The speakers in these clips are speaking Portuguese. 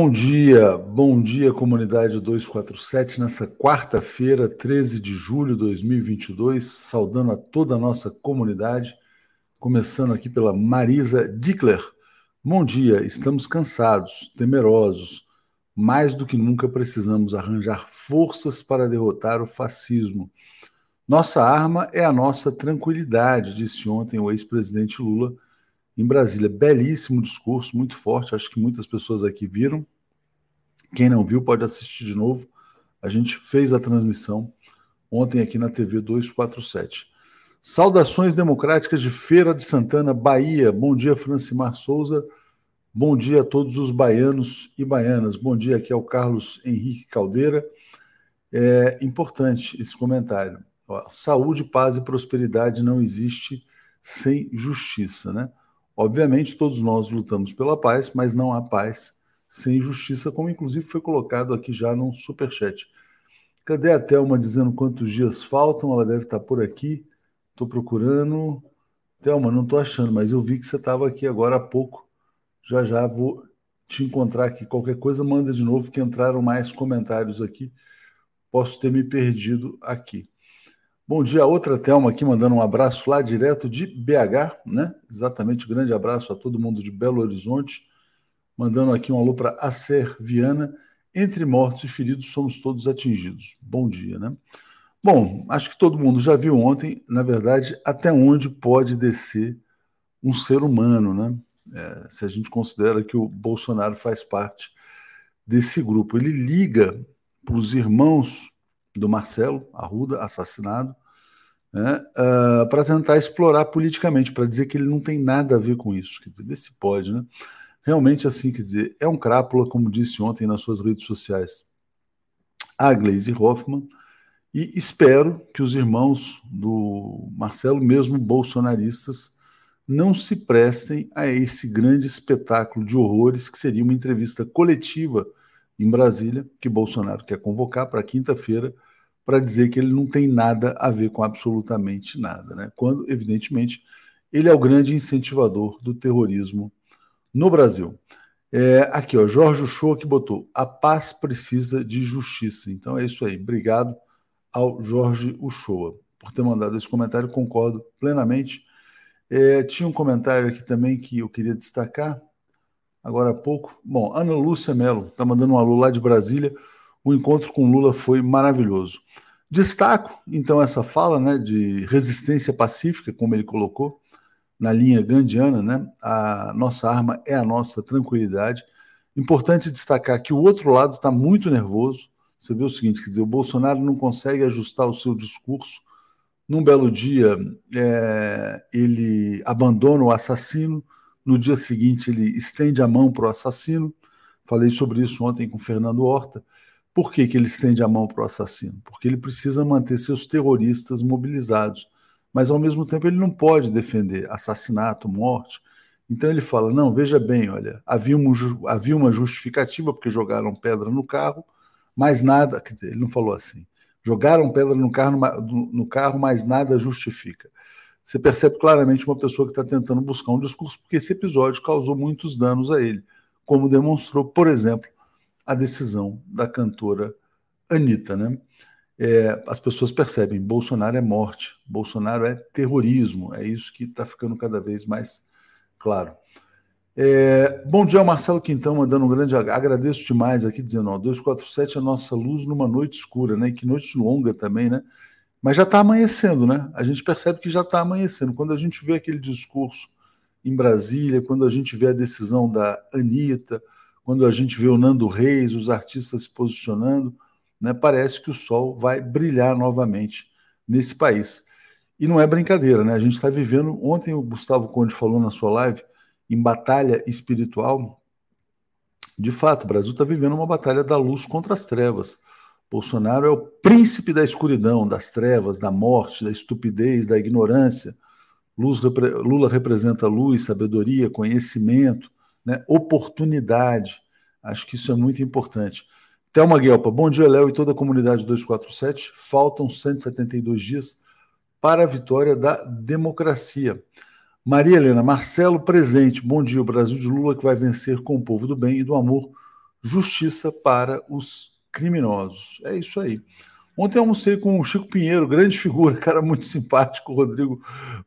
Bom dia, bom dia, comunidade 247, nessa quarta-feira, 13 de julho de 2022, saudando a toda a nossa comunidade, começando aqui pela Marisa Dickler. Bom dia, estamos cansados, temerosos, mais do que nunca precisamos arranjar forças para derrotar o fascismo. Nossa arma é a nossa tranquilidade, disse ontem o ex-presidente Lula em Brasília. Belíssimo discurso, muito forte. Acho que muitas pessoas aqui viram. Quem não viu pode assistir de novo. A gente fez a transmissão ontem aqui na TV 247. Saudações democráticas de Feira de Santana, Bahia. Bom dia, Francimar Souza. Bom dia a todos os baianos e baianas. Bom dia, aqui é o Carlos Henrique Caldeira. É importante esse comentário. Saúde, paz e prosperidade não existe sem justiça, né? Obviamente, todos nós lutamos pela paz, mas não há paz sem justiça, como inclusive foi colocado aqui já num superchat. Cadê a Thelma dizendo quantos dias faltam? Ela deve estar por aqui. Estou procurando. Thelma, não estou achando, mas eu vi que você estava aqui agora há pouco. Já já vou te encontrar aqui. Qualquer coisa, manda de novo, que entraram mais comentários aqui. Posso ter me perdido aqui. Bom dia, outra Thelma aqui mandando um abraço lá direto de BH, né? Exatamente, grande abraço a todo mundo de Belo Horizonte. Mandando aqui um alô para Acer Viana. Entre mortos e feridos somos todos atingidos. Bom dia, né? Bom, acho que todo mundo já viu ontem, na verdade, até onde pode descer um ser humano, né? É, se a gente considera que o Bolsonaro faz parte desse grupo. Ele liga para os irmãos do Marcelo Arruda, assassinado, né, uh, ah, para tentar explorar politicamente, para dizer que ele não tem nada a ver com isso. Quer dizer, se pode, né? Realmente, assim, quer dizer, é um crápula, como disse ontem nas suas redes sociais a Gleisi Hoffmann, e espero que os irmãos do Marcelo, mesmo bolsonaristas, não se prestem a esse grande espetáculo de horrores que seria uma entrevista coletiva em Brasília, que Bolsonaro quer convocar para quinta-feira, para dizer que ele não tem nada a ver com absolutamente nada, né? Quando, evidentemente, ele é o grande incentivador do terrorismo no Brasil. É, aqui, ó, Jorge Uchoa que botou: a paz precisa de justiça. Então é isso aí. Obrigado ao Jorge Uchoa por ter mandado esse comentário, concordo plenamente. É, tinha um comentário aqui também que eu queria destacar agora há pouco. Bom, Ana Lúcia Mello está mandando um alô lá de Brasília o encontro com Lula foi maravilhoso. Destaco, então, essa fala né, de resistência pacífica, como ele colocou, na linha gandiana, né? A nossa arma é a nossa tranquilidade. Importante destacar que o outro lado está muito nervoso. Você vê o seguinte: quer dizer, o Bolsonaro não consegue ajustar o seu discurso. Num belo dia, é, ele abandona o assassino. No dia seguinte, ele estende a mão para o assassino. Falei sobre isso ontem com Fernando Horta. Por que, que ele estende a mão para o assassino? Porque ele precisa manter seus terroristas mobilizados, mas ao mesmo tempo ele não pode defender assassinato, morte. Então ele fala: não, veja bem, olha, havia uma, havia uma justificativa porque jogaram pedra no carro, mas nada, quer dizer, ele não falou assim. Jogaram pedra no carro, no carro, mas nada justifica. Você percebe claramente uma pessoa que está tentando buscar um discurso, porque esse episódio causou muitos danos a ele, como demonstrou, por exemplo, a decisão da cantora Anitta, né? É, as pessoas percebem, Bolsonaro é morte, Bolsonaro é terrorismo, é isso que está ficando cada vez mais claro. É, bom dia, Marcelo Quintão, mandando um grande agradeço demais aqui, dizendo, ó, 247 é a nossa luz numa noite escura, né? Que noite longa também, né? Mas já está amanhecendo, né? A gente percebe que já está amanhecendo. Quando a gente vê aquele discurso em Brasília, quando a gente vê a decisão da Anitta, quando a gente vê o Nando Reis, os artistas se posicionando, né, parece que o sol vai brilhar novamente nesse país. E não é brincadeira, né? A gente está vivendo. Ontem o Gustavo Conde falou na sua live em batalha espiritual. De fato, o Brasil está vivendo uma batalha da luz contra as trevas. Bolsonaro é o príncipe da escuridão, das trevas, da morte, da estupidez, da ignorância. Lula representa luz, sabedoria, conhecimento né? oportunidade. Acho que isso é muito importante. Thelma Guelpa, bom dia, Léo e toda a comunidade 247. Faltam 172 dias para a vitória da democracia. Maria Helena, Marcelo presente. Bom dia, o Brasil de Lula que vai vencer com o povo do bem e do amor. justiça para os criminosos. É isso aí. Ontem almocei com o Chico Pinheiro, grande figura, cara muito simpático. O Rodrigo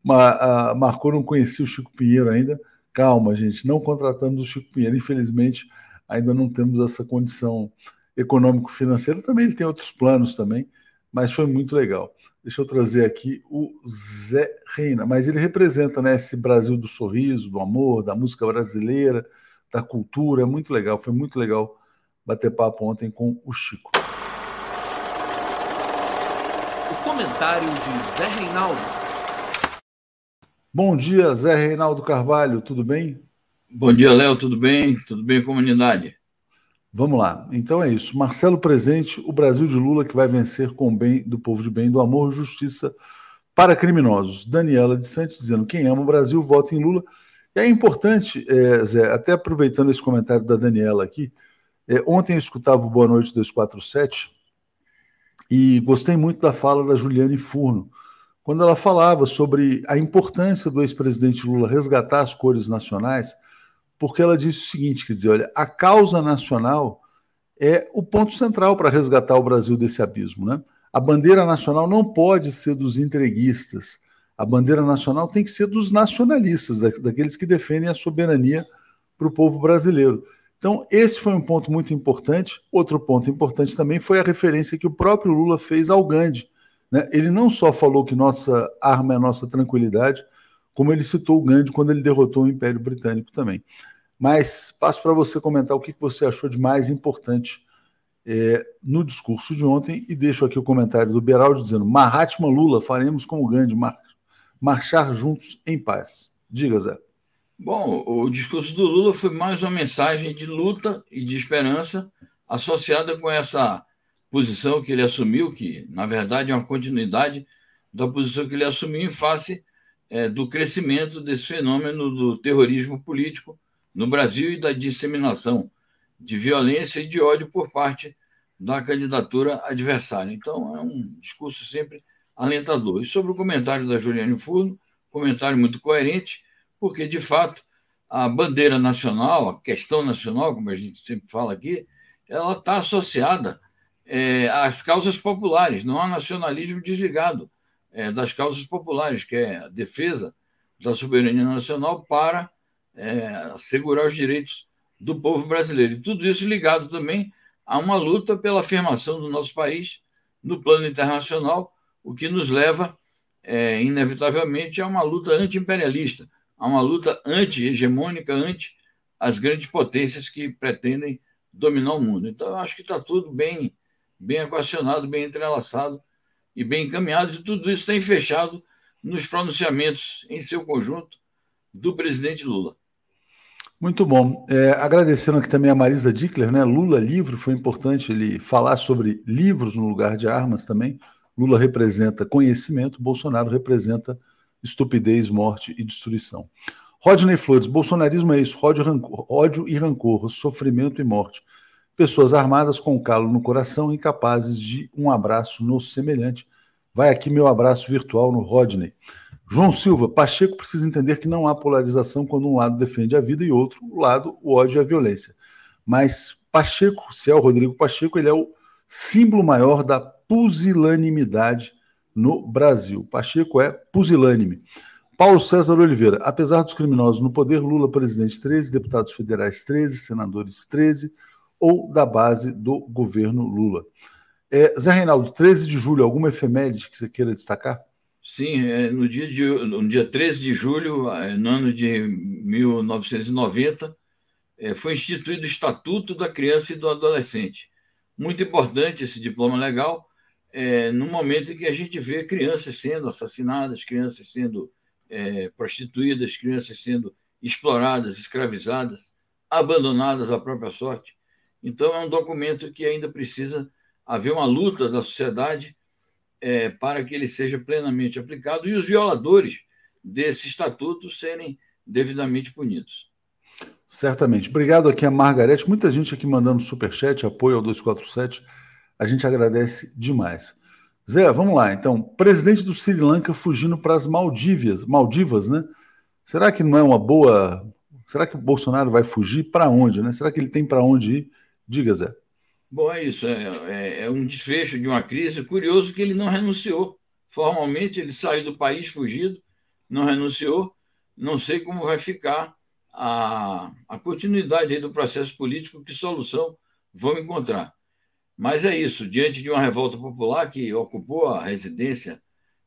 marcou, não conhecia o Chico Pinheiro ainda. Calma, gente, não contratamos o Chico Pinheiro. Infelizmente, ainda não temos essa condição econômico-financeira. Também ele tem outros planos também, mas foi muito legal. Deixa eu trazer aqui o Zé Reina, mas ele representa né, esse Brasil do sorriso, do amor, da música brasileira, da cultura. É muito legal, foi muito legal bater papo ontem com o Chico. O comentário de Zé Reinaldo. Bom dia, Zé Reinaldo Carvalho, tudo bem? Bom dia, Léo, tudo bem? Tudo bem, comunidade? Vamos lá. Então é isso. Marcelo presente, o Brasil de Lula que vai vencer com o bem do povo de bem, do amor e justiça para criminosos. Daniela de Santos dizendo: quem ama o Brasil, vota em Lula. E é importante, é, Zé, até aproveitando esse comentário da Daniela aqui, é, ontem eu escutava o Boa Noite 247 e gostei muito da fala da Juliane Furno, quando ela falava sobre a importância do ex-presidente Lula resgatar as cores nacionais porque ela disse o seguinte: quer dizer, olha, a causa nacional é o ponto central para resgatar o Brasil desse abismo. Né? A bandeira nacional não pode ser dos entreguistas. A bandeira nacional tem que ser dos nacionalistas, daqueles que defendem a soberania para o povo brasileiro. Então, esse foi um ponto muito importante. Outro ponto importante também foi a referência que o próprio Lula fez ao Gandhi. Né? Ele não só falou que nossa arma é nossa tranquilidade, como ele citou o Gandhi quando ele derrotou o Império Britânico também. Mas passo para você comentar o que você achou de mais importante é, no discurso de ontem e deixo aqui o comentário do Beraldo dizendo: Mahatma Lula, faremos como Gandhi, mar marchar juntos em paz. Diga, Zé. Bom, o discurso do Lula foi mais uma mensagem de luta e de esperança associada com essa posição que ele assumiu, que na verdade é uma continuidade da posição que ele assumiu em face é, do crescimento desse fenômeno do terrorismo político no Brasil e da disseminação de violência e de ódio por parte da candidatura adversária. Então, é um discurso sempre alentador. E sobre o comentário da Juliane Furno, comentário muito coerente, porque, de fato, a bandeira nacional, a questão nacional, como a gente sempre fala aqui, ela está associada é, às causas populares, não há nacionalismo desligado é, das causas populares, que é a defesa da soberania nacional para é, assegurar os direitos do povo brasileiro. E tudo isso ligado também a uma luta pela afirmação do nosso país no plano internacional, o que nos leva, é, inevitavelmente, a uma luta anti-imperialista, a uma luta anti-hegemônica, anti as grandes potências que pretendem dominar o mundo. Então, eu acho que está tudo bem, bem equacionado, bem entrelaçado e bem encaminhado, e tudo isso tem fechado nos pronunciamentos em seu conjunto do presidente Lula. Muito bom. É, agradecendo aqui também a Marisa Dickler, né? Lula livro, foi importante ele falar sobre livros no lugar de armas também. Lula representa conhecimento, Bolsonaro representa estupidez, morte e destruição. Rodney Flores, bolsonarismo é isso, ódio, rancor, ódio e rancor, sofrimento e morte. Pessoas armadas com calo no coração, incapazes de um abraço no semelhante. Vai aqui meu abraço virtual no Rodney. João Silva, Pacheco precisa entender que não há polarização quando um lado defende a vida e outro lado o ódio e a violência. Mas Pacheco, se é o Rodrigo Pacheco, ele é o símbolo maior da pusilanimidade no Brasil. Pacheco é pusilânime. Paulo César Oliveira, apesar dos criminosos no poder, Lula presidente 13, deputados federais 13, senadores 13, ou da base do governo Lula. É, Zé Reinaldo, 13 de julho, alguma efeméride que você queira destacar? Sim, é, no dia, de, no dia 13 de julho, é, no ano de 1990, é, foi instituído o Estatuto da Criança e do Adolescente. Muito importante esse diploma legal, é, no momento em que a gente vê crianças sendo assassinadas, crianças sendo é, prostituídas, crianças sendo exploradas, escravizadas, abandonadas à própria sorte. Então, é um documento que ainda precisa haver uma luta da sociedade é, para que ele seja plenamente aplicado e os violadores desse estatuto serem devidamente punidos. Certamente. Obrigado aqui a Margarete. Muita gente aqui mandando superchat, apoio ao 247. A gente agradece demais. Zé, vamos lá. Então, presidente do Sri Lanka fugindo para as Maldivas, Maldivas, né? Será que não é uma boa. Será que o Bolsonaro vai fugir para onde, né? Será que ele tem para onde ir Diga, Zé. Bom, é isso. É, é, é, um desfecho de uma crise. Curioso que ele não renunciou. Formalmente, ele saiu do país fugido, não renunciou. Não sei como vai ficar a, a continuidade do processo político, que solução vão encontrar. Mas é isso. Diante de uma revolta popular que ocupou a residência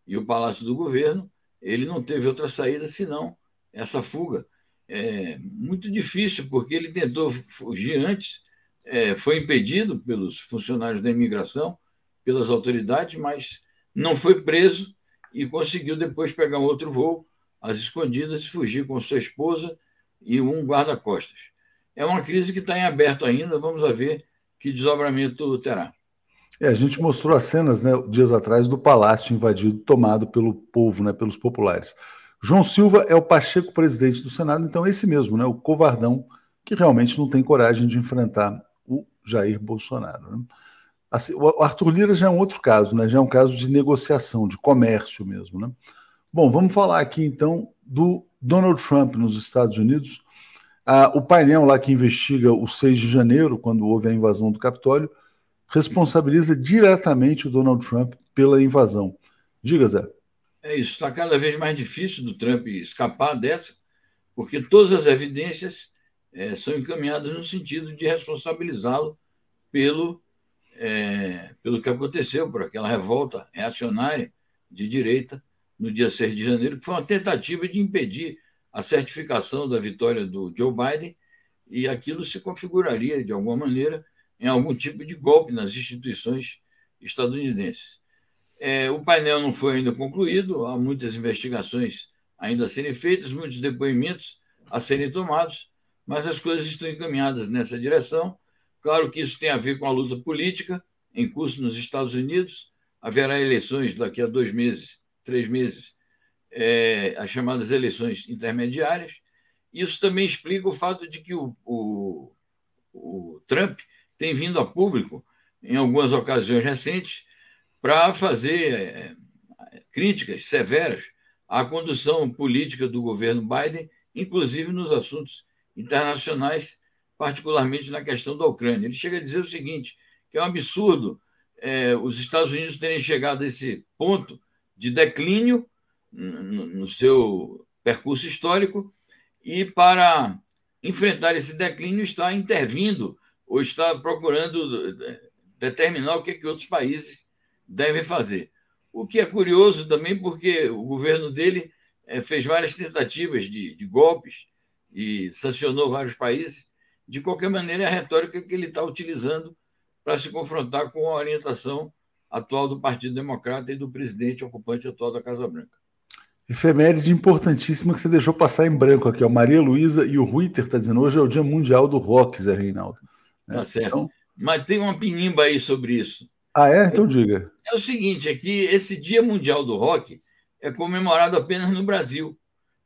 e o palácio do governo, ele não teve outra saída senão essa fuga. É muito difícil, porque ele tentou fugir antes, é, foi impedido pelos funcionários da imigração, pelas autoridades, mas não foi preso e conseguiu depois pegar um outro voo às escondidas e fugir com sua esposa e um guarda-costas. É uma crise que está em aberto ainda, vamos ver que desdobramento terá. É, a gente mostrou as cenas, né, dias atrás, do palácio invadido, tomado pelo povo, né, pelos populares. João Silva é o Pacheco presidente do Senado, então é esse mesmo, né, o covardão que realmente não tem coragem de enfrentar Jair Bolsonaro. Né? Assim, o Arthur Lira já é um outro caso, né, já é um caso de negociação, de comércio mesmo. Né? Bom, vamos falar aqui então do Donald Trump nos Estados Unidos. Ah, o painel lá que investiga o 6 de janeiro, quando houve a invasão do Capitólio, responsabiliza diretamente o Donald Trump pela invasão. Diga, Zé. É isso, está cada vez mais difícil do Trump escapar dessa, porque todas as evidências é, são encaminhadas no sentido de responsabilizá-lo pelo, é, pelo que aconteceu, por aquela revolta reacionária de direita no dia 6 de janeiro, que foi uma tentativa de impedir a certificação da vitória do Joe Biden, e aquilo se configuraria, de alguma maneira, em algum tipo de golpe nas instituições estadunidenses. É, o painel não foi ainda concluído, há muitas investigações ainda a serem feitas, muitos depoimentos a serem tomados, mas as coisas estão encaminhadas nessa direção. Claro que isso tem a ver com a luta política em curso nos Estados Unidos. Haverá eleições daqui a dois meses, três meses, é, as chamadas eleições intermediárias. Isso também explica o fato de que o, o, o Trump tem vindo a público, em algumas ocasiões recentes, para fazer é, críticas severas à condução política do governo Biden, inclusive nos assuntos internacionais, particularmente na questão da Ucrânia. Ele chega a dizer o seguinte: que é um absurdo é, os Estados Unidos terem chegado a esse ponto de declínio no, seu percurso histórico e para enfrentar esse declínio está intervindo ou está procurando eh, determinar o que, é que outros países devem fazer. O que é curioso também, porque o governo dele é, fez várias tentativas de, de, golpes e sancionou vários países. De qualquer maneira, é a retórica que ele está utilizando para se confrontar com a orientação atual do Partido Democrata e do presidente ocupante atual da Casa Branca. Efeméride importantíssima que você deixou passar em branco aqui. Ó. Maria Luísa e o Ruiter está dizendo hoje é o Dia Mundial do Rock, Zé Reinaldo. Tá é, certo. Então... Mas tem uma pinimba aí sobre isso. Ah, é? Então diga. É o seguinte: é que esse Dia Mundial do Rock é comemorado apenas no Brasil.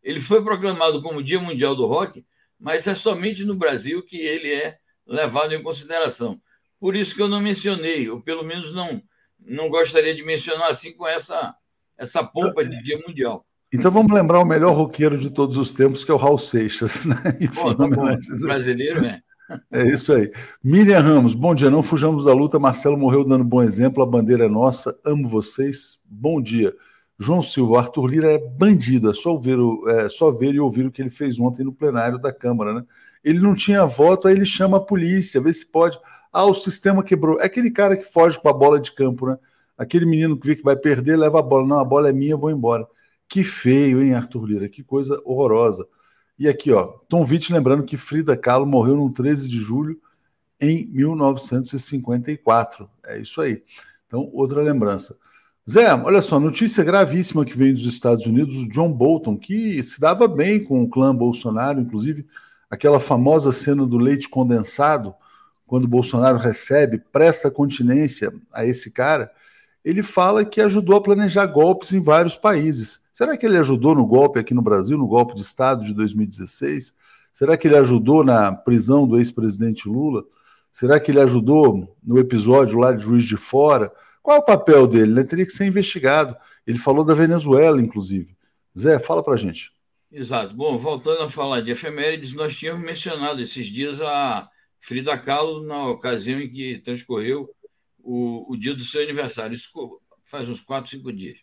Ele foi proclamado como Dia Mundial do Rock, mas é somente no Brasil que ele é levado em consideração. Por isso que eu não mencionei, ou pelo menos não, não gostaria de mencionar assim com essa, essa pompa de Dia Mundial. Então vamos lembrar o melhor roqueiro de todos os tempos, que é o Raul Seixas. Né? Bom, tá. Brasileiro, né? É isso aí. Miriam Ramos, bom dia. Não fujamos da luta. Marcelo morreu dando bom exemplo. A bandeira é nossa. Amo vocês. Bom dia. João Silva, Arthur Lira é bandido. É só ver, é só ver e ouvir o que ele fez ontem no plenário da Câmara. Né? Ele não tinha voto, aí ele chama a polícia, vê se pode. Ah, o sistema quebrou. É aquele cara que foge com a bola de campo, né? Aquele menino que vê que vai perder, leva a bola. Não, a bola é minha, vou embora. Que feio, hein, Arthur Lira? Que coisa horrorosa. E aqui, ó, Tom Witt lembrando que Frida Kahlo morreu no 13 de julho em 1954. É isso aí. Então, outra lembrança. Zé, olha só, notícia gravíssima que vem dos Estados Unidos, o John Bolton, que se dava bem com o clã Bolsonaro, inclusive aquela famosa cena do leite condensado, quando Bolsonaro recebe, presta continência a esse cara, ele fala que ajudou a planejar golpes em vários países. Será que ele ajudou no golpe aqui no Brasil, no golpe de Estado de 2016? Será que ele ajudou na prisão do ex-presidente Lula? Será que ele ajudou no episódio lá de Juiz de Fora? Qual é o papel dele? Ele teria que ser investigado. Ele falou da Venezuela, inclusive. Zé, fala pra gente. Exato. Bom, voltando a falar de efemérides, nós tínhamos mencionado esses dias a Frida Kahlo na ocasião em que transcorreu o, o dia do seu aniversário. Isso faz uns quatro, cinco dias.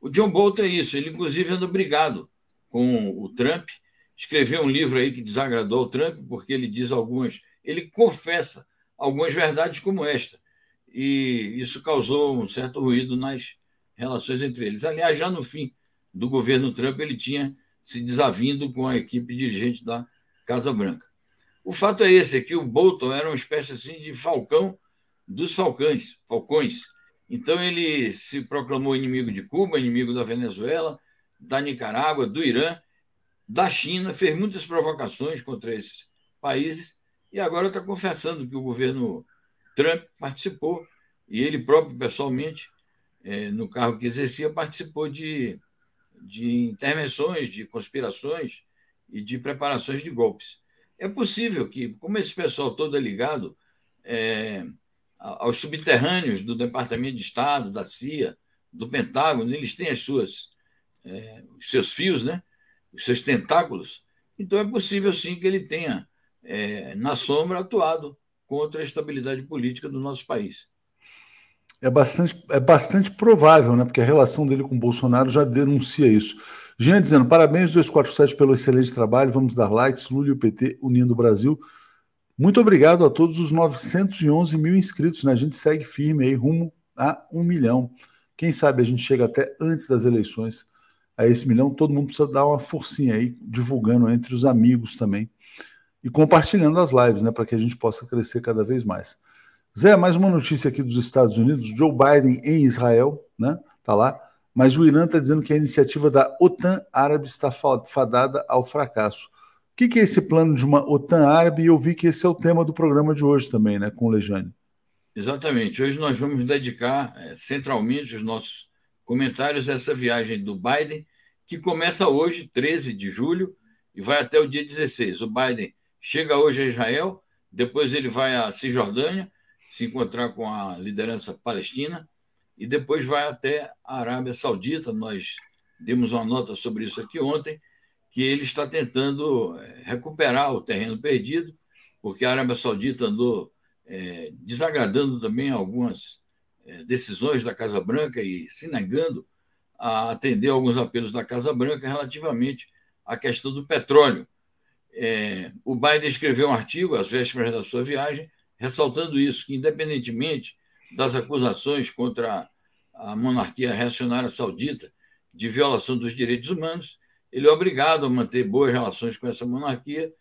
O John Bolton é isso. Ele, inclusive, anda brigado com o Trump. Escreveu um livro aí que desagradou o Trump, porque ele diz algumas. Ele confessa algumas verdades como esta. E isso causou um certo ruído nas relações entre eles. Aliás, já no fim do governo Trump, ele tinha se desavindo com a equipe dirigente da Casa Branca. O fato é esse, é que o Bolton era uma espécie assim de falcão dos falcões, falcões. Então ele se proclamou inimigo de Cuba, inimigo da Venezuela, da Nicarágua, do Irã, da China, fez muitas provocações contra esses países e agora está confessando que o governo Trump participou e ele próprio pessoalmente, é, no cargo que exercia, participou de, de intervenções, de conspirações e de preparações de golpes. É possível que, como esse pessoal todo é ligado é, aos subterrâneos do Departamento de Estado, da CIA, do Pentágono, eles têm as suas, é, os seus fios, né? os seus tentáculos. Então é possível sim que ele tenha, na sombra, atuado contra a estabilidade política do nosso país. É bastante, é bastante provável, né? Porque a relação dele com o Bolsonaro já denuncia isso. Jean dizendo: parabéns, 247, pelo excelente trabalho. Vamos dar likes. Lula e o PT unindo o Brasil. Muito obrigado a todos os 911 mil inscritos. Né? A gente segue firme aí, rumo a um milhão. Quem sabe a gente chega até antes das eleições a esse milhão. Todo mundo precisa dar uma forcinha aí, divulgando entre os amigos também e compartilhando as lives, né, para que a gente possa crescer cada vez mais. Zé, mais uma notícia aqui dos Estados Unidos: Joe Biden em Israel, né? Tá lá. Mas o Irã está dizendo que a iniciativa da OTAN árabe está fadada ao fracasso. O que, que, é esse plano de uma OTAN árabe? Eu vi que esse é o tema do programa de hoje também, né, com o Lejane. Exatamente. Hoje nós vamos dedicar é, centralmente os nossos comentários a essa viagem do Biden, que começa hoje, 13 de julho, e vai até o dia 16. O Biden chega hoje a Israel, depois ele vai a Cisjordânia, se encontrar com a liderança palestina e depois vai até a Arábia Saudita. Nós demos uma nota sobre isso aqui ontem, que ele está tentando eh, recuperar o terreno perdido, porque a Arábia Saudita andou é, desagradando também algumas é, decisões da Casa Branca e se negando a atender alguns apelos da Casa Branca relativamente à questão do petróleo. É, o Biden escreveu um artigo às vésperas da sua viagem, ressaltando isso, que independentemente das acusações contra a monarquia reacionária saudita de violação dos direitos humanos, ele é obrigado a manter boas relações com essa monarquia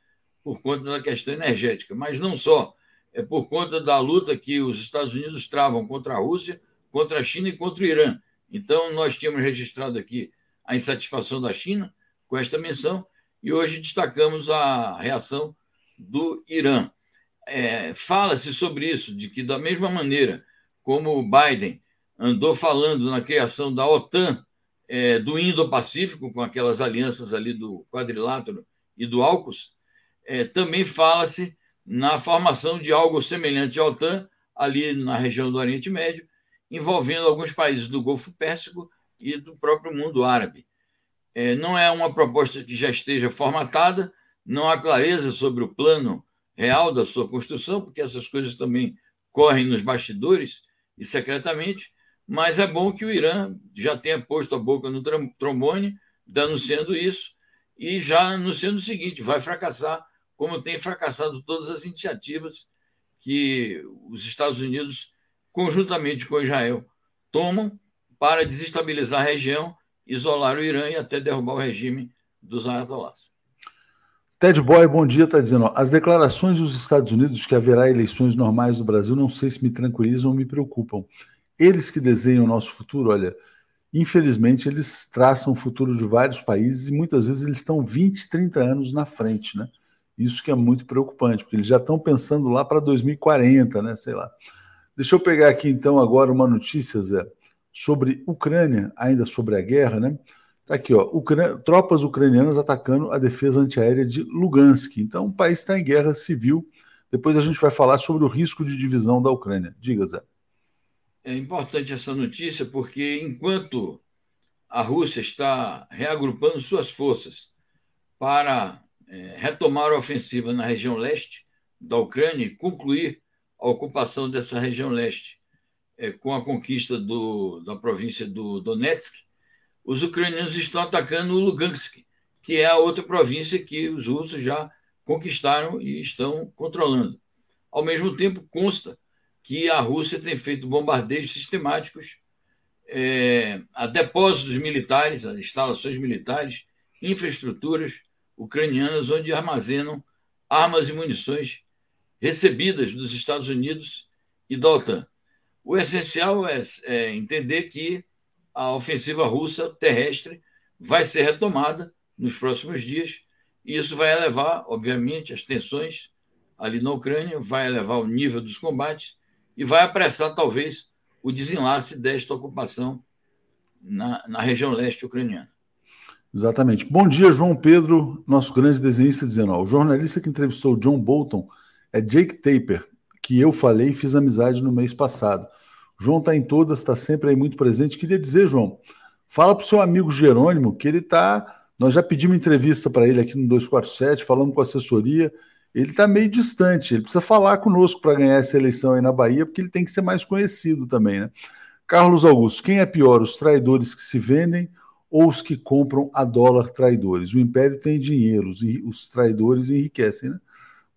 por conta da questão energética, mas não só, é por conta da luta que os Estados Unidos travam contra a Rússia, contra a China e contra o Irã. Então, nós tínhamos registrado aqui a insatisfação da China com esta menção e hoje destacamos a reação do Irã é, fala-se sobre isso, de que, da mesma maneira como o Biden andou falando na criação da OTAN é, do Indo-Pacífico, com aquelas alianças ali do quadrilátero e do AUKUS, é, também fala-se na formação de algo semelhante à OTAN, ali na região do Oriente Médio, envolvendo alguns países do Golfo Pérsico e do próprio mundo árabe. É, não é uma proposta que já esteja formatada, não há clareza sobre o plano real da sua construção, porque essas coisas também correm nos bastidores e secretamente, mas é bom que o Irã já tenha posto a boca no trombone, denunciando isso, e já anunciando o seguinte: vai fracassar, como tem fracassado todas as iniciativas que os Estados Unidos, conjuntamente com Israel, tomam para desestabilizar a região, isolar o Irã e até derrubar o regime dos ayatollahs. Ted Boy, bom dia, está dizendo: ó, as declarações dos Estados Unidos que haverá eleições normais no Brasil não sei se me tranquilizam ou me preocupam. Eles que desenham o nosso futuro, olha, infelizmente eles traçam o futuro de vários países e muitas vezes eles estão 20, 30 anos na frente, né? Isso que é muito preocupante, porque eles já estão pensando lá para 2040, né? Sei lá. Deixa eu pegar aqui então agora uma notícia, Zé, sobre Ucrânia, ainda sobre a guerra, né? Tá aqui, ó, tropas ucranianas atacando a defesa antiaérea de Lugansk. Então, o país está em guerra civil. Depois a gente vai falar sobre o risco de divisão da Ucrânia. Diga, Zé. É importante essa notícia porque, enquanto a Rússia está reagrupando suas forças para é, retomar a ofensiva na região leste da Ucrânia e concluir a ocupação dessa região leste é, com a conquista do, da província do Donetsk, os ucranianos estão atacando o Lugansk, que é a outra província que os russos já conquistaram e estão controlando. Ao mesmo tempo, consta que a Rússia tem feito bombardeios sistemáticos é, a depósitos militares, a instalações militares, infraestruturas ucranianas onde armazenam armas e munições recebidas dos Estados Unidos e da OTAN. O essencial é, é entender que a ofensiva russa terrestre vai ser retomada nos próximos dias e isso vai elevar, obviamente, as tensões ali na Ucrânia, vai elevar o nível dos combates e vai apressar, talvez, o desenlace desta ocupação na, na região leste ucraniana. Exatamente. Bom dia, João Pedro, nosso grande desenhista, dizendo: ó, o jornalista que entrevistou John Bolton é Jake Taper, que eu falei e fiz amizade no mês passado. João está em todas, está sempre aí muito presente. Queria dizer, João, fala para o seu amigo Jerônimo que ele está. Nós já pedimos entrevista para ele aqui no 247, falamos com a assessoria. Ele está meio distante, ele precisa falar conosco para ganhar essa eleição aí na Bahia, porque ele tem que ser mais conhecido também, né? Carlos Augusto, quem é pior, os traidores que se vendem ou os que compram a dólar traidores? O império tem dinheiro, os, os traidores enriquecem, né?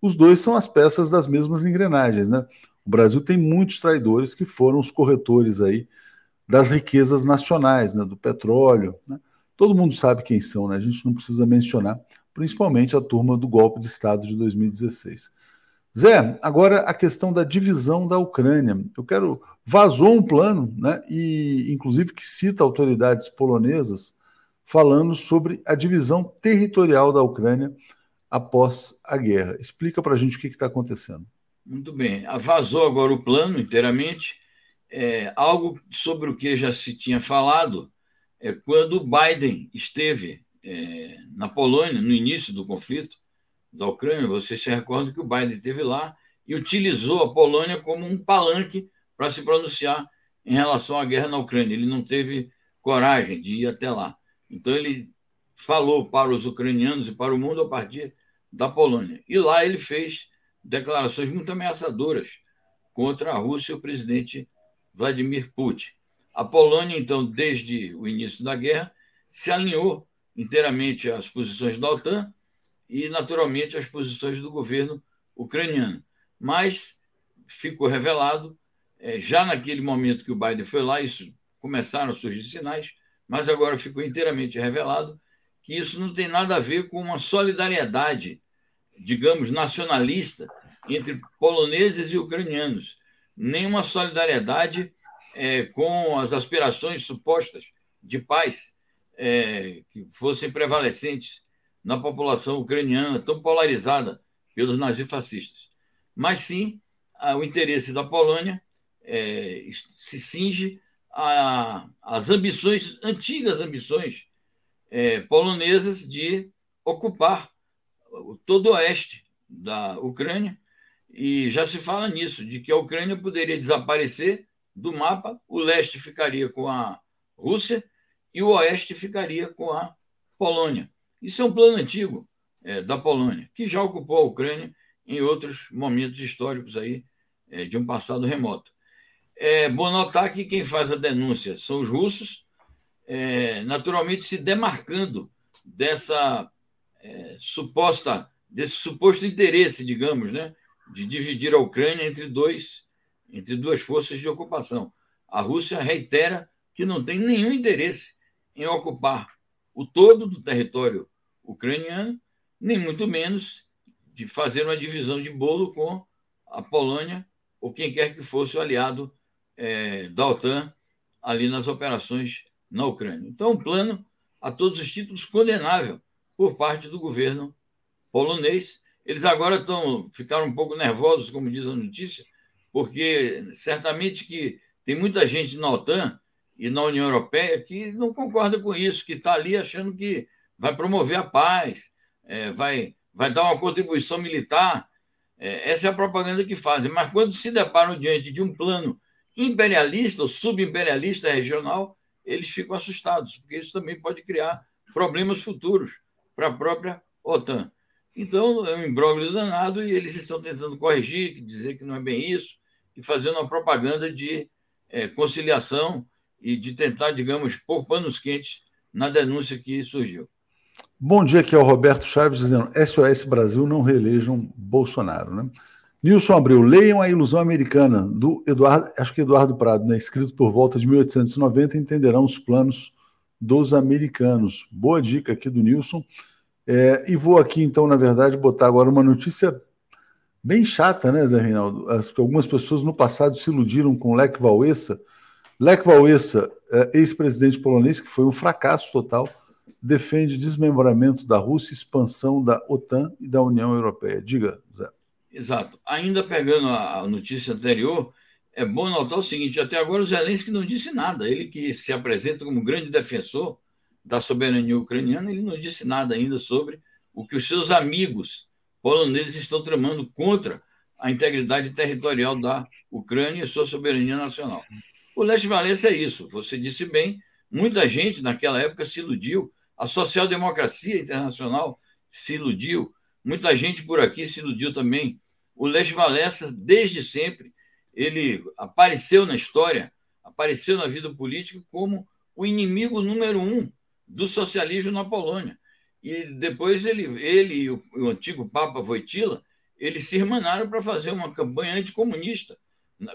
Os dois são as peças das mesmas engrenagens, né? O Brasil tem muitos traidores que foram os corretores aí das riquezas nacionais, né? Do petróleo, né? Todo mundo sabe quem são, né? A gente não precisa mencionar, principalmente a turma do golpe de Estado de 2016. Zé, agora a questão da divisão da Ucrânia. Eu quero. Vazou um plano, né, e inclusive que cita autoridades polonesas falando sobre a divisão territorial da Ucrânia após a guerra. Explica para a gente o que está acontecendo. Muito bem. Vazou agora o plano inteiramente. É, algo sobre o que já se tinha falado é quando Biden esteve é, na Polônia, no início do conflito da Ucrânia, você se recorda que o Biden esteve lá e utilizou a Polônia como um palanque para se pronunciar em relação à guerra na Ucrânia. Ele não teve coragem de ir até lá. Então, ele falou para os ucranianos e para o mundo a partir da Polônia. E lá ele fez declarações muito ameaçadoras contra a Rússia e o presidente Vladimir Putin. A Polônia, então, desde o início da guerra, se alinhou inteiramente às posições da OTAN e, naturalmente, às posições do governo ucraniano. Mas ficou revelado, é, já naquele momento que o Biden foi lá, isso começaram a surgir sinais, mas agora ficou inteiramente revelado que isso não tem nada a ver com uma solidariedade, digamos, nacionalista entre poloneses e ucranianos, nem uma solidariedade é, com as aspirações supostas de paz é, que fossem prevalecentes na população ucraniana, tão polarizada pelos nazifascistas. Mas sim, o interesse da Polônia é, se cinge às ambições, antigas ambições é, polonesas de ocupar todo o oeste da Ucrânia, e já se fala nisso, de que a Ucrânia poderia desaparecer do mapa, o leste ficaria com a Rússia e o oeste ficaria com a Polônia. Isso é um plano antigo é, da Polônia, que já ocupou a Ucrânia em outros momentos históricos aí, é, de um passado remoto. É bom notar que quem faz a denúncia são os russos, é, naturalmente se demarcando dessa é, suposta, desse suposto interesse, digamos, né, de dividir a Ucrânia entre dois, entre duas forças de ocupação. A Rússia reitera que não tem nenhum interesse em ocupar o todo do território ucraniano, nem muito menos de fazer uma divisão de bolo com a Polônia ou quem quer que fosse o aliado é, da OTAN ali nas operações na Ucrânia. Então, um plano a todos os títulos condenável por parte do governo polonês. Eles agora estão ficaram um pouco nervosos, como diz a notícia, porque certamente que tem muita gente na OTAN e na União Europeia que não concorda com isso, que está ali achando que vai promover a paz, é, vai, vai dar uma contribuição militar. É, essa é a propaganda que fazem. Mas quando se deparam diante de um plano imperialista ou subimperialista regional, eles ficam assustados, porque isso também pode criar problemas futuros para a própria OTAN. Então, é um imbróglio danado e eles estão tentando corrigir, dizer que não é bem isso, e fazendo uma propaganda de é, conciliação e de tentar, digamos, pôr panos quentes na denúncia que surgiu. Bom dia, aqui é o Roberto Chaves dizendo: SOS Brasil não reelejam Bolsonaro, né? Nilson Abreu, leiam A Ilusão Americana, do Eduardo, acho que Eduardo Prado, né? escrito por volta de 1890, entenderão os planos dos americanos. Boa dica aqui do Nilson. É, e vou aqui, então, na verdade, botar agora uma notícia bem chata, né, Zé Reinaldo? As, algumas pessoas no passado se iludiram com Lech Wałęsa. Lech Wałęsa, é, ex-presidente polonês, que foi um fracasso total, defende desmembramento da Rússia, expansão da OTAN e da União Europeia. Diga, Zé. Exato. Ainda pegando a notícia anterior, é bom notar o seguinte: até agora o Zelensky não disse nada. Ele que se apresenta como grande defensor da soberania ucraniana, ele não disse nada ainda sobre o que os seus amigos poloneses estão tramando contra a integridade territorial da Ucrânia e sua soberania nacional. O Leste Valência é isso. Você disse bem, muita gente naquela época se iludiu, a social-democracia internacional se iludiu, muita gente por aqui se iludiu também o Lech Walesa, desde sempre, ele apareceu na história, apareceu na vida política como o inimigo número um do socialismo na Polônia. E depois ele, ele e o, o antigo Papa Wojtyla, eles se irmanaram para fazer uma campanha anticomunista,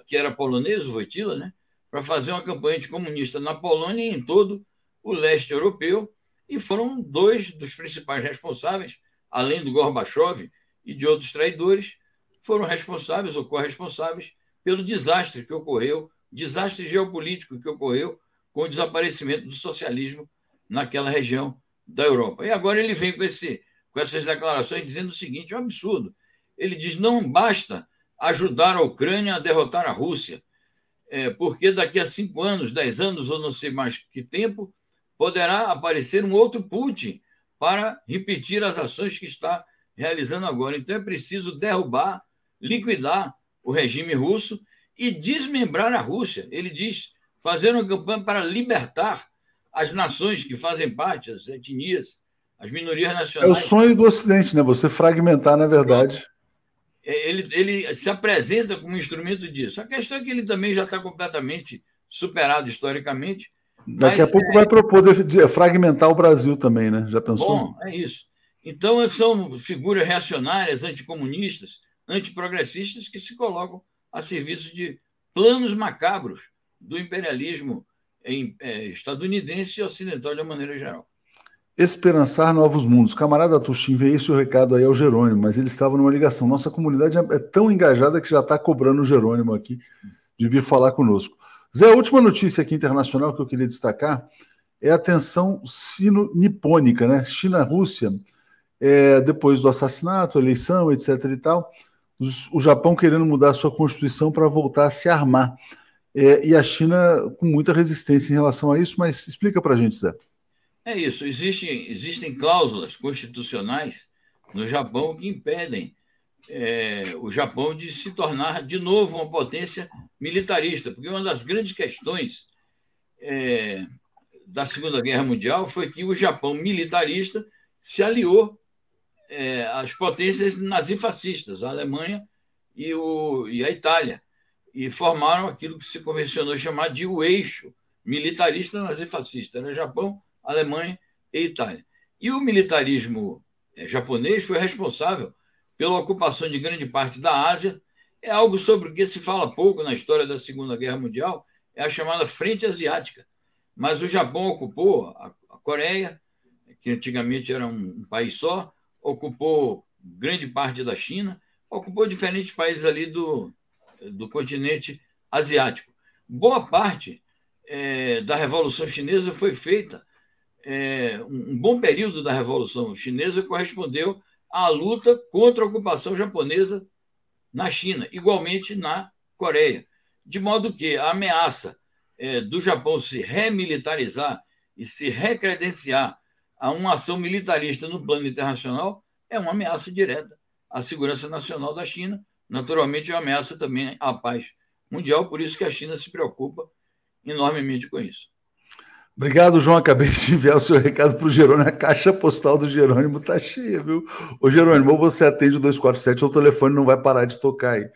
que era polonês, o Wojtyla, né? para fazer uma campanha anticomunista na Polônia e em todo o leste europeu, e foram dois dos principais responsáveis, além do Gorbachev e de outros traidores, foram responsáveis ou corresponsáveis pelo desastre que ocorreu, desastre geopolítico que ocorreu com o desaparecimento do socialismo naquela região da Europa. E agora ele vem com, esse, com essas declarações dizendo o seguinte: é um absurdo. Ele diz: não basta ajudar a Ucrânia a derrotar a Rússia, é, porque daqui a cinco anos, dez anos ou não sei mais que tempo, poderá aparecer um outro Putin para repetir as ações que está realizando agora. Então é preciso derrubar liquidar o regime russo e desmembrar a Rússia. Ele diz fazer uma campanha para libertar as nações que fazem parte, as etnias, as minorias nacionais. É o sonho do Ocidente, né? Você fragmentar, na verdade. É, ele, ele se apresenta como um instrumento disso. A questão é que ele também já está completamente superado historicamente. Daqui a pouco é... vai propor fragmentar o Brasil também, né? Já pensou? Bom, é isso. Então, são figuras reacionárias, anticomunistas, antiprogressistas que se colocam a serviço de planos macabros do imperialismo é, estadunidense e ocidental de uma maneira geral. Esperançar novos mundos. Camarada Tuxim, veio esse recado aí ao Jerônimo, mas ele estava numa ligação. Nossa comunidade é tão engajada que já está cobrando o Jerônimo aqui de vir falar conosco. Zé, a última notícia aqui internacional que eu queria destacar é a tensão sino-nipônica, né? China-Rússia, é, depois do assassinato, eleição, etc. e tal o Japão querendo mudar sua constituição para voltar a se armar. É, e a China com muita resistência em relação a isso, mas explica para a gente, Zé. É isso. Existem, existem cláusulas constitucionais no Japão que impedem é, o Japão de se tornar de novo uma potência militarista, porque uma das grandes questões é, da Segunda Guerra Mundial foi que o Japão militarista se aliou é, as potências nazifascistas, a Alemanha e, o, e a Itália, e formaram aquilo que se convencionou chamar de o eixo militarista nazifascista, era Japão, Alemanha e Itália. E o militarismo é, japonês foi responsável pela ocupação de grande parte da Ásia, é algo sobre o que se fala pouco na história da Segunda Guerra Mundial, é a chamada Frente Asiática. Mas o Japão ocupou a, Coreia, que antigamente era um país só, ocupou grande parte da China, ocupou diferentes países ali do, do continente asiático. Boa parte é, da Revolução Chinesa foi feita, é, um, bom período da Revolução Chinesa correspondeu à luta contra a ocupação japonesa na China, igualmente na Coreia. De modo que a ameaça é, do Japão se remilitarizar e se recredenciar a uma ação militarista no plano internacional é uma ameaça direta à segurança nacional da China, naturalmente é uma ameaça também à paz mundial, por isso que a China se preocupa enormemente com isso. Obrigado, João. Acabei de enviar o seu recado para o Jerônimo. A caixa postal do Jerônimo está cheia, viu? Ô, Jerônimo, você atende o 247 ou o telefone não vai parar de tocar aí.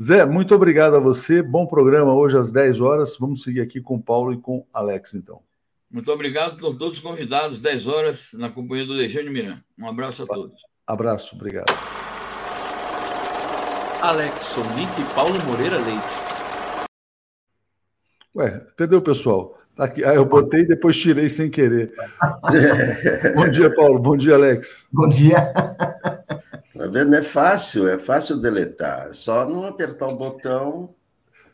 Zé, muito obrigado a você. Bom programa hoje às 10 horas. Vamos seguir aqui com o Paulo e com o Alex, então. Muito obrigado. Estão todos convidados, 10 horas, na companhia do Lejane Miran. Um abraço a todos. Abraço, obrigado. Alex Sonic e Paulo Moreira Leite. Ué, cadê o pessoal? Tá aqui. Ah, eu botei e depois tirei sem querer. Bom dia, Paulo. Bom dia, Alex. Bom dia. Tá vendo? É fácil, é fácil deletar. É só não apertar o botão.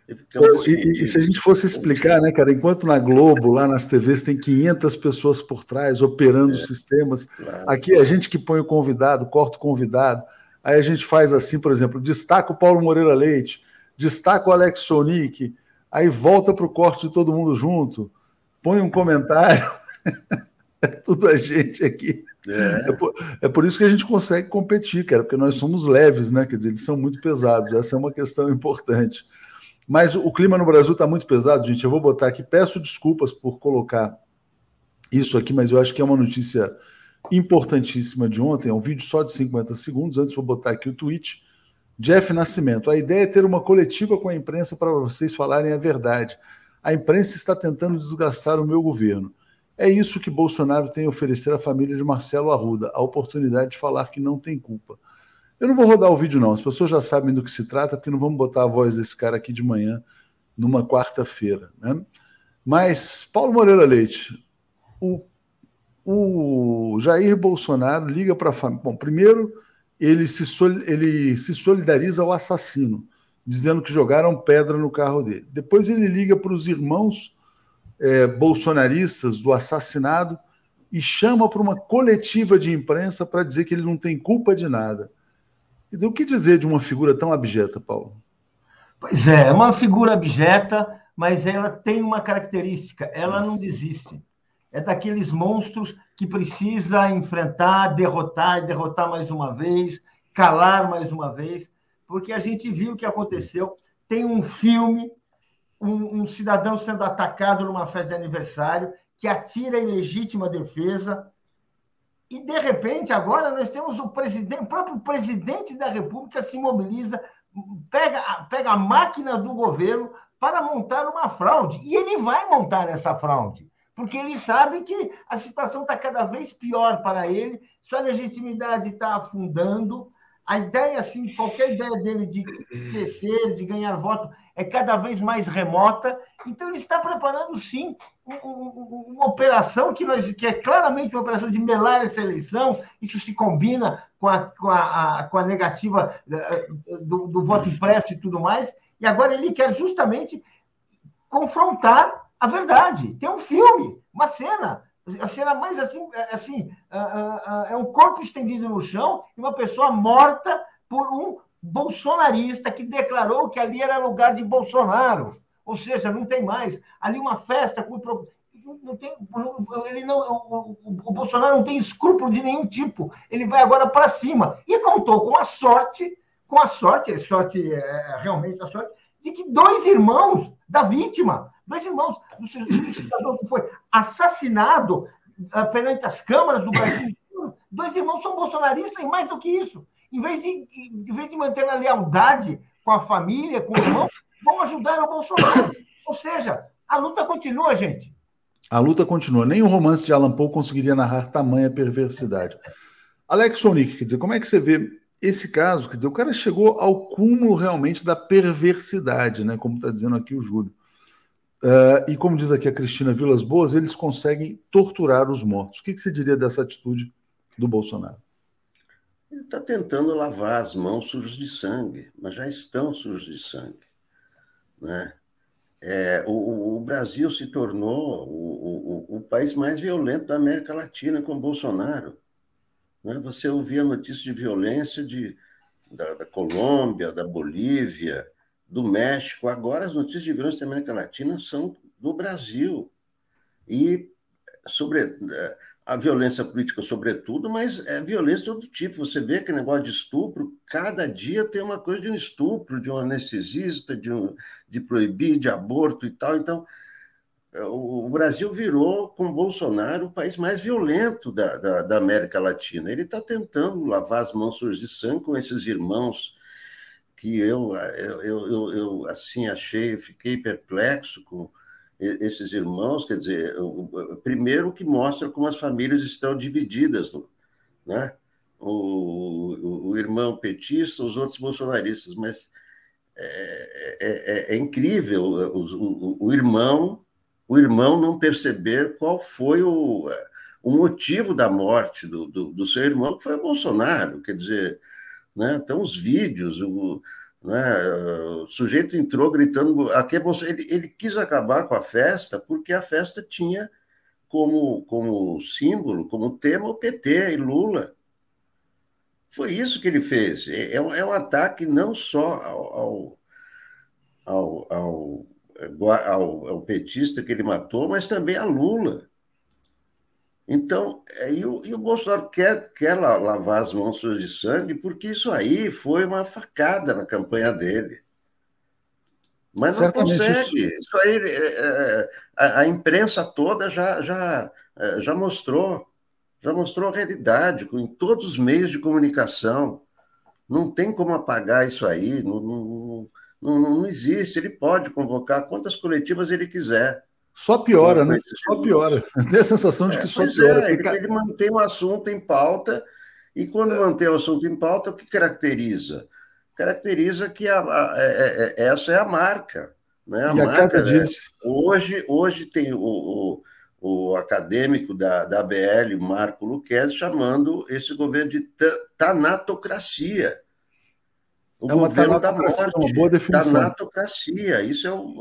E, e, e, se a gente fosse explicar, né, cara, enquanto na Globo, lá nas TVs, tem 500 pessoas por trás operando é, os sistemas, claro. aqui é a gente que põe o convidado, corta o convidado, aí a gente faz assim, por exemplo, destaca o Paulo Moreira Leite, destaca o Alex Sonic, aí volta para o corte de todo mundo junto, põe um comentário. é tudo a gente aqui. É. É, por, é. por, isso que a gente consegue competir, cara, porque nós somos leves, né? Quer dizer, eles são muito pesados. Essa é uma questão importante. Mas o clima no Brasil está muito pesado, gente. Eu vou botar aqui, peço desculpas por colocar isso aqui, mas eu acho que é uma notícia importantíssima de ontem. É um vídeo só de 50 segundos. Antes, vou botar aqui o tweet Jeff Nascimento, a ideia é ter uma coletiva com a imprensa para vocês falarem a verdade. A imprensa está tentando desgastar o meu governo. É isso que Bolsonaro tem a oferecer à família de Marcelo Arruda, a oportunidade de falar que não tem culpa. Eu não vou rodar o vídeo, não. As pessoas já sabem do que se trata, porque não vamos botar a voz desse cara aqui de manhã, numa quarta-feira. Né? Mas, Paulo Moreira Leite, o, o Jair Bolsonaro liga para a família. Bom, primeiro ele se, ele se solidariza ao assassino, dizendo que jogaram pedra no carro dele. Depois ele liga para os irmãos é, bolsonaristas do assassinado e chama para uma coletiva de imprensa para dizer que ele não tem culpa de nada. Então, o que dizer de uma figura tão abjeta, Paulo? Pois é, é uma figura abjeta, mas ela tem uma característica: ela não desiste é daqueles monstros que precisa enfrentar, derrotar e derrotar mais uma vez, calar mais uma vez, porque a gente viu o que aconteceu. Tem um filme, um, um cidadão sendo atacado numa festa de aniversário, que atira em legítima defesa, e de repente agora nós temos o presidente, o próprio presidente da República se mobiliza, pega, pega a máquina do governo para montar uma fraude, e ele vai montar essa fraude porque ele sabe que a situação está cada vez pior para ele, sua legitimidade está afundando, a ideia, assim, qualquer ideia dele de crescer, de ganhar voto, é cada vez mais remota. Então, ele está preparando, sim, uma operação que, nós, que é claramente uma operação de melar essa eleição. Isso se combina com a, com a, a com a negativa eh, do, do voto impresso e tudo mais. E agora ele quer justamente confrontar a verdade. Tem um filme, uma cena. A cena mais assim, é, assim é um corpo estendido no chão e uma pessoa morta por um bolsonarista que declarou que ali era lugar de Bolsonaro. Ou seja, não tem mais. Ali uma festa com não tem, ele não, o, o, Bolsonaro não tem escrúpulo de nenhum tipo. Ele vai agora para cima e contou com a sorte, com a sorte, a sorte é realmente a sorte de que dois irmãos da vítima Dois irmãos, um cidadão que foi assassinado uh, perante as câmaras do Brasil. Dois irmãos são bolsonaristas e mais do que isso. Em vez de, em vez de manter a lealdade com a família, com o irmão, vão ajudar o Bolsonaro. Ou seja, a luta continua, gente. A luta continua. Nem o romance de Alan Poe conseguiria narrar tamanha perversidade. Alex Sonic, quer dizer, como é que você vê esse caso? Quer dizer, o cara chegou ao cúmulo realmente da perversidade, né? Como está dizendo aqui o Júlio. Uh, e como diz aqui a Cristina Vilas Boas, eles conseguem torturar os mortos. O que, que você diria dessa atitude do Bolsonaro? Ele está tentando lavar as mãos sujas de sangue, mas já estão sujas de sangue. Né? É, o, o, Brasil se tornou o, o, o, país mais violento da América Latina com Bolsonaro. Né? Você ouvia notícias de violência de, da, da Colômbia, da Bolívia, do México. Agora, as notícias de violência da América Latina são do Brasil. E sobre eh, a violência política, sobretudo, mas é violência de todo tipo. Você vê que negócio de estupro, cada dia tem uma coisa de um estupro, de um anestesista, de, um, de proibir, de aborto e tal. Então, o Brasil virou, com Bolsonaro, o país mais violento da, da, da América Latina. Ele está tentando lavar as mãos sujas de sangue com esses irmãos que eu, eu, eu, eu assim achei, fiquei perplexo com esses irmãos, quer dizer, primeiro que mostra como as famílias estão divididas, né? O, o, o irmão petista, os outros bolsonaristas, mas é, é, é, é incrível o, o, o, irmão o irmão não perceber qual foi o, o motivo da morte do, do, do seu irmão, que foi o Bolsonaro. Quer dizer, né, então os vídeos, o, né, o sujeito entrou gritando. Aqui é ele, ele quis acabar com a festa porque a festa tinha como, como símbolo, como tema o PT e Lula. Foi isso que ele fez. É, é um, é um ataque não só ao, ao, ao, ao, ao, petista que ele matou, mas também a Lula. Então, é, e o, e o Bolsonaro quer, quer lavar as mãos de sangue, porque isso aí foi uma facada na campanha dele. Mas não Certamente consegue. Isso, isso aí, é, é, a, a, imprensa toda já, já, já mostrou, já mostrou a realidade em todos os meios de comunicação. Não tem como apagar isso aí, não, não, não, não existe. Ele pode convocar quantas coletivas ele quiser. Só piora, né? Só piora. Tem a sensação de que é, só piora. É, ele, ele mantém o assunto em pauta, e quando mantém o assunto em pauta, o que caracteriza? Caracteriza que a, a, a, é, é, essa é a marca. Né? A e marca, né? hoje, hoje tem o, o, o, acadêmico da, da BL, Marco Luquez, chamando esse governo de tanatocracia. O é governo da morte, uma boa definição. tanatocracia. Isso é o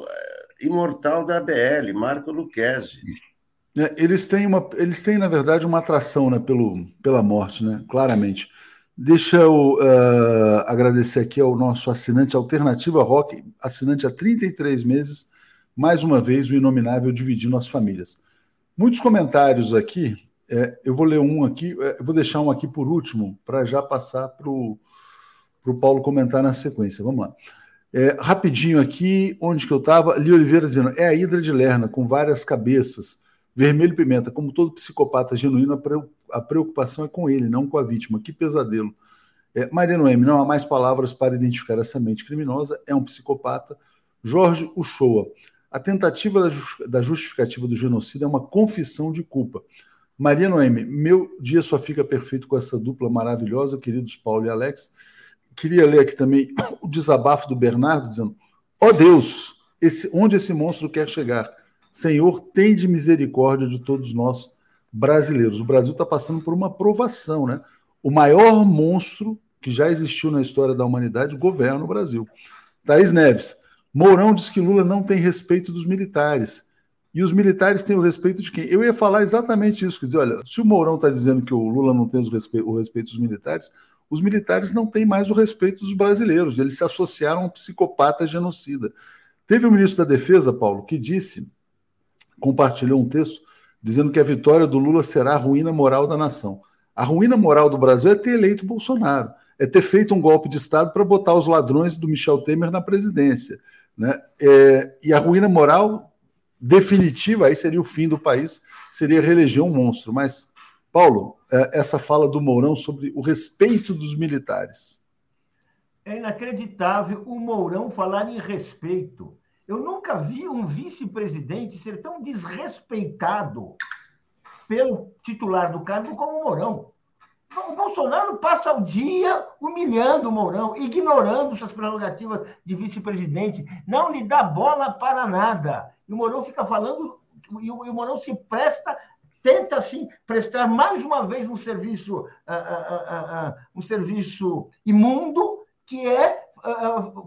imortal da ABL, Marco Lucchesi. É, eles têm uma, eles têm na verdade uma atração, né, pelo, pela morte, né, claramente. Deixa eu uh, agradecer aqui ao nosso assinante Alternativa Rock, assinante há 33 meses, mais uma vez o inominável dividindo as famílias. Muitos comentários aqui, é, eu vou ler um aqui, é, eu vou deixar um aqui por último, para já passar para o Paulo comentar na sequência. Vamos lá. É, rapidinho aqui, onde que eu estava? Li Oliveira dizendo: é a Hidra de Lerna, com várias cabeças, vermelho pimenta. Como todo psicopata genuíno, a preocupação é com ele, não com a vítima. Que pesadelo. É, Maria Noemi, não há mais palavras para identificar essa mente criminosa, é um psicopata. Jorge Uchoa, a tentativa da justificativa do genocídio é uma confissão de culpa. Maria Noemi, meu dia só fica perfeito com essa dupla maravilhosa, queridos Paulo e Alex queria ler aqui também o desabafo do Bernardo, dizendo: Ó oh Deus, esse, onde esse monstro quer chegar? Senhor, tem de misericórdia de todos nós brasileiros. O Brasil está passando por uma provação, né? O maior monstro que já existiu na história da humanidade governa o Brasil. Thaís Neves, Mourão diz que Lula não tem respeito dos militares. E os militares têm o respeito de quem? Eu ia falar exatamente isso. Quer dizer, olha, se o Mourão está dizendo que o Lula não tem o respeito dos militares, os militares não têm mais o respeito dos brasileiros, eles se associaram a um psicopata genocida. Teve o ministro da Defesa, Paulo, que disse, compartilhou um texto, dizendo que a vitória do Lula será a ruína moral da nação. A ruína moral do Brasil é ter eleito Bolsonaro, é ter feito um golpe de Estado para botar os ladrões do Michel Temer na presidência. Né? É, e a ruína moral definitiva, aí seria o fim do país, seria reeleger um monstro. Mas Paulo, é, essa fala do Mourão sobre o respeito dos militares. É inacreditável o Mourão falar em respeito. Eu nunca vi um vice-presidente ser tão desrespeitado pelo titular do cargo como o Mourão. O Bolsonaro passa o dia humilhando o Mourão, ignorando suas prerrogativas de vice-presidente, não lhe dá bola para nada. E o Mourão fica falando, e o Mourão se presta tenta assim prestar mais uma vez um serviço uh, uh, uh, um serviço imundo que é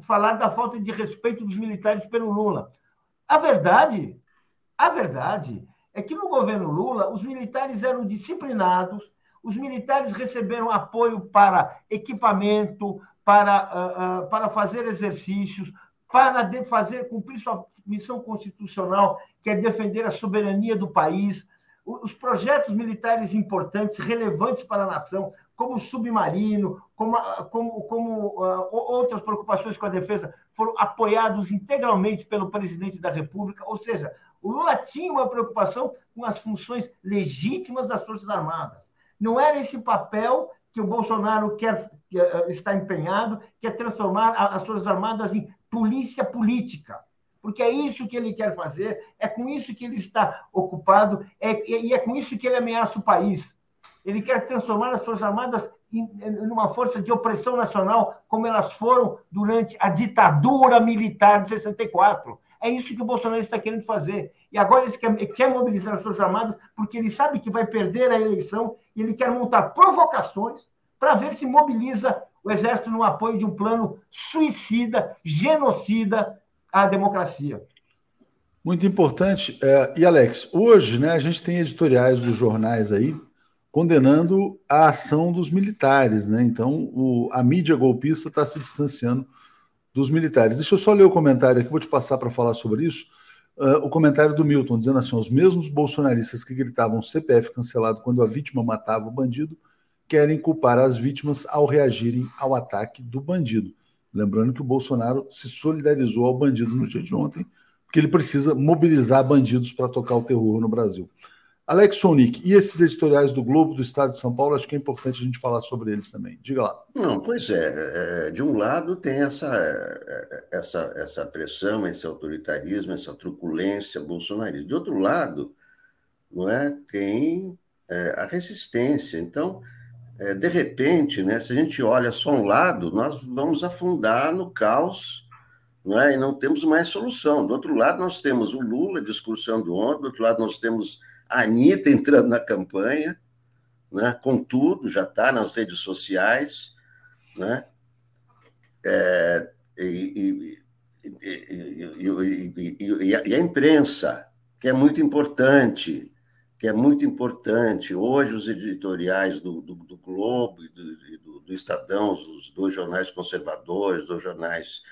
falar da falta de respeito dos militares pelo Lula. A verdade, a verdade é que no governo Lula os militares eram disciplinados, os militares receberam apoio para equipamento, para, para fazer exercícios, para fazer cumprir sua missão constitucional, que é defender a soberania do país, os projetos militares importantes, relevantes para a nação, como o submarino, como, como, como uh, outras preocupações com a defesa, foram apoiados integralmente pelo presidente da República. Ou seja, O Lula tinha uma preocupação com as funções legítimas das Forças Armadas. Não era esse papel que o Bolsonaro quer eh, está empenhado, que é transformar as Forças Armadas em polícia política. Porque é isso que ele quer fazer, é com isso que ele está ocupado, é, e é com isso que ele ameaça o país. Ele quer transformar as Forças Armadas em, em uma força de opressão nacional, como elas foram durante a ditadura militar de 64. É isso que o Bolsonaro está querendo fazer. E agora ele quer, quer mobilizar as Forças Armadas porque ele sabe que vai perder a eleição e ele quer montar provocações para ver se mobiliza o Exército no apoio de um plano suicida, genocida à democracia. Muito importante. É, e, Alex, hoje né, a gente tem editoriais dos jornais aí condenando a ação dos militares. Né? Então, o, a mídia golpista está se distanciando dos militares. Deixa eu só ler o comentário aqui, vou te passar para falar sobre isso. Uh, o comentário do Milton dizendo assim: os mesmos bolsonaristas que gritavam CPF cancelado quando a vítima matava o bandido querem culpar as vítimas ao reagirem ao ataque do bandido. Lembrando que o Bolsonaro se solidarizou ao bandido no dia de ontem, porque ele precisa mobilizar bandidos para tocar o terror no Brasil. Alex Sonic, e esses editoriais do Globo, do Estado de São Paulo, acho que é importante a gente falar sobre eles também. Diga lá. Não, pois é. é de um lado tem essa, essa, essa pressão, esse autoritarismo, essa truculência bolsonarista. De outro lado, não é, tem é, a resistência. Então, é, de repente, né, se a gente olha só um lado, nós vamos afundar no caos não é? e não temos mais solução. Do outro lado, nós temos o Lula discursando ontem, do outro lado, nós temos a Anitta entrando na campanha, né? com tudo, já está nas redes sociais, né? É, e, e, e, e, a imprensa, que é muito importante, que é muito importante. Hoje, os editoriais do, do, do Globo e do, do, Estadão, os dois jornais conservadores, dois jornais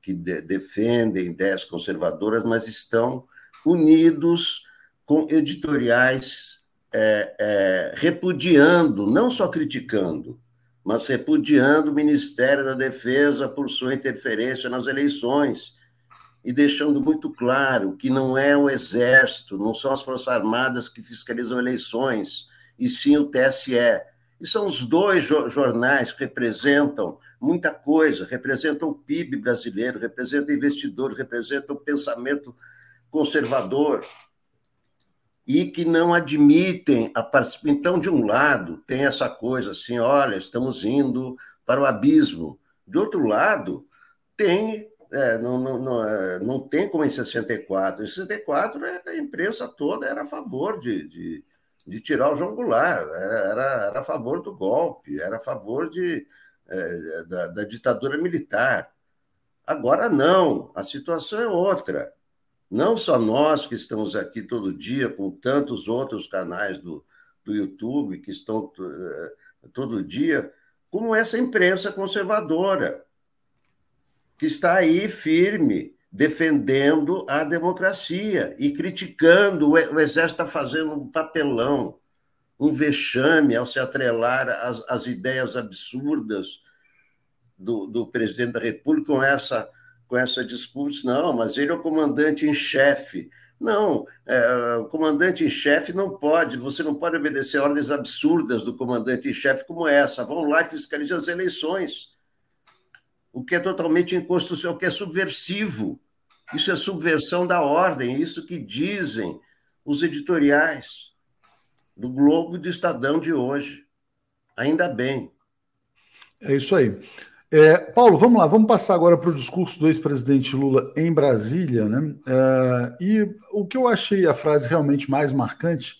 que de, defendem ideias conservadoras, mas estão unidos com editoriais é, é, repudiando, não só criticando, mas repudiando o Ministério da Defesa por sua interferência nas eleições e deixando muito claro que não é o Exército, não são as Forças Armadas que fiscalizam eleições, e sim o TSE. E são os dois jornais que representam muita coisa, representam o PIB brasileiro, representam investidor, representam o pensamento conservador e que não admitem a participação. Então, de um lado, tem essa coisa assim: olha, estamos indo para o abismo. De outro lado, tem. É, não, não, não, é, não tem como em 64. Em 64, é, a imprensa toda era a favor de, de, de tirar o João Goulart, era, era, era, a favor do golpe, era a favor de, é, da, da ditadura militar. Agora não, a situação é outra não só nós que estamos aqui todo dia, com tantos outros canais do, do YouTube que estão uh, todo dia, como essa imprensa conservadora, que está aí firme, defendendo a democracia e criticando. O Exército está fazendo um papelão, um vexame ao se atrelar às, às ideias absurdas do, do presidente da República com essa com essa discurso, não, mas ele é o comandante em chefe. Não, é, o comandante em chefe não pode, você não pode obedecer ordens absurdas do comandante em chefe como essa. Vão lá e fiscalizem as eleições. O que é totalmente inconstitucional, o que é subversivo. Isso é subversão da ordem, isso que dizem os editoriais do Globo e do Estadão de hoje. Ainda bem. É isso aí. É, Paulo, vamos lá, vamos passar agora para o discurso do ex-presidente Lula em Brasília, né? É, e o que eu achei a frase realmente mais marcante,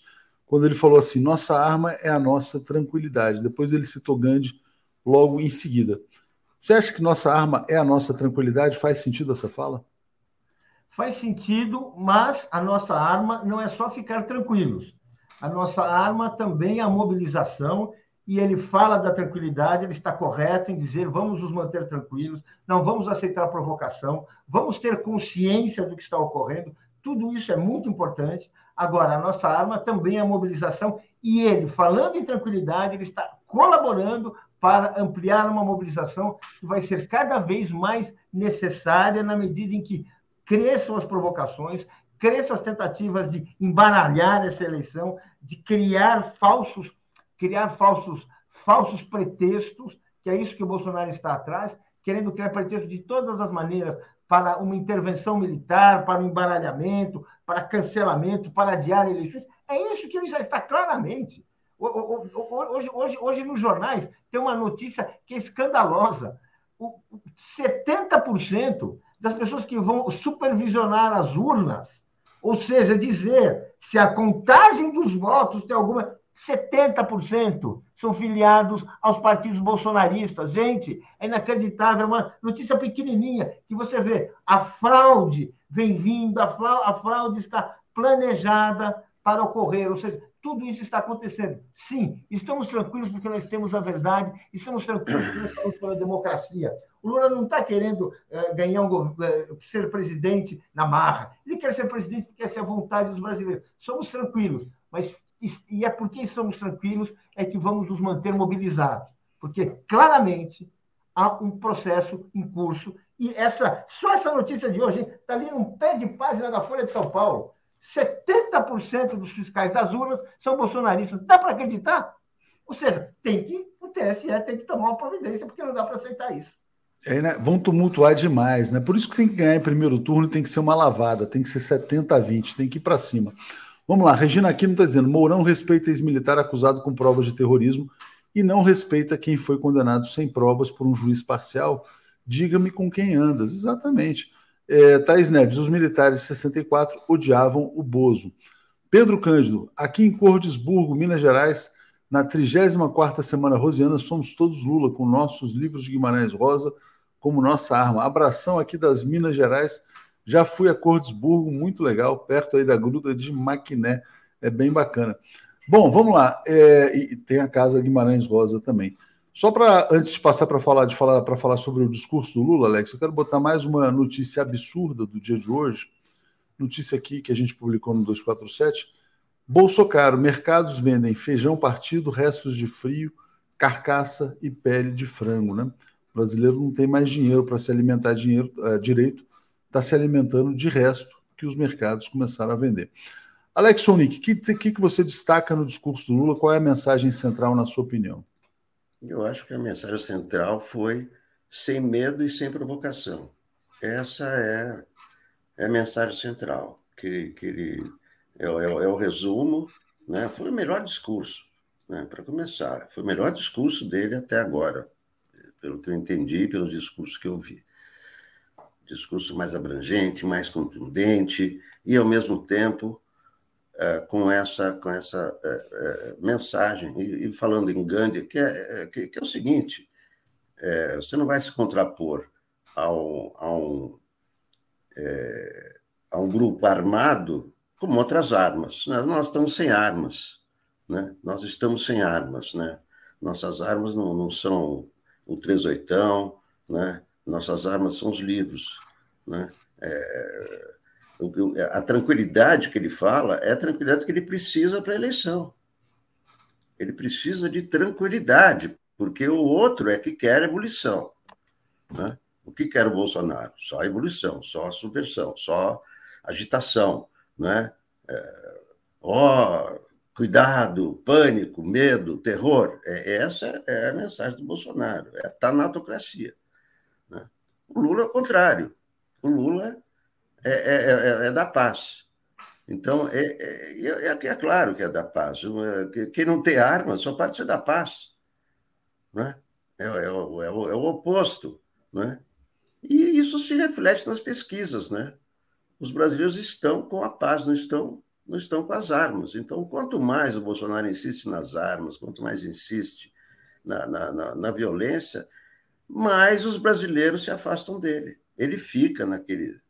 quando ele falou assim: nossa arma é a nossa tranquilidade. Depois ele citou Gandhi logo em seguida. Você acha que nossa arma é a nossa tranquilidade? Faz sentido essa fala? Faz sentido, mas a nossa arma não é só ficar tranquilos. A nossa arma também é a mobilização e ele fala da tranquilidade, ele está correto em dizer vamos nos manter tranquilos, não vamos aceitar provocação, vamos ter consciência do que está ocorrendo, tudo isso é muito importante. Agora, a nossa arma também é a mobilização, e ele, falando em tranquilidade, ele está colaborando para ampliar uma mobilização que vai ser cada vez mais necessária na medida em que cresçam as provocações, cresçam as tentativas de embaralhar essa eleição, de criar falsos, criar falsos, falsos pretextos, que é isso que o Bolsonaro está atrás, querendo criar pretextos de todas as maneiras para uma intervenção militar, para um embaralhamento, para cancelamento, para adiar eleições. É isso que ele já está claramente. Hoje, hoje, hoje, nos jornais, tem uma notícia que é escandalosa. 70% das pessoas que vão supervisionar as urnas, ou seja, dizer se a contagem dos votos tem alguma. 70% são filiados aos partidos bolsonaristas. Gente, é inacreditável, é uma notícia pequenininha que você vê. A fraude vem vindo, a fraude está planejada para ocorrer, ou seja, tudo isso está acontecendo. Sim, estamos tranquilos porque nós temos a verdade, estamos tranquilos porque nós estamos pela democracia. O Lula não está querendo uh, ganhar um, uh, ser presidente na marra. Ele quer ser presidente porque essa é a vontade dos brasileiros. Somos tranquilos, mas e é porque somos tranquilos é que vamos nos manter mobilizados, porque claramente há um processo em curso e essa só essa notícia de hoje está ali num pé de página da Folha de São Paulo. 70% dos fiscais das urnas são bolsonaristas. Dá para acreditar? Ou seja, tem que o TSE tem que tomar uma providência porque não dá para aceitar isso. É, né? Vão tumultuar demais, né? Por isso que tem que ganhar em primeiro turno, tem que ser uma lavada, tem que ser 70 a 20, tem que ir para cima. Vamos lá, Regina Aquino está dizendo: Mourão respeita ex-militar acusado com provas de terrorismo e não respeita quem foi condenado sem provas por um juiz parcial. Diga-me com quem andas. Exatamente. É, Thaís Neves, os militares de 64 odiavam o Bozo. Pedro Cândido, aqui em Cordesburgo, Minas Gerais, na 34ª Semana Rosiana, somos todos Lula, com nossos livros de Guimarães Rosa como nossa arma. Abração aqui das Minas Gerais já fui a Cordesburgo, muito legal, perto aí da gruta de Maquiné. É bem bacana. Bom, vamos lá. É, e tem a casa Guimarães Rosa também. Só para antes de passar para falar de falar para falar sobre o discurso do Lula, Alex, eu quero botar mais uma notícia absurda do dia de hoje. Notícia aqui que a gente publicou no 247. Bolsocaro, mercados vendem feijão partido, restos de frio, carcaça e pele de frango, né? O brasileiro não tem mais dinheiro para se alimentar dinheiro, uh, direito está se alimentando de resto que os mercados começaram a vender. Alex Sonic, o que, que, que você destaca no discurso do Lula? Qual é a mensagem central, na sua opinião? Eu acho que a mensagem central foi sem medo e sem provocação. Essa é, é a mensagem central, que, que ele, é, é, é o resumo, né? foi o melhor discurso, né? para começar. Foi o melhor discurso dele até agora, pelo que eu entendi, pelos discursos que eu vi discurso mais abrangente, mais contundente e, ao mesmo tempo, com essa, com essa é, é, mensagem. E, falando em Gandhi, que é, que, que é o seguinte: você não vai se contrapor ao, a, um, a um grupo armado com outras armas. Nós, nós estamos sem armas. Né? Nós estamos sem armas. Né? Nossas armas não, não são o 38, né? Nossas armas são os livros. Né? É, a tranquilidade que ele fala é a tranquilidade que ele precisa para a eleição. Ele precisa de tranquilidade, porque o outro é que quer ebulição. Né? O que quer o Bolsonaro? Só ebulição, só subversão, só agitação. Né? É, ó, cuidado, pânico, medo, terror. É, essa é a mensagem do Bolsonaro. É, tá na autocracia. O Lula é o contrário. O Lula é, é, é, é da paz. Então, é, é, é, é, claro que é da paz. Quem não tem arma só pode ser da paz. Né? É, é, é, o, é o oposto. Né? E isso se reflete nas pesquisas. Né? Os brasileiros estão com a paz, não estão, não estão com as armas. Então, quanto mais o Bolsonaro insiste nas armas, quanto mais insiste na, na, na, na violência, mais os brasileiros se afastam dele. Ele fica naquele,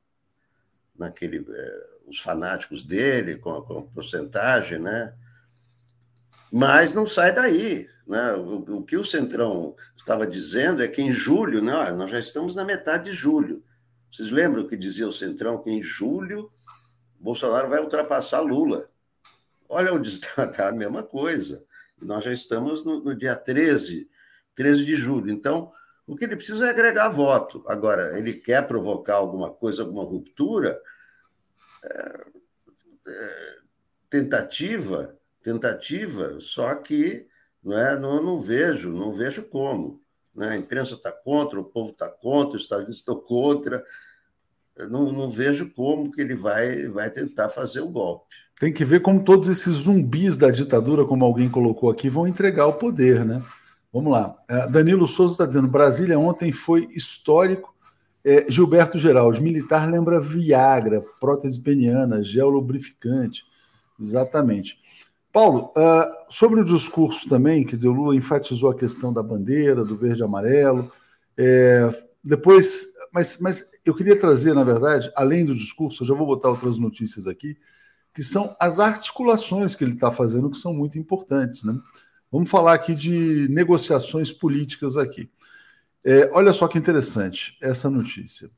naquele, é, os fanáticos dele com a, com a, porcentagem, né? Mas não sai daí, né? O, o, que o Centrão estava dizendo é que em julho, né? Nós já estamos na metade de julho. Vocês lembram que dizia o Centrão que em julho Bolsonaro vai ultrapassar Lula? Olha onde está, tá a mesma coisa. Nós já estamos no, no dia 13, 13 de julho. Então, o que ele precisa é agregar voto. Agora, ele quer provocar alguma coisa, alguma ruptura, é, é, tentativa, tentativa, só que não, é, não, não vejo, não vejo como. Né? A imprensa está contra, o povo está contra, os Estados Unidos estão contra. Não, não vejo como que ele vai, vai tentar fazer o golpe. Tem que ver como todos esses zumbis da ditadura, como alguém colocou aqui, vão entregar o poder, né? Vamos lá. É, Danilo Souza está dizendo: Brasília ontem foi histórico. É, Gilberto Geraldo, militar lembra Viagra, prótese peniana, gel lubrificante. Exatamente. Paulo, uh, sobre o discurso também, quer dizer, o Lula enfatizou a questão da bandeira, do verde e amarelo. É, depois, mas, mas eu queria trazer, na verdade, além do discurso, eu já vou botar outras notícias aqui, que são as articulações que ele está fazendo, que são muito importantes. Né? Vamos falar aqui de negociações políticas aqui. É, olha só que interessante essa notícia.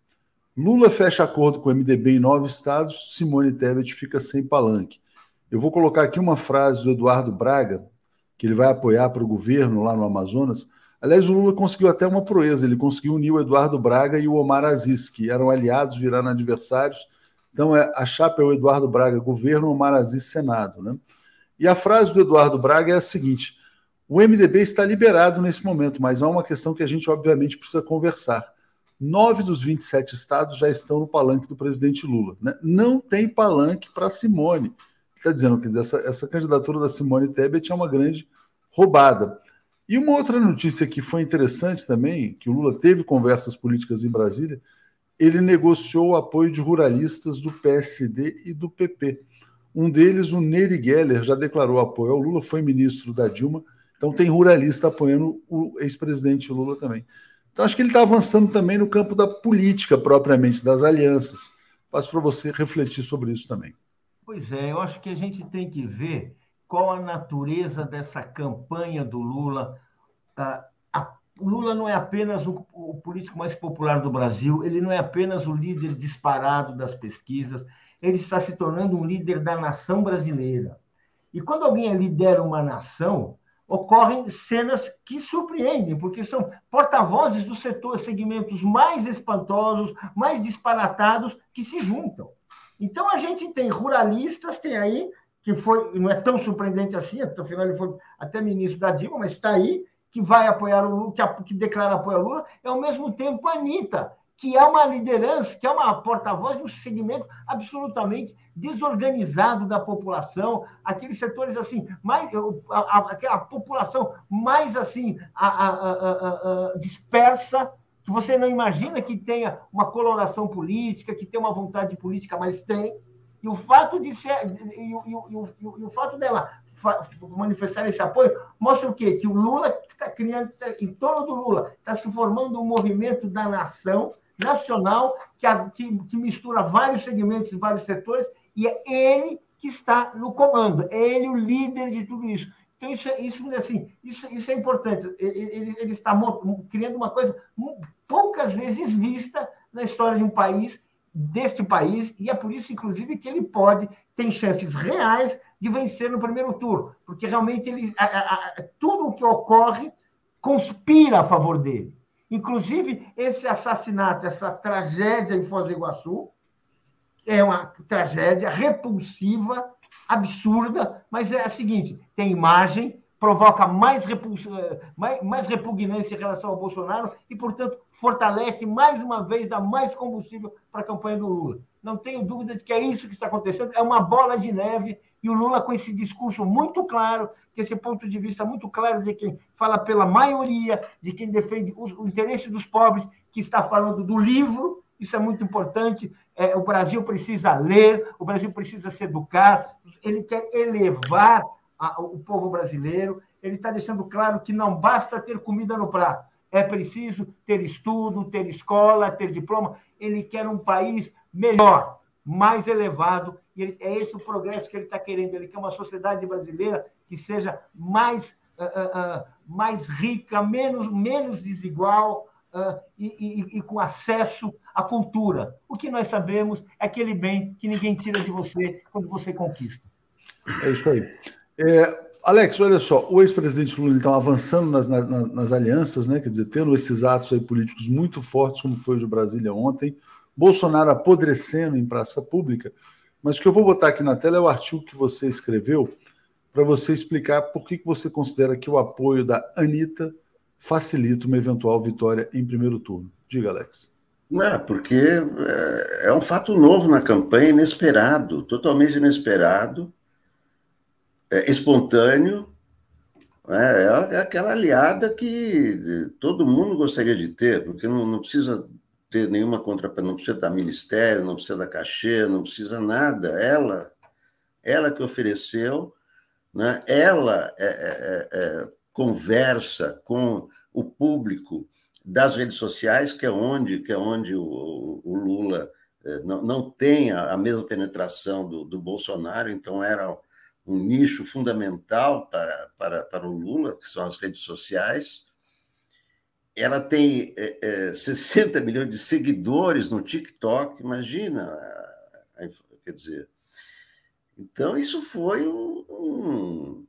Lula fecha acordo com o MDB em nove estados, Simone Tebet fica sem palanque. Eu vou colocar aqui uma frase do Eduardo Braga, que ele vai apoiar para o governo lá no Amazonas. Aliás, o Lula conseguiu até uma proeza, ele conseguiu unir o Eduardo Braga e o Omar Aziz, que eram aliados, viraram adversários. Então, é, a chapa é o Eduardo Braga, governo, Omar Aziz, Senado. Né? E a frase do Eduardo Braga é a seguinte: o MDB está liberado nesse momento, mas há uma questão que a gente, obviamente, precisa conversar. Nove dos 27 estados já estão no palanque do presidente Lula. Né? Não tem palanque para Simone está dizendo que essa, essa candidatura da Simone Tebet é uma grande roubada. E uma outra notícia que foi interessante também, que o Lula teve conversas políticas em Brasília, ele negociou o apoio de ruralistas do PSD e do PP. Um deles, o Neri Geller, já declarou apoio ao Lula, foi ministro da Dilma, então tem ruralista apoiando o ex-presidente Lula também. Então acho que ele está avançando também no campo da política propriamente, das alianças. Passo para você refletir sobre isso também. Pois é, eu acho que a gente tem que ver qual a natureza dessa campanha do Lula. o Lula não é apenas o, o, político mais popular do Brasil, ele não é apenas o líder disparado das pesquisas, ele está se tornando um líder da nação brasileira. E quando alguém lidera uma nação, ocorrem cenas que surpreendem, porque são porta-vozes dos setores, segmentos mais espantosos, mais disparatados, que se juntam. Então a gente tem ruralistas, tem aí, que foi, não é tão surpreendente assim, afinal ele foi até ministro da Dilma, mas está aí, que vai apoiar o Lula, que, que declara apoio ao Lula, é ao mesmo tempo a Anitta, que é uma liderança, que é uma porta-voz de um segmento absolutamente desorganizado da população, aqueles setores assim, mais a, a, a população mais assim a, dispersa que você não imagina que tenha uma coloração política, que tenha uma vontade política, mas tem. E o fato de ser, e, e, e, e o fato dela manifestar esse apoio mostra o quê? Que o Lula está criando, em torno do Lula, está se formando um movimento da nação nacional que, que, que mistura vários segmentos e vários setores, e é ele que está no comando, é ele o líder de tudo isso. Então, isso, é, isso, assim, isso, isso é importante. Ele, ele, ele está criando uma coisa poucas vezes vista na história de um país, deste país, e é por isso, inclusive, que ele pode, tem chances reais de vencer no primeiro turno, porque realmente ele, a, a, a, tudo o que ocorre conspira a favor dele. Inclusive, esse assassinato, essa tragédia em Foz do Iguaçu, é uma tragédia repulsiva, absurda, mas é a seguinte: tem imagem, provoca mais, eh, mais, mais repugnância em relação ao Bolsonaro e, portanto, fortalece mais uma vez, dá mais combustível para a campanha do Lula. Não tenho dúvidas que é isso que está acontecendo, é uma bola de neve e o Lula com esse discurso muito claro, que esse ponto de vista muito claro de quem fala pela maioria, de quem defende o, o interesse dos pobres, que está falando do livro, isso é muito importante. É, o Brasil precisa ler, o Brasil precisa se educar, ele quer elevar a, o povo brasileiro. Ele está deixando claro que não basta ter comida no prato, é preciso ter estudo, ter escola, ter diploma. Ele quer um país melhor, mais elevado, e ele, é esse o progresso que ele está querendo. Ele quer uma sociedade brasileira que seja mais, uh, uh, uh, mais rica, menos, menos desigual e, e, e com acesso à cultura. O que nós sabemos é aquele bem que ninguém tira de você quando você conquista. É isso aí. É, Alex, olha só, o ex-presidente Lula está avançando nas, nas, nas, alianças, né? Quer dizer, tendo esses atos aí políticos muito fortes, como foi o de Brasília ontem, Bolsonaro apodrecendo em praça pública. Mas o que eu vou botar aqui na tela é o artigo que você escreveu para você explicar por que, você considera que o apoio da Anitta facilita uma eventual vitória em primeiro turno. Diga, Alex. Não, porque é, é um fato novo na campanha, inesperado, totalmente inesperado, é, espontâneo. É, é, aquela aliada que todo mundo gostaria de ter, porque não, não precisa ter nenhuma contra, não precisa dar ministério, não precisa dar cachê, não precisa nada. Ela, ela que ofereceu, né? ela é, é, é, conversa com o público das redes sociais, que é onde, que é onde o, o Lula é, não, não tem a, mesma penetração do, do Bolsonaro, então era um nicho fundamental para, para, para o Lula, que são as redes sociais ela tem é, é, 60 milhões de seguidores no TikTok, imagina, quer dizer. Então, isso foi um. um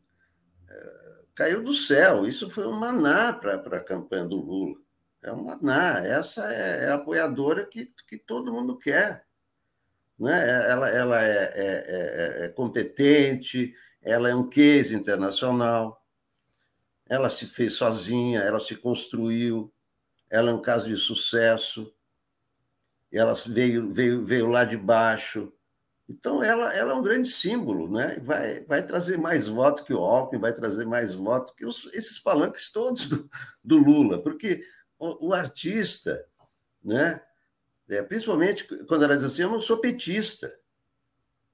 é, caiu do céu, isso foi um maná para a campanha do Lula. É um maná, essa é, é a apoiadora que, que todo mundo quer. Né? Ela, ela é, é, é competente, ela é um case internacional ela se fez sozinha, ela se construiu, ela é um caso de sucesso, ela veio, veio, veio lá de baixo. Então, ela, ela é um grande símbolo, né? vai, vai trazer mais voto que o Alckmin, vai trazer mais voto que os, esses palanques todos do, do Lula, porque o, o artista, né? É, principalmente quando ela diz assim: Eu não sou petista.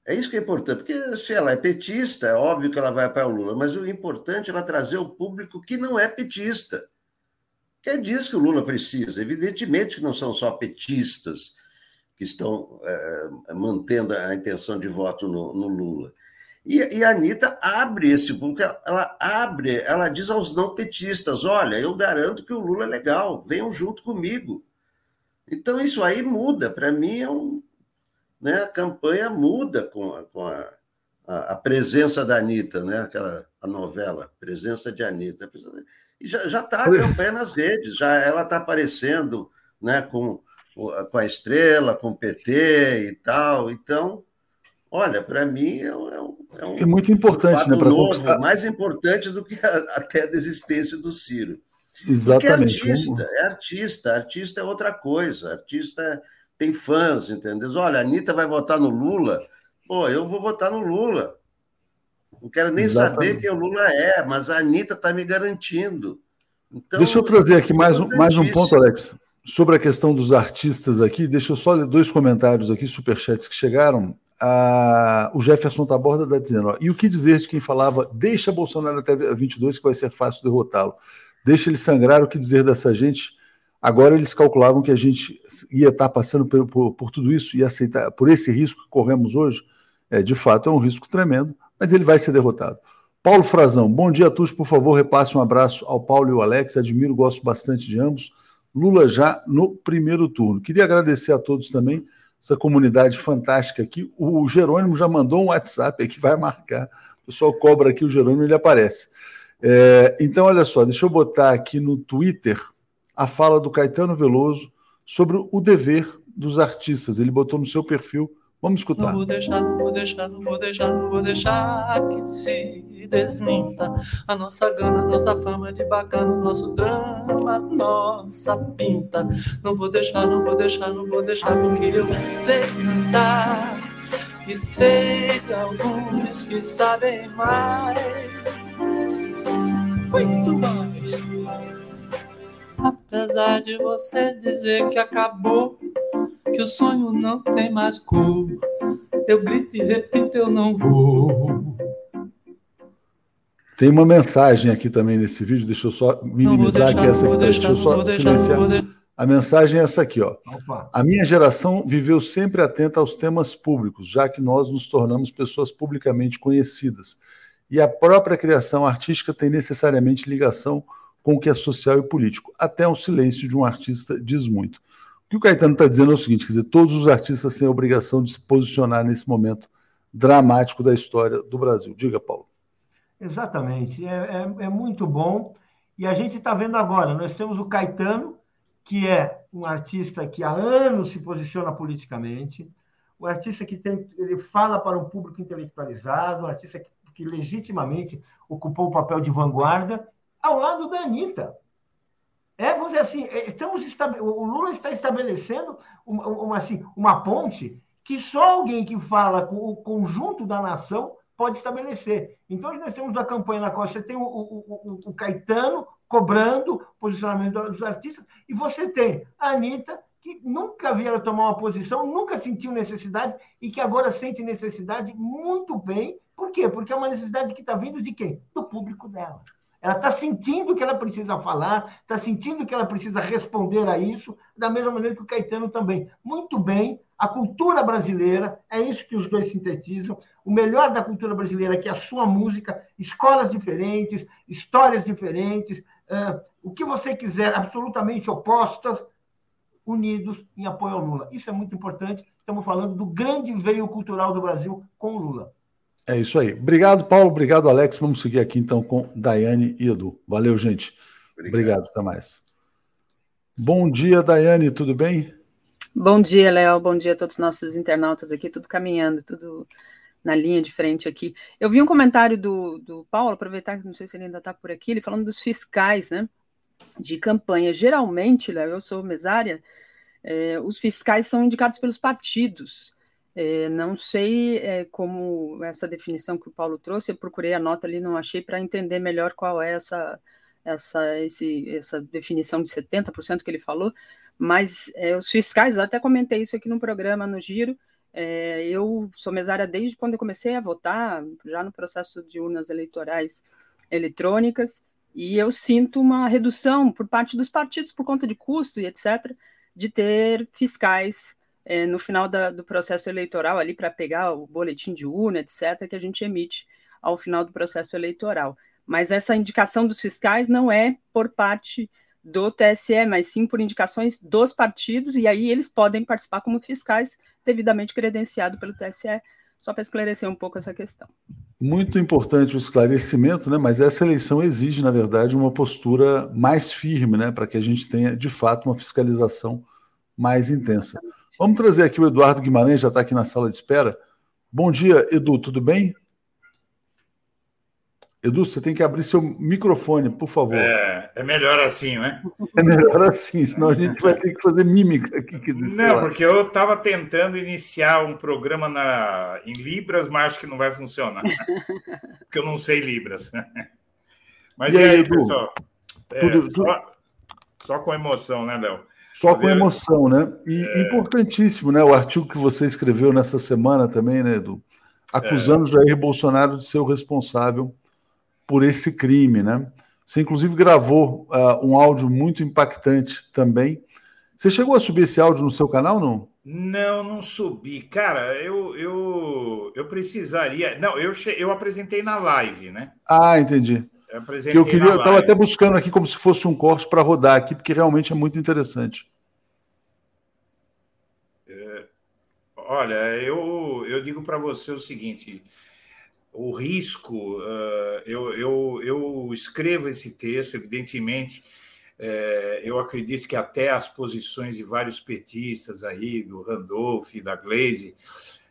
É isso que é importante, porque se ela é petista, é óbvio que ela vai apoiar o Lula, mas o importante é ela trazer o público que não é petista. Que é disso que o Lula precisa. Evidentemente que não são só petistas que estão é, mantendo a intenção de voto no, no Lula. E, e, a Anitta abre esse público, ela, ela abre, ela diz aos não petistas: olha, eu garanto que o Lula é legal, venham junto comigo. Então, isso aí muda. Para mim, é um, né, a campanha muda com, a, com a, a, presença da Anitta, né, aquela a novela, Presença de Anitta. E já está a campanha nas redes, já ela está aparecendo né, com, com a estrela, com o PT e tal. Então, olha, para mim é, um, é, um, é muito importante, né? Para conquistar... mais importante do que a, até a desistência do Ciro. Exatamente. Porque é artista, é artista, artista é outra coisa, artista tem fãs, entendeu? Olha, a Anitta vai votar no Lula. Pô, eu vou votar no Lula. Não quero nem Exatamente. saber quem o Lula é, mas a Anitta está me garantindo. Então, deixa eu trazer aqui mais um, mais um ponto, Alex, sobre a questão dos artistas aqui. Deixa eu só ler dois comentários aqui, superchats que chegaram. Ah, o Jefferson Taborda está dizendo: ó, e o que dizer de quem falava, deixa Bolsonaro até 22 que vai ser fácil derrotá-lo? Deixa ele sangrar, o que dizer dessa gente? Agora eles calculavam que a gente ia estar passando por, por, por tudo isso e aceitar por esse risco que corremos hoje. É, de fato, é um risco tremendo, mas ele vai ser derrotado. Paulo Frazão, bom dia a todos. Por favor, repasse um abraço ao Paulo e ao Alex. Admiro, gosto bastante de ambos. Lula já no primeiro turno. Queria agradecer a todos também, essa comunidade fantástica aqui. O Jerônimo já mandou um WhatsApp aqui, vai marcar. O pessoal cobra aqui, o Jerônimo ele aparece. É, então, olha só, deixa eu botar aqui no Twitter a fala do Caetano Veloso sobre o dever dos artistas. Ele botou no seu perfil. Vamos escutar. Não vou deixar, não vou deixar, não vou deixar, não vou deixar que se desminta a nossa gana, nossa fama de bacana, nosso drama, nossa pinta. Não vou deixar, não vou deixar, não vou deixar, porque eu sei cantar e sei de alguns que sabem mais, muito mais. Apesar de você dizer que acabou, que o sonho não tem mais cor, eu grito e repito, eu não vou. Tem uma mensagem aqui também nesse vídeo, deixa eu só minimizar deixar, aqui essa aqui, deixa eu só silenciar. A mensagem é essa aqui, ó. Opa. A minha geração viveu sempre atenta aos temas públicos, já que nós nos tornamos pessoas publicamente conhecidas. E a própria criação artística tem necessariamente ligação com com o que é social e político. Até o silêncio de um artista diz muito. O que o Caetano está dizendo é o seguinte: quer dizer, todos os artistas têm a obrigação de se posicionar nesse momento dramático da história do Brasil. Diga, Paulo. Exatamente. É, é, é muito bom. E a gente está vendo agora, nós temos o Caetano, que é um artista que há anos se posiciona politicamente, o artista que tem, ele fala para um público intelectualizado, o artista que, que legitimamente ocupou o papel de vanguarda, ao lado da Anitta. É, vamos dizer assim, é, estamos o Lula está estabelecendo uma, uma, assim, uma ponte que só alguém que fala com o conjunto da nação pode estabelecer. Então, nós temos a campanha na qual você tem o, o, o, o Caetano cobrando posicionamento dos artistas, e você tem a Anitta que nunca vieram tomar uma posição, nunca sentiu necessidade e que agora sente necessidade muito bem. Por quê? Porque é uma necessidade que está vindo de quem? Do público dela. Ela está sentindo que ela precisa falar, está sentindo que ela precisa responder a isso, da mesma maneira que o Caetano também. Muito bem, a cultura brasileira, é isso que os dois sintetizam. O melhor da cultura brasileira, que é a sua música, escolas diferentes, histórias diferentes, uh, o que você quiser, absolutamente opostas, unidos em apoio ao Lula. Isso é muito importante. Estamos falando do grande veio cultural do Brasil com o Lula. É isso aí. Obrigado, Paulo. Obrigado, Alex. Vamos seguir aqui então com Daiane e Edu. Valeu, gente. Obrigado. Obrigado. Até mais. Bom dia, Daiane. Tudo bem? Bom dia, Léo. Bom dia a todos os nossos internautas aqui. Tudo caminhando, tudo na linha de frente aqui. Eu vi um comentário do, do Paulo, aproveitar que não sei se ele ainda está por aqui, ele falando dos fiscais, né? de campanha. Geralmente, Léo, eu sou mesária, é, os fiscais são indicados pelos partidos. É, não sei é, como essa definição que o Paulo trouxe, eu procurei a nota ali, não achei para entender melhor qual é essa, essa, esse, essa definição de 70% que ele falou, mas é, os fiscais, até comentei isso aqui no programa, no Giro, é, eu sou mesária desde quando eu comecei a votar, já no processo de urnas eleitorais eletrônicas, e eu sinto uma redução por parte dos partidos, por conta de custo e etc., de ter fiscais é, no final da, do processo eleitoral, ali para pegar o boletim de urna, etc., que a gente emite ao final do processo eleitoral. Mas essa indicação dos fiscais não é por parte do TSE, mas sim por indicações dos partidos, e aí eles podem participar como fiscais devidamente credenciado pelo TSE, só para esclarecer um pouco essa questão. Muito importante o esclarecimento, né? mas essa eleição exige, na verdade, uma postura mais firme, né? para que a gente tenha, de fato, uma fiscalização mais intensa. Vamos trazer aqui o Eduardo Guimarães, já está aqui na sala de espera. Bom dia, Edu, tudo bem? Edu, você tem que abrir seu microfone, por favor. É, é melhor assim, né? É melhor assim, senão a gente vai ter que fazer mímica aqui. Que, não, lá. porque eu estava tentando iniciar um programa na, em Libras, mas acho que não vai funcionar. porque eu não sei Libras. Mas e, aí, aí pessoal? É, tudo, só, tudo... só, com emoção, né, Léo? Só com emoção, né? E é... importantíssimo, né? O artigo que você escreveu nessa semana também, né, Edu? Acusando é... Jair Bolsonaro de ser o responsável por esse crime, né? Você inclusive gravou uh, um áudio muito impactante também. Você chegou a subir esse áudio no seu canal, não? Não, não subi. Cara, eu eu, eu precisaria. Não, eu, che... eu apresentei na live, né? Ah, entendi. Eu apresentei eu queria, eu estava até buscando aqui como se fosse um corte para rodar aqui, porque realmente é muito interessante. É, olha, eu, eu digo para você o seguinte: o risco. Uh, eu, eu, eu escrevo esse texto, evidentemente, é, eu acredito que até as posições de vários petistas aí, do Randolph e da Glaze,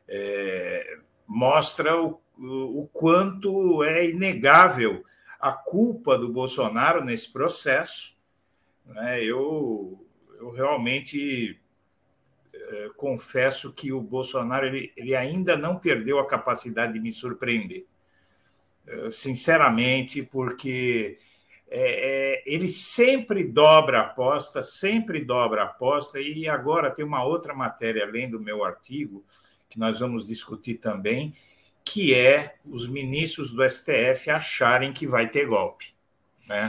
é, mostra o, o quanto é inegável a culpa do Bolsonaro nesse processo. Né? Eu, eu realmente confesso que o Bolsonaro ele, ele ainda não perdeu a capacidade de me surpreender. Uh, sinceramente, porque é, é, ele sempre dobra a aposta, sempre dobra a aposta, e agora tem uma outra matéria, além do meu artigo, que nós vamos discutir também, que é os ministros do STF acharem que vai ter golpe. Né?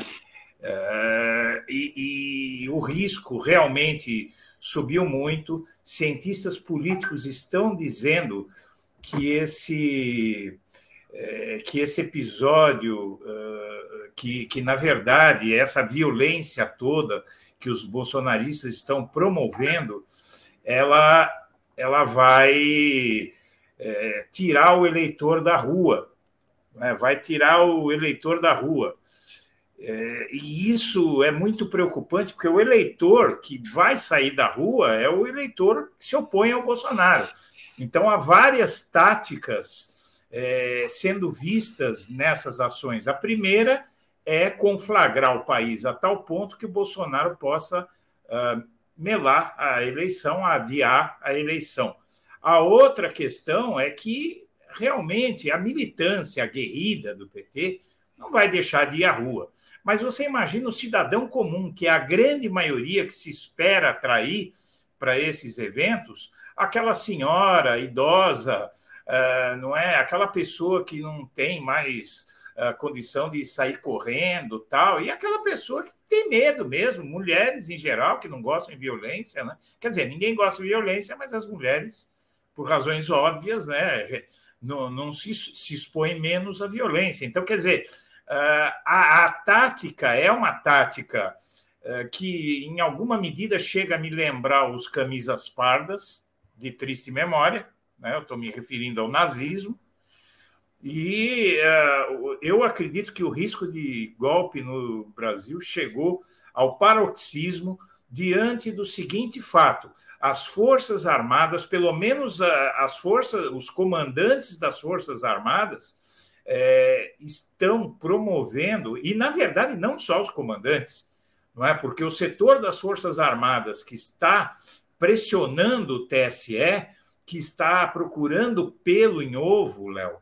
E, e o risco realmente subiu muito. Cientistas políticos estão dizendo que esse é, que esse episódio, que, que na verdade essa violência toda que os bolsonaristas estão promovendo, ela, ela vai é, tirar o eleitor da rua, né? vai tirar o eleitor da rua. É, e isso é muito preocupante, porque o eleitor que vai sair da rua é o eleitor que se opõe ao Bolsonaro. Então, há várias táticas é, sendo vistas nessas ações. A primeira é conflagrar o país a tal ponto que o Bolsonaro possa uh, melar a eleição, adiar a eleição. A outra questão é que realmente a militância aguerrida do PT não vai deixar de ir à rua. Mas você imagina o cidadão comum, que é a grande maioria que se espera atrair para esses eventos, aquela senhora idosa, uh, não é? Aquela pessoa que não tem mais uh, condição de sair correndo, tal, e aquela pessoa que tem medo mesmo, mulheres em geral que não gostam de violência, né? Quer dizer, ninguém gosta de violência, mas as mulheres, por razões óbvias, né, não, não se, se expõem menos à violência. Então, quer dizer, a, a tática é uma tática que, em alguma medida, chega a me lembrar os camisas pardas, de triste memória, né? eu estou me referindo ao nazismo, e uh, eu acredito que o risco de golpe no Brasil chegou ao paroxismo diante do seguinte fato: as Forças Armadas, pelo menos uh, as forças, os comandantes das Forças Armadas, uh, estão promovendo, e na verdade não só os comandantes, não é? Porque o setor das Forças Armadas que está pressionando o TSE, que está procurando pelo em ovo, Léo,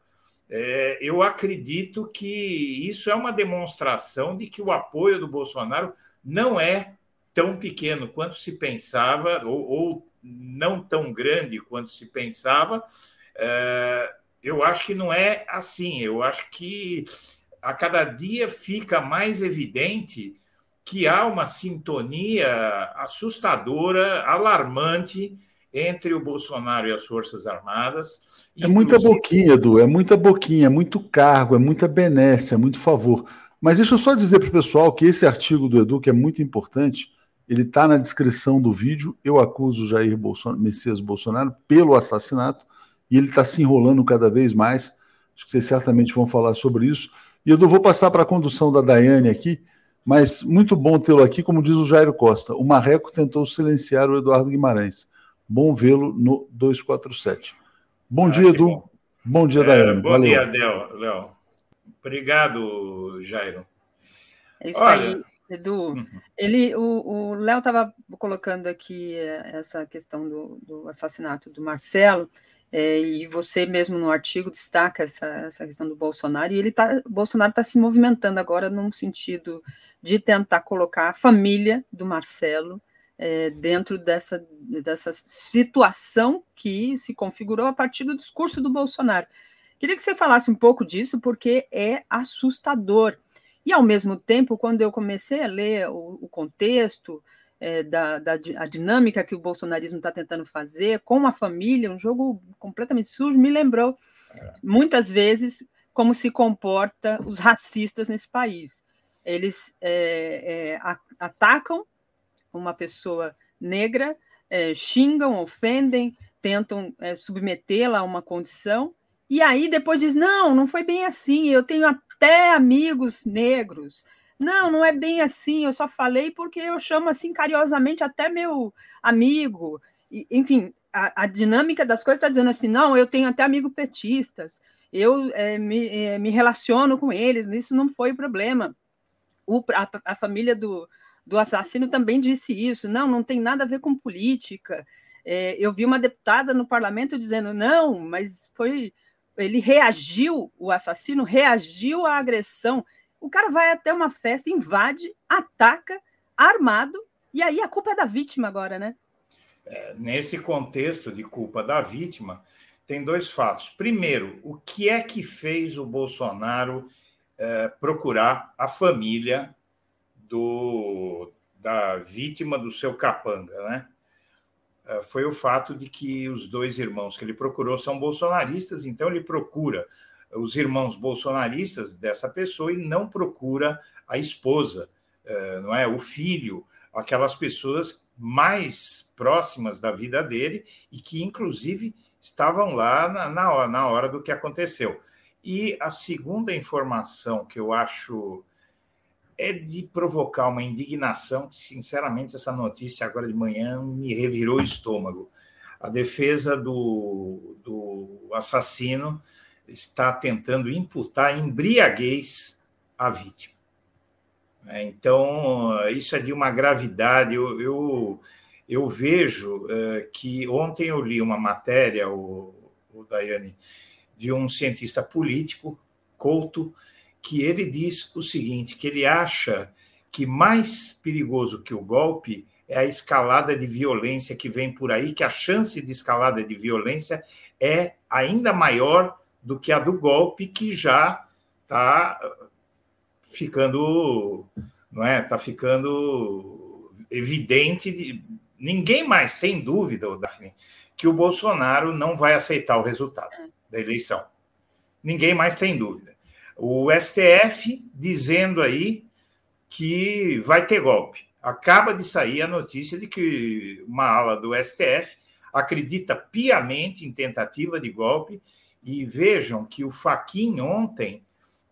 é, eu acredito que isso é uma demonstração de que o apoio do Bolsonaro não é tão pequeno quanto se pensava, ou, ou não tão grande quanto se pensava. É, eu acho que não é assim. Eu acho que a cada dia fica mais evidente que há uma sintonia assustadora, alarmante entre o Bolsonaro e as Forças Armadas. É muita boquinha, Edu, é muita boquinha, é muito cargo, é muita benécia, é muito favor. Mas deixa eu só dizer para o pessoal que esse artigo do Edu, que é muito importante, ele está na descrição do vídeo. Eu acuso Jair Bolsonaro, Messias Bolsonaro pelo assassinato e ele está se enrolando cada vez mais. Acho que vocês certamente vão falar sobre isso. E eu vou passar para a condução da Daiane aqui mas muito bom tê-lo aqui, como diz o Jairo Costa. O Marreco tentou silenciar o Eduardo Guimarães. Bom vê-lo no 247. Bom ah, dia, Edu. Bom, bom dia, é, Daiane. Bom Valeu. dia, Léo. Obrigado, Jairo. É isso Olha... aí, Edu. Uhum. Ele, o Léo estava colocando aqui eh, essa questão do, do assassinato do Marcelo. É, e você mesmo no artigo destaca essa, essa questão do Bolsonaro, e ele tá, Bolsonaro está se movimentando agora num sentido de tentar colocar a família do Marcelo é, dentro dessa, dessa situação que se configurou a partir do discurso do Bolsonaro. Queria que você falasse um pouco disso, porque é assustador. E, ao mesmo tempo, quando eu comecei a ler o, o contexto, é, da, da a dinâmica que o bolsonarismo está tentando fazer com a família, um jogo completamente sujo, me lembrou é. muitas vezes como se comporta os racistas nesse país. Eles é, é, atacam uma pessoa negra, é, xingam, ofendem, tentam é, submetê-la a uma condição, e aí depois diz: não, não foi bem assim, eu tenho até amigos negros, não, não é bem assim. Eu só falei porque eu chamo assim carinhosamente até meu amigo. E, enfim, a, a, dinâmica das coisas está dizendo assim: não, eu tenho até amigos petistas, eu é, me, é, me, relaciono com eles, isso não foi problema. O, a, a, família do, do assassino também disse isso: não, não tem nada a ver com política. É, eu vi uma deputada no parlamento dizendo: não, mas foi. Ele reagiu, o assassino reagiu à agressão o cara vai até uma festa, invade, ataca, armado, e aí a culpa é da vítima agora, né? É, nesse contexto de culpa da vítima, tem dois fatos. Primeiro, o que é que fez o Bolsonaro é, procurar a família do, da vítima do seu capanga, né? É, foi o fato de que os dois irmãos que ele procurou são bolsonaristas, então ele procura os irmãos bolsonaristas dessa pessoa e não procura a esposa, eh, não é, o filho, aquelas pessoas mais próximas da vida dele e que, inclusive, estavam lá na, hora, na hora do que aconteceu. E a segunda informação que eu acho é de provocar uma indignação, sinceramente, essa notícia agora de manhã me revirou o estômago. a defesa do, do assassino está tentando imputar embriaguez à vítima. É, então, isso é de uma gravidade. Eu, eu, eu vejo é, que ontem eu li uma matéria, o, o Daiane, de um cientista político, Couto, que ele diz o seguinte: que ele acha que mais perigoso que o golpe é a escalada de violência que vem por aí, que a chance de escalada de violência é ainda maior do que a do golpe, que já está ficando, não é? Está ficando evidente. De... Ninguém mais tem dúvida, Daphne, que o Bolsonaro não vai aceitar o resultado da eleição. Ninguém mais tem dúvida. O STF dizendo aí que vai ter golpe. Acaba de sair a notícia de que uma ala do STF acredita piamente em tentativa de golpe e vejam que o Faquin ontem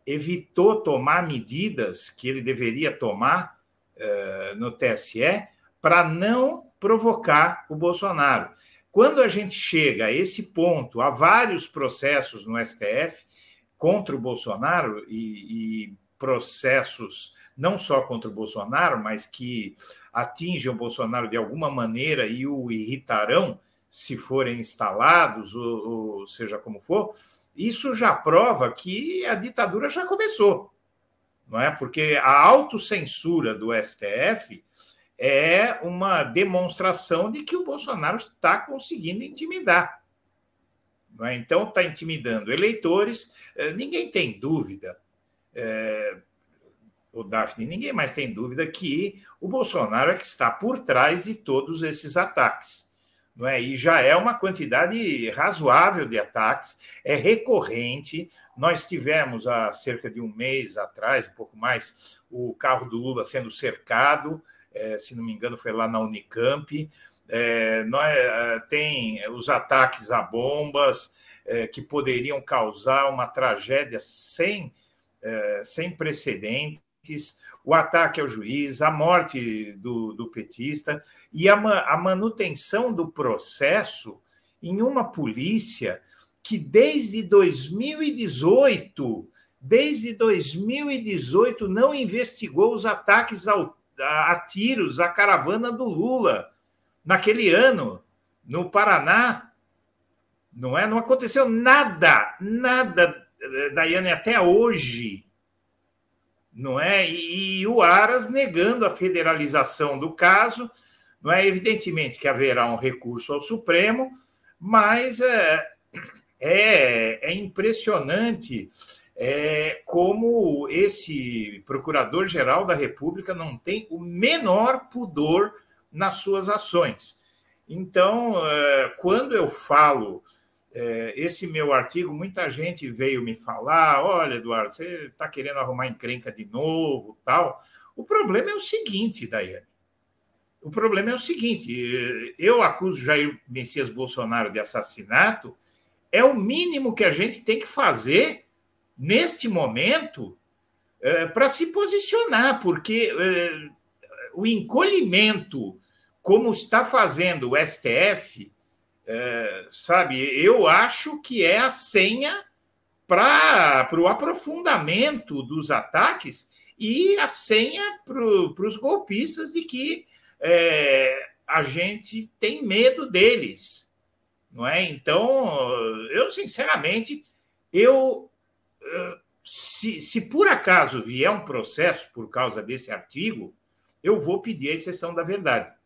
evitou tomar medidas que ele deveria tomar uh, no TSE para não provocar o Bolsonaro. Quando a gente chega a esse ponto, há vários processos no STF contra o Bolsonaro e, e processos não só contra o Bolsonaro, mas que atingem o Bolsonaro de alguma maneira e o irritarão se forem instalados, ou, ou seja como for, isso já prova que a ditadura já começou, não é? Porque a autocensura do STF é uma demonstração de que o Bolsonaro está conseguindo intimidar. Não é? Então, está intimidando eleitores, eh, ninguém tem dúvida, é, o Daphne, ninguém mais tem dúvida que o Bolsonaro é que está por trás de todos esses ataques não é? E já é uma quantidade razoável de ataques, é recorrente. Nós tivemos há cerca de um mês atrás, um pouco mais, o carro do Lula sendo cercado, é, se não me engano, foi lá na Unicamp. É, nós, é, tem os ataques a bombas é, que poderiam causar uma tragédia sem, é, sem precedentes o ataque ao juiz, a morte do, do petista e a, a manutenção do processo em uma polícia que desde 2018, desde 2018 não investigou os ataques ao, a, a tiros à caravana do Lula naquele ano no Paraná. Não é? Não aconteceu nada, nada, Daiane, até hoje não é? E, e, o Aras negando a federalização do caso, não é? Evidentemente que haverá um recurso ao Supremo, mas é, é, é impressionante é, como esse procurador-geral da República não tem o menor pudor nas suas ações. Então, é, quando eu falo esse meu artigo, muita gente veio me falar: olha, Eduardo, você está querendo arrumar encrenca de novo, tal. O problema é o seguinte, Daiane. O problema é o seguinte: eu acuso Jair Messias Bolsonaro de assassinato, é o mínimo que a gente tem que fazer neste momento é, para se posicionar, porque é, o encolhimento, como está fazendo o STF, é, sabe, eu acho que é a senha para o aprofundamento dos ataques e a senha para os golpistas de que é, a gente tem medo deles, não é? Então, eu sinceramente, eu se, se por acaso vier um processo por causa desse artigo, eu vou pedir a exceção da verdade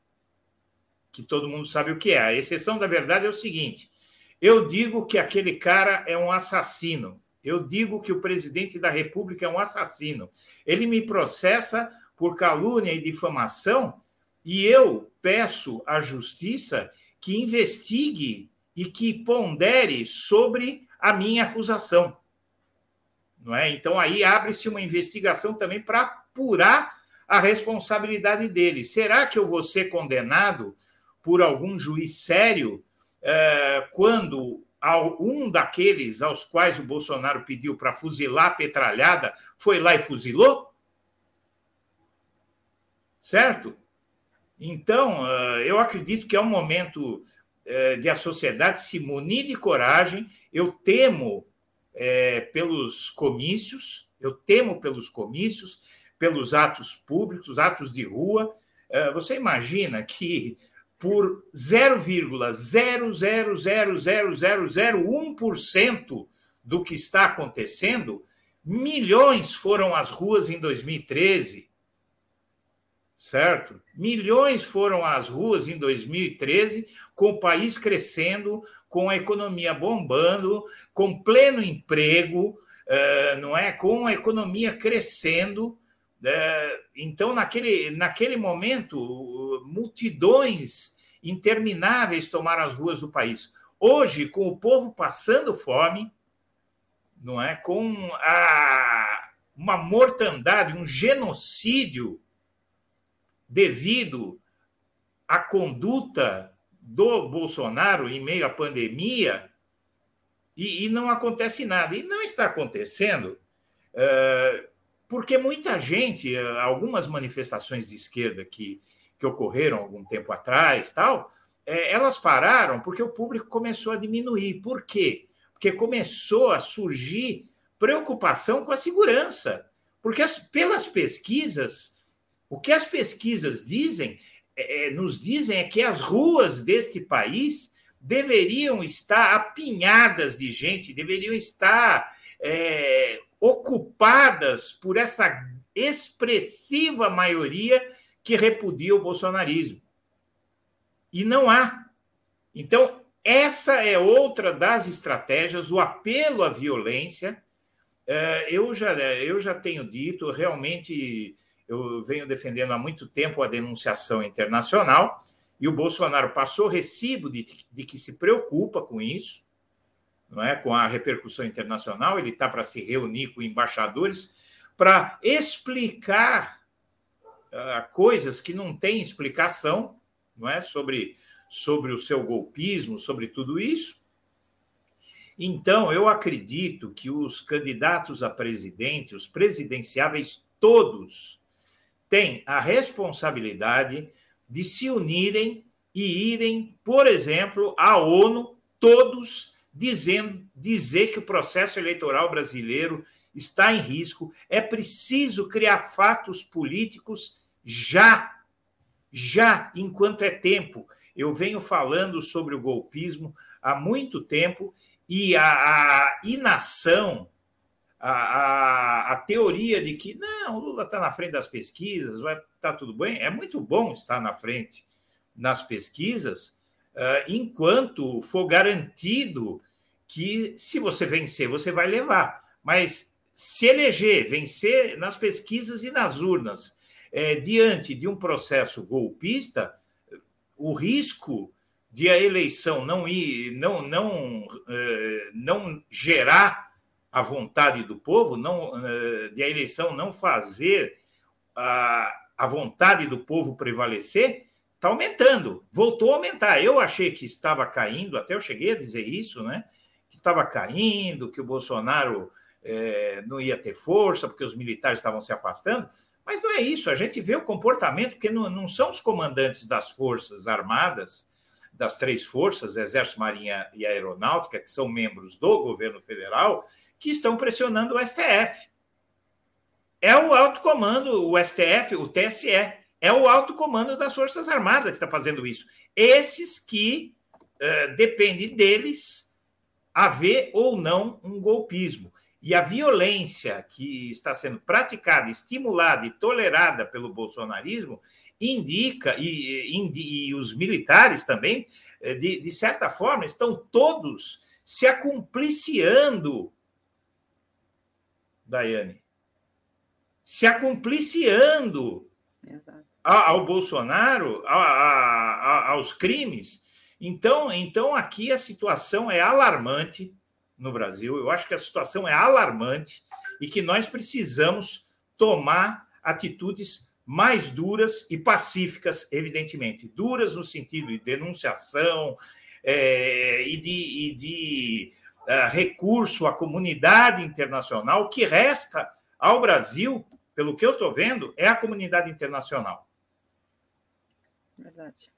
que todo mundo sabe o que é. A exceção da verdade é o seguinte: eu digo que aquele cara é um assassino. Eu digo que o presidente da República é um assassino. Ele me processa por calúnia e difamação e eu peço à justiça que investigue e que pondere sobre a minha acusação. Não é? Então aí abre-se uma investigação também para apurar a responsabilidade dele. Será que eu vou ser condenado por algum juiz sério é, quando um daqueles aos quais o Bolsonaro pediu para fuzilar a petralhada foi lá e fuzilou? Certo? Então, é, eu acredito que é um momento é, de a sociedade se munir de coragem. Eu temo pelos comícios, eu temo pelos comícios, pelos atos públicos, atos de rua. Você imagina que por 0,0000001% do que está acontecendo, milhões foram às ruas em 2013 certo? Milhões foram às ruas em 2013, com o país crescendo, com a economia bombando, com pleno emprego, eh, não é? Com a economia crescendo. Eh, então, naquele, naquele momento, multidões intermináveis tomaram as ruas do país. Hoje, com o povo passando fome, não é? Com a, uma mortandade, um genocídio devido à conduta do Bolsonaro em meio à pandemia, e, e não acontece nada. E não está acontecendo uh, porque muita gente, algumas manifestações de esquerda que, que ocorreram algum tempo atrás, tal, é, elas pararam porque o público começou a diminuir. Por quê? Porque começou a surgir preocupação com a segurança. Porque as, pelas pesquisas, o que as pesquisas dizem, é, nos dizem é que as ruas deste país deveriam estar apinhadas de gente, deveriam estar é, ocupadas por essa expressiva maioria que repudia o bolsonarismo. E não há. Então, essa é outra das estratégias, o apelo à violência. É, eu já, eu já tenho dito, realmente eu venho defendendo há muito tempo a denunciação internacional, e o Bolsonaro passou recibo de, de que se preocupa com isso, não é? com a repercussão internacional, ele está para se reunir com embaixadores para explicar uh, coisas que não têm explicação não é? sobre, sobre o seu golpismo, sobre tudo isso. Então, eu acredito que os candidatos a presidente, os presidenciáveis todos, têm a responsabilidade de se unirem e irem, por exemplo, à ONU, todos dizendo dizer que o processo eleitoral brasileiro está em risco, é preciso criar fatos políticos já, já, enquanto é tempo. Eu venho falando sobre o golpismo há muito tempo e a, a inação a, a, a, teoria de que não, o Lula está na frente das pesquisas, vai estar tá tudo bem. É muito bom estar na frente nas pesquisas, enquanto for garantido que se você vencer, você vai levar. Mas se eleger, vencer nas pesquisas e nas urnas, é, diante de um processo golpista, o risco de a eleição não ir, não, não, uh, não gerar a vontade do povo, não, eh, de a eleição não fazer a, a vontade do povo prevalecer, está aumentando, voltou a aumentar. Eu achei que estava caindo, até eu cheguei a dizer isso, né? Que estava caindo, que o Bolsonaro é, não ia ter força, porque os militares estavam se afastando. Mas não é isso, a gente vê o comportamento, porque não, não são os comandantes das forças armadas, das três forças, Exército, Marinha e Aeronáutica, que são membros do governo federal, que estão pressionando o STF. É o alto comando, o STF, o TSE, é o alto comando das Forças Armadas que está fazendo isso. Esses que uh, depende deles haver ou não um golpismo. E a violência que está sendo praticada, estimulada e tolerada pelo bolsonarismo indica, e, e, e os militares também, eh, de, de certa forma, estão todos se acumpliciando Daiane, se acompliciando ao Bolsonaro, a, a, a, aos crimes. Então, então, aqui a situação é alarmante no Brasil. Eu acho que a situação é alarmante e que nós precisamos tomar atitudes mais duras e pacíficas, evidentemente. Duras no sentido de denunciação é, e de, e de uh, recurso à comunidade internacional, o que resta ao Brasil, pelo que eu estou vendo, é a comunidade internacional. Verdade.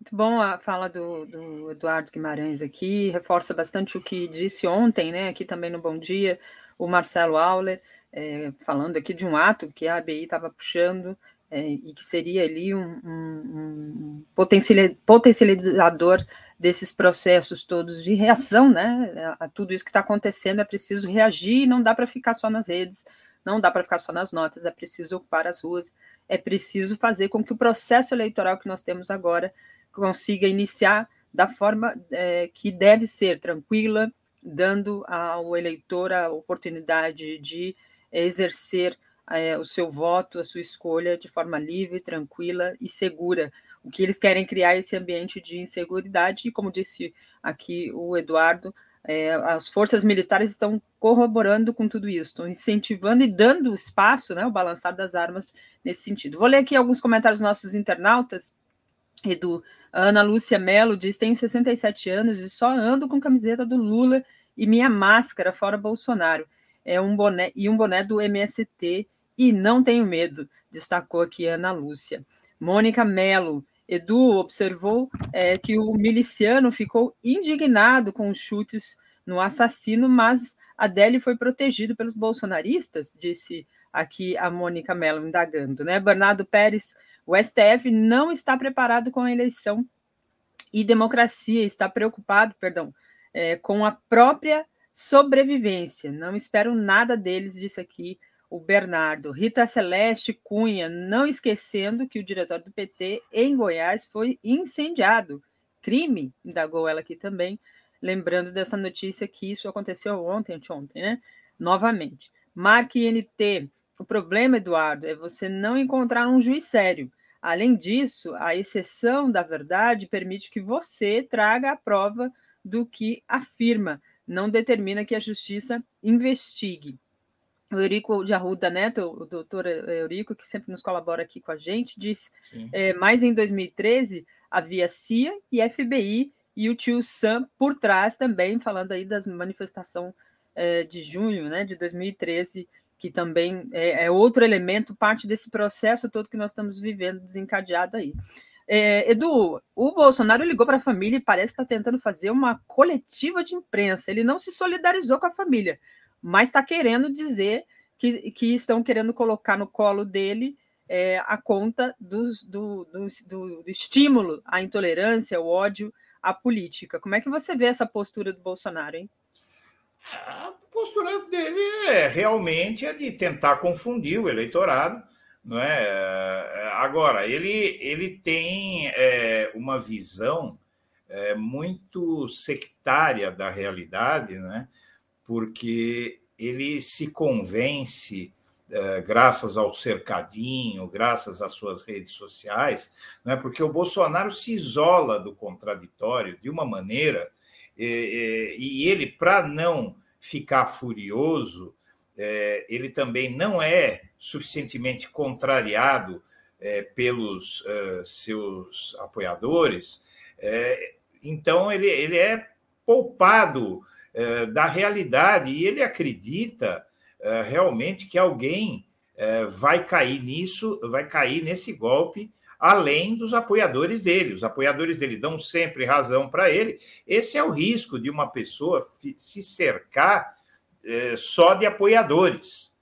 Muito bom a fala do, do, Eduardo Guimarães aqui, reforça bastante o que disse ontem, né, aqui também no Bom Dia, o Marcelo Auler, é, falando aqui de um ato que a ABI estava puxando é, e que seria ali um, um, um potencializador desses processos todos de reação, né, a tudo isso que está acontecendo, é preciso reagir não dá para ficar só nas redes, não dá para ficar só nas notas, é preciso ocupar as ruas, é preciso fazer com que o processo eleitoral que nós temos agora consiga iniciar da forma é, que deve ser, tranquila, dando ao eleitor a oportunidade de exercer é, o seu voto, a sua escolha de forma livre, tranquila e segura. O que eles querem criar esse ambiente de inseguridade, e como disse aqui o Eduardo, é, as forças militares estão corroborando com tudo isso, estão incentivando e dando espaço, né, o balançar das armas nesse sentido. Vou ler aqui alguns comentários dos nossos internautas. Edu, Ana Lúcia Mello diz: tenho 67 anos e só ando com camiseta do Lula e minha máscara fora Bolsonaro. É um boné e um boné do MST e não tenho medo, destacou aqui Ana Lúcia. Mônica Mello, Edu observou é, que o miliciano ficou indignado com os chutes no assassino, mas Adele foi protegido pelos bolsonaristas, disse aqui a Mônica Mello indagando, né? Bernardo Pérez, o STF não está preparado com a eleição e democracia, está preocupado, perdão, é, com a própria sobrevivência. Não espero nada deles, disse aqui o Bernardo. Rita Celeste Cunha, não esquecendo que o diretório do PT em Goiás foi incendiado. Crime, indagou ela aqui também, lembrando dessa notícia que isso aconteceu ontem, anteontem, né? Novamente. Marque INT. O problema, Eduardo, é você não encontrar um juiz sério. Além disso, a exceção da verdade permite que você traga a prova do que afirma, não determina que a justiça investigue o Eurico de Arruda Neto, o doutor Eurico, que sempre nos colabora aqui com a gente, diz: é, mas em 2013 havia CIA e FBI e o tio Sam por trás também, falando aí das manifestações é, de junho né, de 2013, que também é, é, outro elemento, parte desse processo todo que nós estamos vivendo desencadeado aí. É, Edu, o Bolsonaro ligou para a família e parece estar tá tentando fazer uma coletiva de imprensa. Ele não se solidarizou com a família, mas está querendo dizer que, que estão querendo colocar no colo dele é, a conta do, do, do, do, estímulo à intolerância, ao ódio, à política. Como é que você vê essa postura do Bolsonaro, hein? A postura dele é realmente a de tentar confundir o eleitorado, não é? Agora ele ele tem é, uma visão é, muito sectária da realidade, né? Porque ele se convence, eh, graças ao cercadinho, graças às suas redes sociais, é porque o Bolsonaro se isola do contraditório de uma maneira, e ele, para não ficar furioso, eh, ele também não é suficientemente contrariado eh, pelos seus apoiadores, então ele, ele é poupado eh, da realidade e ele acredita eh, realmente que alguém eh, vai cair nisso, vai cair nesse golpe, além dos apoiadores dele. Os apoiadores dele dão sempre razão para ele. Esse é o risco de uma pessoa se cercar só de apoiadores,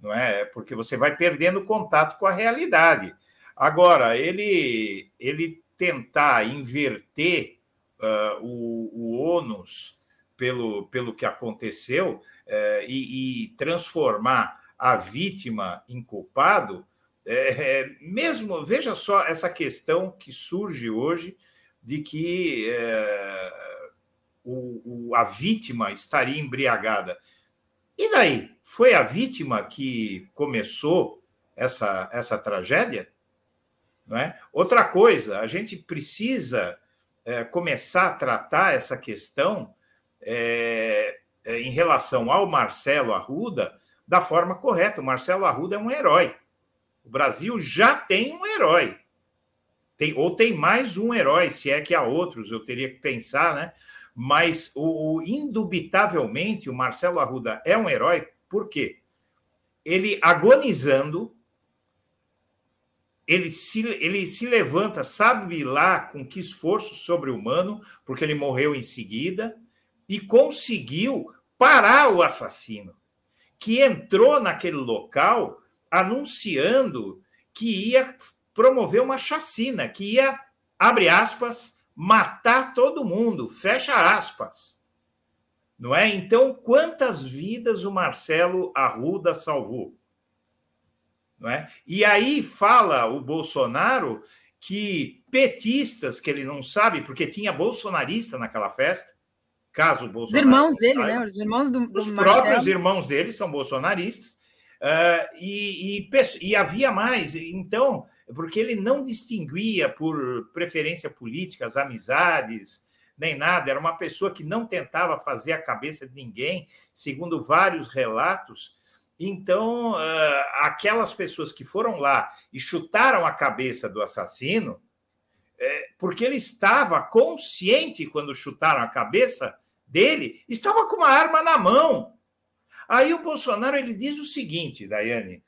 não é? Porque você vai perdendo contato com a realidade. Agora, ele, ele tentar inverter uh, o, o ônus pelo, pelo que aconteceu é, e, e, transformar a vítima em culpado, é, é, mesmo, veja só essa questão que surge hoje de que o, o, a vítima estaria embriagada. E daí? Foi a vítima que começou essa, essa tragédia? Não é? Outra coisa, a gente precisa começar a tratar essa questão é, é, em relação ao Marcelo Arruda da forma correta. O Marcelo Arruda é um herói. O Brasil já tem um herói. Tem, ou tem mais um herói, se é que há outros, eu teria que pensar, né? Mas o, o indubitavelmente o Marcelo Arruda é um herói, por quê? Ele agonizando, ele se, ele se levanta, sabe lá com que esforço sobre-humano, porque ele morreu em seguida, e conseguiu parar o assassino, que entrou naquele local anunciando que ia promover uma chacina, que ia, abre aspas, matar todo mundo, fecha aspas. Não é? Então, quantas vidas o Marcelo Arruda salvou? Não é? E aí fala o Bolsonaro que petistas, que ele não sabe, porque tinha bolsonarista naquela festa, caso Bolsonaro. Os irmãos dele, né? Os irmãos do, do Os próprios irmãos dele são bolsonaristas. Uh, e, e, e, havia mais, então, porque ele não distinguia por preferência política as amizades, nem nada, era uma pessoa que não tentava fazer a cabeça de ninguém, segundo vários relatos. Então, uh, aquelas pessoas que foram lá e chutaram a cabeça do assassino, é, porque ele estava consciente quando chutaram a cabeça dele, estava com uma arma na mão. Aí o Bolsonaro ele diz o seguinte, Daiane,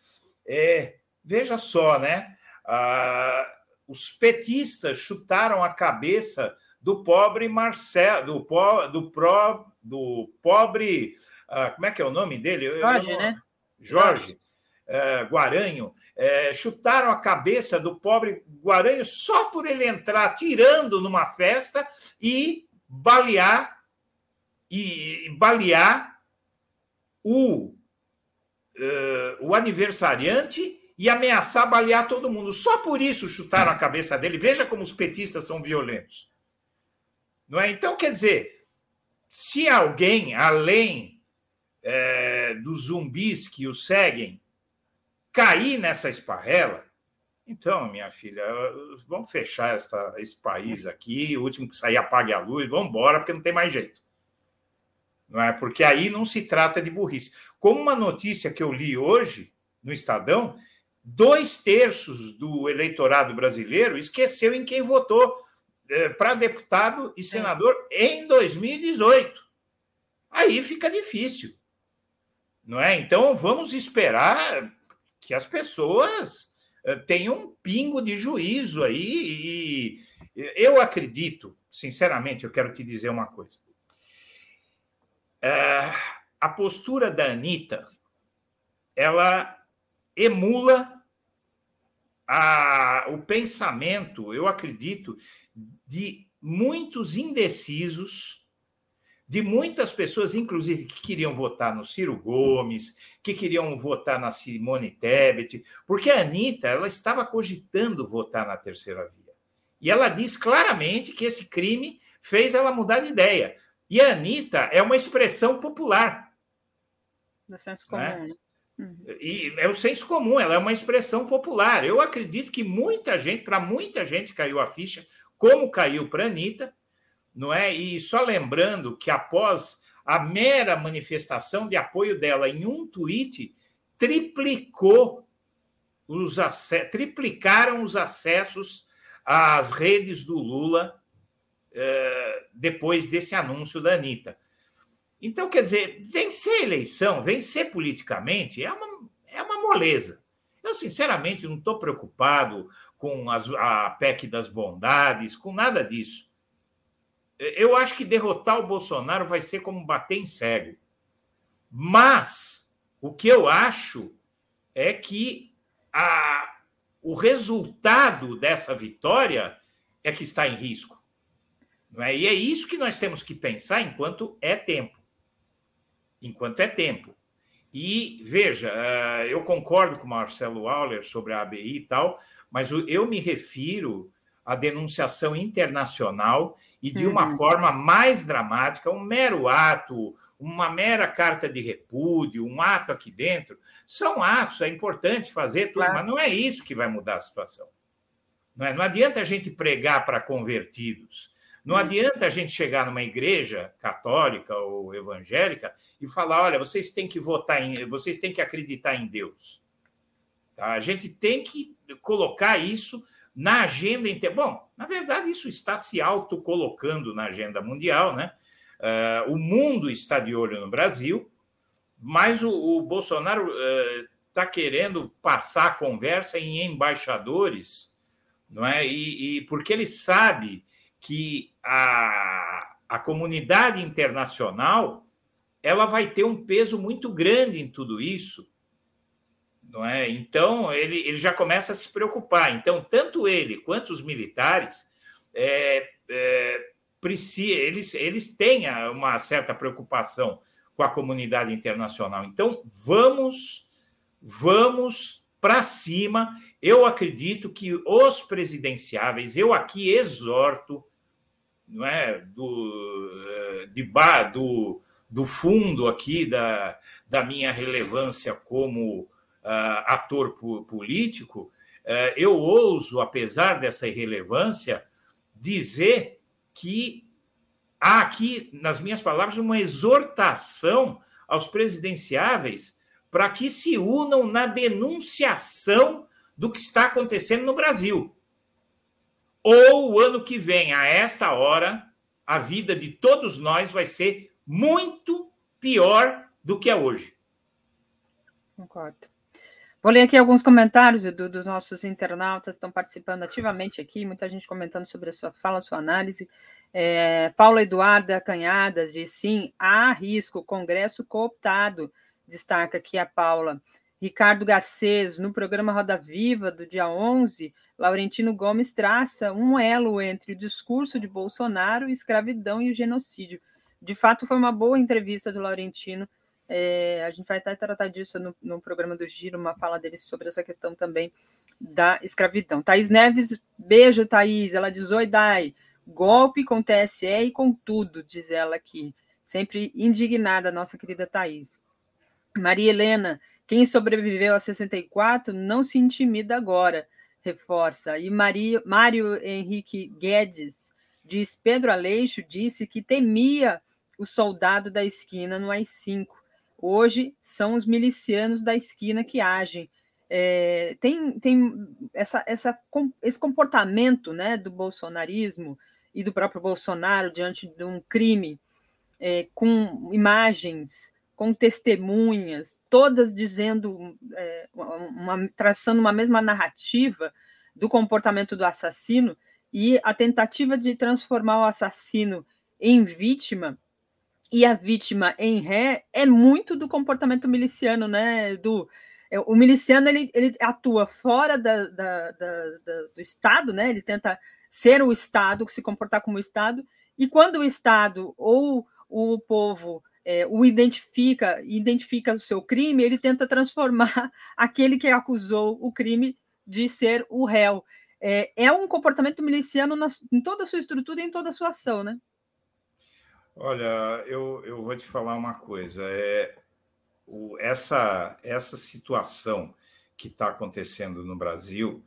é, veja só, né? Ah, os petistas chutaram a cabeça do pobre Marcelo, do, po, do, pro, do pobre, ah, como é que é o nome dele? Jorge, né? Jorge eh, Guaranho, eh, chutaram a cabeça do pobre Guaranho só por ele entrar tirando numa festa e balear e balear o, uh, o aniversariante e ameaçar balear todo mundo. Só por isso chutaram a cabeça dele. Veja como os petistas são violentos. Não é? Então, quer dizer, se alguém, além é, dos zumbis que o seguem, cair nessa esparrela, então, minha filha, vamos fechar esta, esse país aqui, o último que sair apague a luz, vamos embora, porque não tem mais jeito não é? Porque aí não se trata de burrice. Como uma notícia que eu li hoje no Estadão, dois terços do eleitorado brasileiro esqueceu em quem votou é, para deputado e senador é. em 2018. Aí fica difícil, não é? Então vamos esperar que as pessoas é, tenham um pingo de juízo aí e eu acredito, sinceramente, eu quero te dizer uma coisa. É, a postura da Anitta ela emula a, o pensamento, eu acredito, de muitos indecisos, de muitas pessoas, inclusive, que queriam votar no Ciro Gomes, que queriam votar na Simone Tebet, porque a Anitta ela estava cogitando votar na terceira via. E ela diz claramente que esse crime fez ela mudar de ideia. E a Anitta é uma expressão popular. Do senso comum. Né? né? Uhum. E é o senso comum, ela é uma expressão popular. Eu acredito que muita gente, para muita gente, caiu a ficha, como caiu para a Anitta, não é? E só lembrando que após a mera manifestação de apoio dela em um tweet, triplicou os triplicaram os acessos às redes do Lula eh, depois desse anúncio da Anitta. Então, quer dizer, vencer a eleição, vencer politicamente, é uma, é uma moleza. Eu, sinceramente, não estou preocupado com as, a PEC das bondades, com nada disso. Eu acho que derrotar o Bolsonaro vai ser como bater em cego. Mas o que eu acho é que a, o resultado dessa vitória é que está em risco. Não é? E é isso que nós temos que pensar enquanto é tempo. Enquanto é tempo. E veja, eh, eu concordo com o Marcelo Auler sobre a ABI e tal, mas eu me refiro à denunciação internacional e de uma uhum. forma mais dramática, um mero ato, uma mera carta de repúdio, um ato aqui dentro, são atos, é importante fazer tudo, claro. mas não é isso que vai mudar a situação. Não, é? não adianta a gente pregar para convertidos. Não adianta a gente chegar numa igreja católica ou evangélica e falar: olha, vocês têm que votar em, vocês têm que acreditar em Deus. Tá? A gente tem que colocar isso na agenda inteira. Bom, na verdade, isso está se autocolocando na agenda mundial, né? Uh, o mundo está de olho no Brasil, mas o, o Bolsonaro uh, está querendo passar a conversa em embaixadores, não é? E, e porque ele sabe que a, a comunidade internacional ela vai ter um peso muito grande em tudo isso, não é? Então ele, ele já começa a se preocupar. Então tanto ele quanto os militares é, é, eles, eles têm uma certa preocupação com a comunidade internacional. Então, vamos, vamos para cima. Eu acredito que os presidenciáveis, eu aqui exorto, não é, do, eh, de, do, do fundo aqui da, da minha relevância como uh, ator político, uh, eu ouso, apesar dessa irrelevância, dizer que há aqui, nas minhas palavras, uma exortação aos presidenciáveis para que se unam na denunciação do que está acontecendo no Brasil. Ou o ano que vem, a esta hora, a vida de todos nós vai ser muito pior do que é hoje. Concordo. Vou ler aqui alguns comentários do, dos nossos internautas, estão participando ativamente aqui, muita gente comentando sobre a sua fala, a sua análise. É, Paula Eduarda Canhadas diz sim, há risco, Congresso cooptado, destaca aqui a Paula. Ricardo Garcês, no programa Roda Viva do dia 11, Laurentino Gomes traça um elo entre o discurso de Bolsonaro, escravidão e o genocídio. De fato, foi uma boa entrevista do Laurentino é, a gente vai até tratar disso no, no, programa do Giro, uma fala dele sobre essa questão também da escravidão. Thaís Neves, beijo, Thaís. Ela diz: Oi, Dai. Golpe com TSE e com tudo, diz ela aqui. Sempre indignada, nossa querida Thaís. Maria Helena, quem sobreviveu a 64 não se intimida agora, reforça. E Maria, Mário Henrique Guedes diz: Pedro Aleixo disse que temia o soldado da esquina no AI-5 Hoje são os milicianos da esquina que agem. É, tem tem essa, essa, esse comportamento né, do bolsonarismo e do próprio Bolsonaro diante de um crime, é, com imagens, com testemunhas, todas dizendo, é, uma, traçando uma mesma narrativa do comportamento do assassino e a tentativa de transformar o assassino em vítima e a vítima em ré é muito do comportamento miliciano, né? Do, é, o miliciano ele, ele atua fora da, da, da, do Estado, né? Ele tenta ser o Estado, se comportar como o Estado, e quando o Estado ou o povo é, o identifica, identifica o seu crime, ele tenta transformar aquele que acusou o crime de ser o réu. É, é um comportamento miliciano na, em toda a sua estrutura e em toda a sua ação, né? Olha, eu, eu vou te falar uma coisa. É, o, essa, essa situação que está acontecendo no Brasil,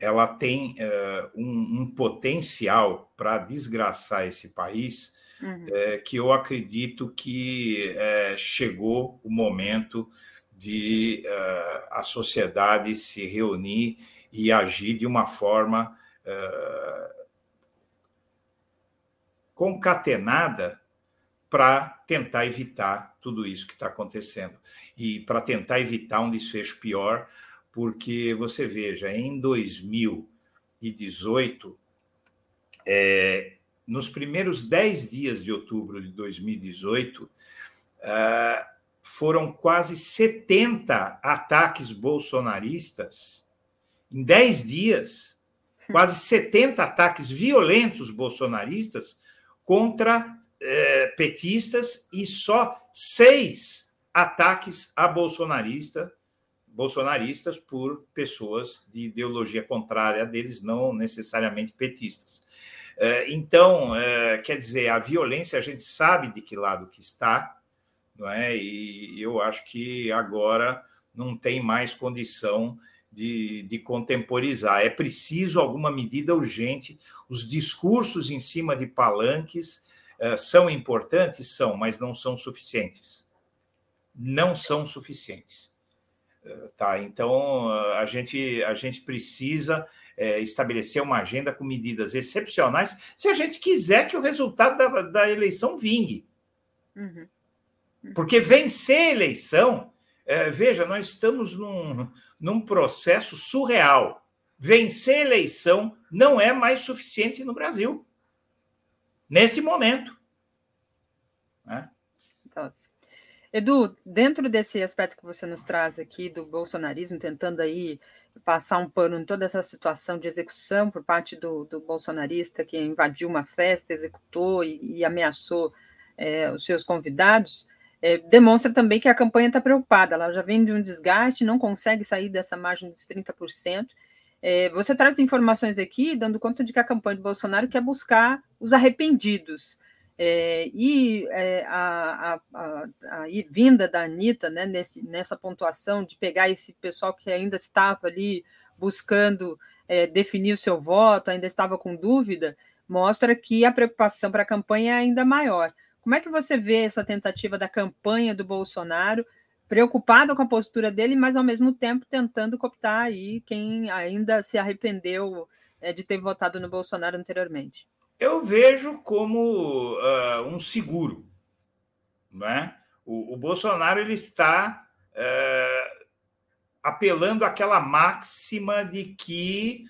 ela tem é, um, um, potencial para desgraçar esse país, uhum. é, que eu acredito que é, chegou o momento de é, a sociedade se reunir e agir de uma forma é, concatenada para tentar evitar tudo isso que está acontecendo e para tentar evitar um desfecho pior, porque você veja, em 2018, é, nos primeiros 10 dias de outubro de 2018, é, foram quase 70 ataques bolsonaristas em 10 dias, quase 70 ataques violentos bolsonaristas contra eh, petistas e só seis ataques a bolsonarista, bolsonaristas por pessoas de ideologia contrária deles, não necessariamente petistas. Eh, então, eh, quer dizer, a violência a gente sabe de que lado que está, não é? E eu acho que agora não tem mais condição de, de, contemporizar. É preciso alguma medida urgente. Os discursos em cima de palanques uh, são importantes? São, mas não são suficientes. Não são suficientes. Tá? Então, a, gente, a gente precisa estabelecer uma agenda com medidas excepcionais se a gente quiser que o resultado da, da eleição vingue. Uhum. Uhum. Porque vencer a eleição É, veja, nós estamos num, num processo surreal. Vencer eleição não é mais suficiente no Brasil, nesse momento. Né? Nossa. Edu, dentro desse aspecto que você nos traz aqui do bolsonarismo, tentando aí passar um pano em toda essa situação de execução por parte do, do bolsonarista que invadiu uma festa, executou e, e ameaçou é, os seus convidados, é, demonstra também que a campanha está preocupada, ela já vem de um desgaste, não consegue sair dessa margem dos 30%. É, você traz informações aqui dando conta de que a campanha de Bolsonaro quer buscar os arrependidos. É, e é, a, a, a, a, vinda da Anitta né, nesse, nessa pontuação de pegar esse pessoal que ainda estava ali buscando é, definir o seu voto, ainda estava com dúvida, mostra que a preocupação para a campanha é ainda maior. Como é que você vê essa tentativa da campanha do Bolsonaro, preocupado com a postura dele, mas ao mesmo tempo tentando cooptar aí quem ainda se arrependeu é, de ter votado no Bolsonaro anteriormente? Eu vejo como uh, um seguro. Né? O, o Bolsonaro ele está uh, apelando àquela máxima de que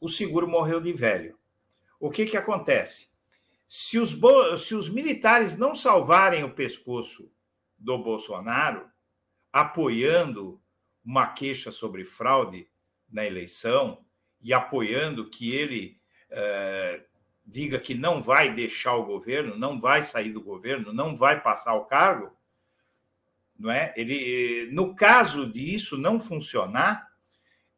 o seguro morreu de velho. O que, que acontece? Se os, se os militares não salvarem o pescoço do Bolsonaro, apoiando uma queixa sobre fraude na eleição e apoiando que ele uh, diga que não vai deixar o governo, não vai sair do governo, não vai passar o cargo, não é? Ele, no caso de isso não funcionar,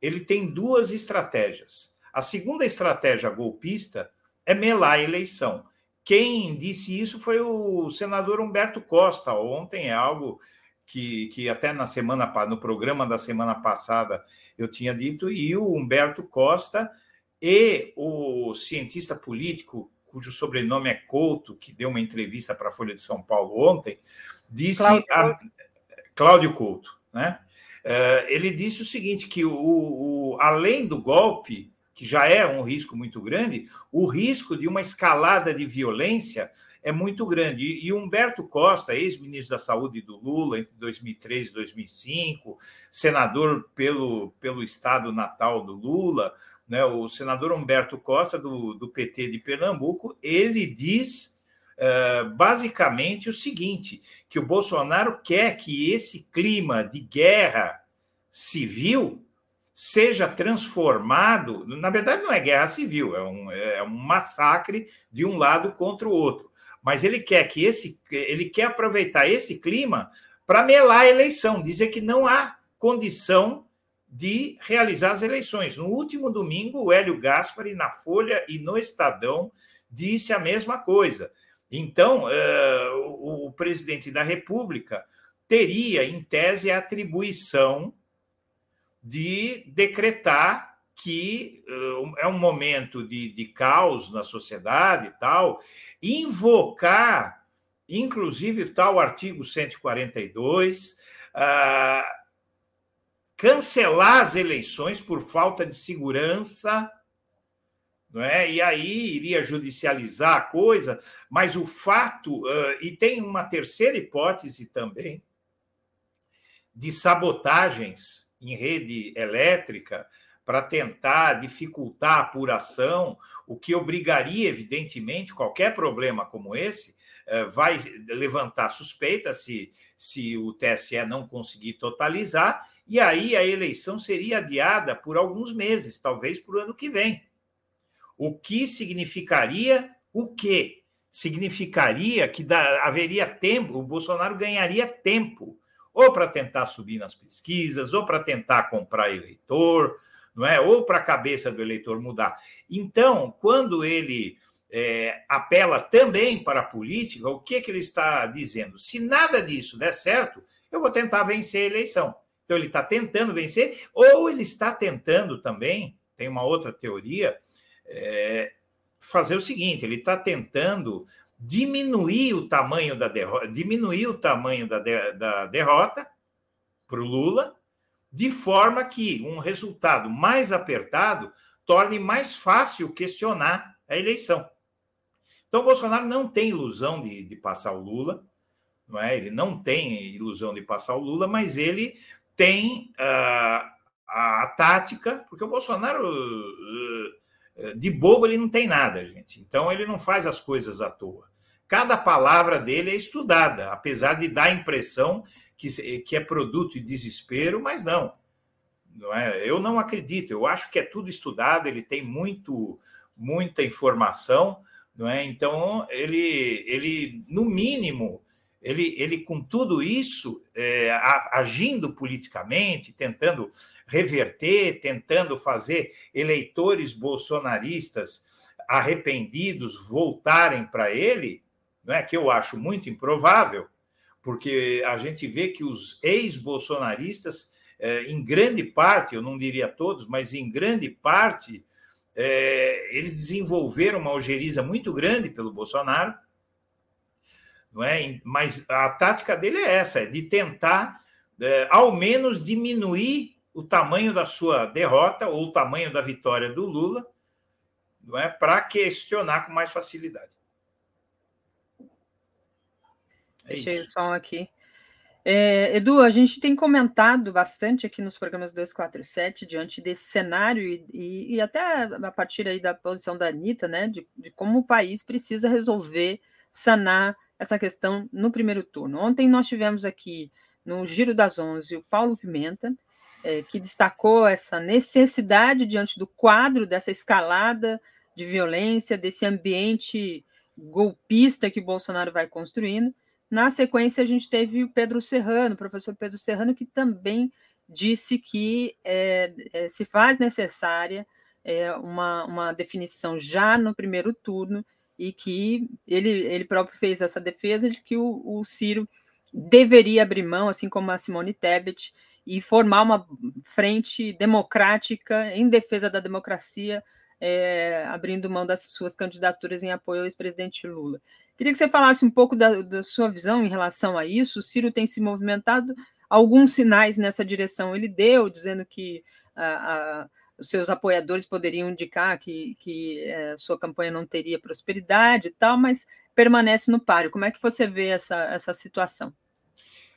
ele tem duas estratégias. A segunda estratégia golpista é melar a eleição. Quem disse isso foi o senador Humberto Costa. Ontem é algo que, que até na semana no programa da semana passada eu tinha dito e o Humberto Costa e o cientista político, cujo sobrenome é Couto, que deu uma entrevista para a Folha de São Paulo ontem, disse. Cláudio, a, Cláudio Couto, né? Uh, ele disse o seguinte: que o, o, além do golpe, que já é um risco muito grande, o risco de uma escalada de violência é muito grande. E, e Humberto Costa, ex-ministro da Saúde do Lula entre 2003 e 2005, senador pelo, pelo estado natal do Lula, né, o senador Humberto Costa, do, do PT de Pernambuco, ele diz uh, basicamente o seguinte: que o Bolsonaro quer que esse clima de guerra civil seja transformado. Na verdade, não é guerra civil, é um, é um massacre de um lado contra o outro. Mas ele quer que esse, ele quer aproveitar esse clima para melar a eleição, dizer que não há condição de realizar as eleições. No último domingo, o Hélio Gaspari, na Folha e no Estadão, disse a mesma coisa. Então, uh, o presidente da República teria, em tese, a atribuição de decretar que uh, é um momento de, de caos na sociedade e tal, invocar, inclusive, tal artigo 142, uh, cancelar as eleições por falta de segurança, não é? E aí iria judicializar a coisa, mas o fato uh, e tem uma terceira hipótese também de sabotagens em rede elétrica para tentar dificultar a apuração, o que obrigaria, evidentemente, qualquer problema como esse vai levantar suspeita se, se o TSE não conseguir totalizar e aí a eleição seria adiada por alguns meses, talvez para o ano que vem. O que significaria o quê? Significaria que haveria tempo, o Bolsonaro ganharia tempo, ou para tentar subir nas pesquisas, ou para tentar comprar eleitor, não é? ou para a cabeça do eleitor mudar. Então, quando ele é, apela também para a política, o que, que ele está dizendo? Se nada disso der certo, eu vou tentar vencer a eleição. Então, ele está tentando vencer, ou ele está tentando também, tem uma outra teoria, é, fazer o seguinte: ele está tentando diminuir o tamanho da derrota, diminuir o tamanho da, de, da derrota para o Lula, de forma que um resultado mais apertado torne mais fácil questionar a eleição. Então, Bolsonaro não tem ilusão de, de passar o Lula, não é? Ele não tem ilusão de passar o Lula, mas ele tem uh, a, a, tática, porque o Bolsonaro uh, de bobo ele não tem nada, gente. Então ele não faz as coisas à toa. Cada palavra dele é estudada, apesar de dar a impressão que, que é produto de desespero, mas não. não é? Eu não acredito. Eu acho que é tudo estudado. Ele tem muito, muita informação, não é? Então ele, ele no mínimo ele, ele com tudo isso, é, agindo politicamente, tentando reverter, tentando fazer eleitores bolsonaristas arrependidos voltarem para ele, não é que eu acho muito improvável, porque a gente vê que os ex-bolsonaristas, é, em grande parte, eu não diria todos, mas em grande parte, é, eles desenvolveram uma ojeriza muito grande pelo Bolsonaro, não é? Mas a tática dele é essa, é de tentar, é, ao menos, diminuir o tamanho da sua derrota ou o tamanho da vitória do Lula, não é? Para questionar com mais facilidade. É Deixei o som aqui. É, Edu, a gente tem comentado bastante aqui nos programas 247, diante desse cenário e, e, e até a partir aí da posição da Anitta, né, de, de como o país precisa resolver, sanar essa questão no primeiro turno. Ontem nós tivemos aqui no Giro das Onze o Paulo Pimenta, é, que destacou essa necessidade diante do quadro dessa escalada de violência, desse ambiente golpista que Bolsonaro vai construindo. Na sequência, a gente teve o Pedro Serrano, o professor Pedro Serrano, que também disse que é, é, se faz necessária é, uma, uma definição já no primeiro turno e que ele, ele próprio fez essa defesa de que o, o Ciro deveria abrir mão, assim como a Simone Tebet, e formar uma frente democrática em defesa da democracia, é, abrindo mão das suas candidaturas em apoio ao ex-presidente Lula. Queria que você falasse um pouco da, da, sua visão em relação a isso. O Ciro tem se movimentado, alguns sinais nessa direção ele deu, dizendo que a, seus apoiadores poderiam indicar que, que é, sua campanha não teria prosperidade e tal, mas permanece no páreo. Como é que você vê essa, essa situação?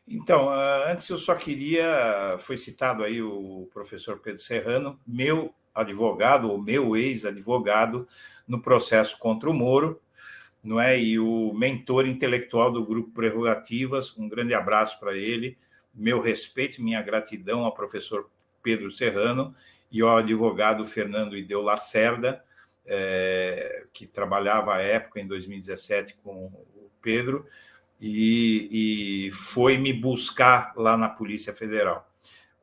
Então, ah, antes eu só queria, foi citado aí o professor Pedro Serrano, meu advogado, ou meu ex-advogado, no processo contra o Moro, não é? E o mentor intelectual do grupo Prerrogativas, um grande abraço para ele, meu respeito, minha gratidão ao professor Pedro Serrano e ao advogado Fernando Ideu Lacerda, é, que trabalhava à época, em 2017, com o Pedro, e, e, foi me buscar lá na Polícia Federal,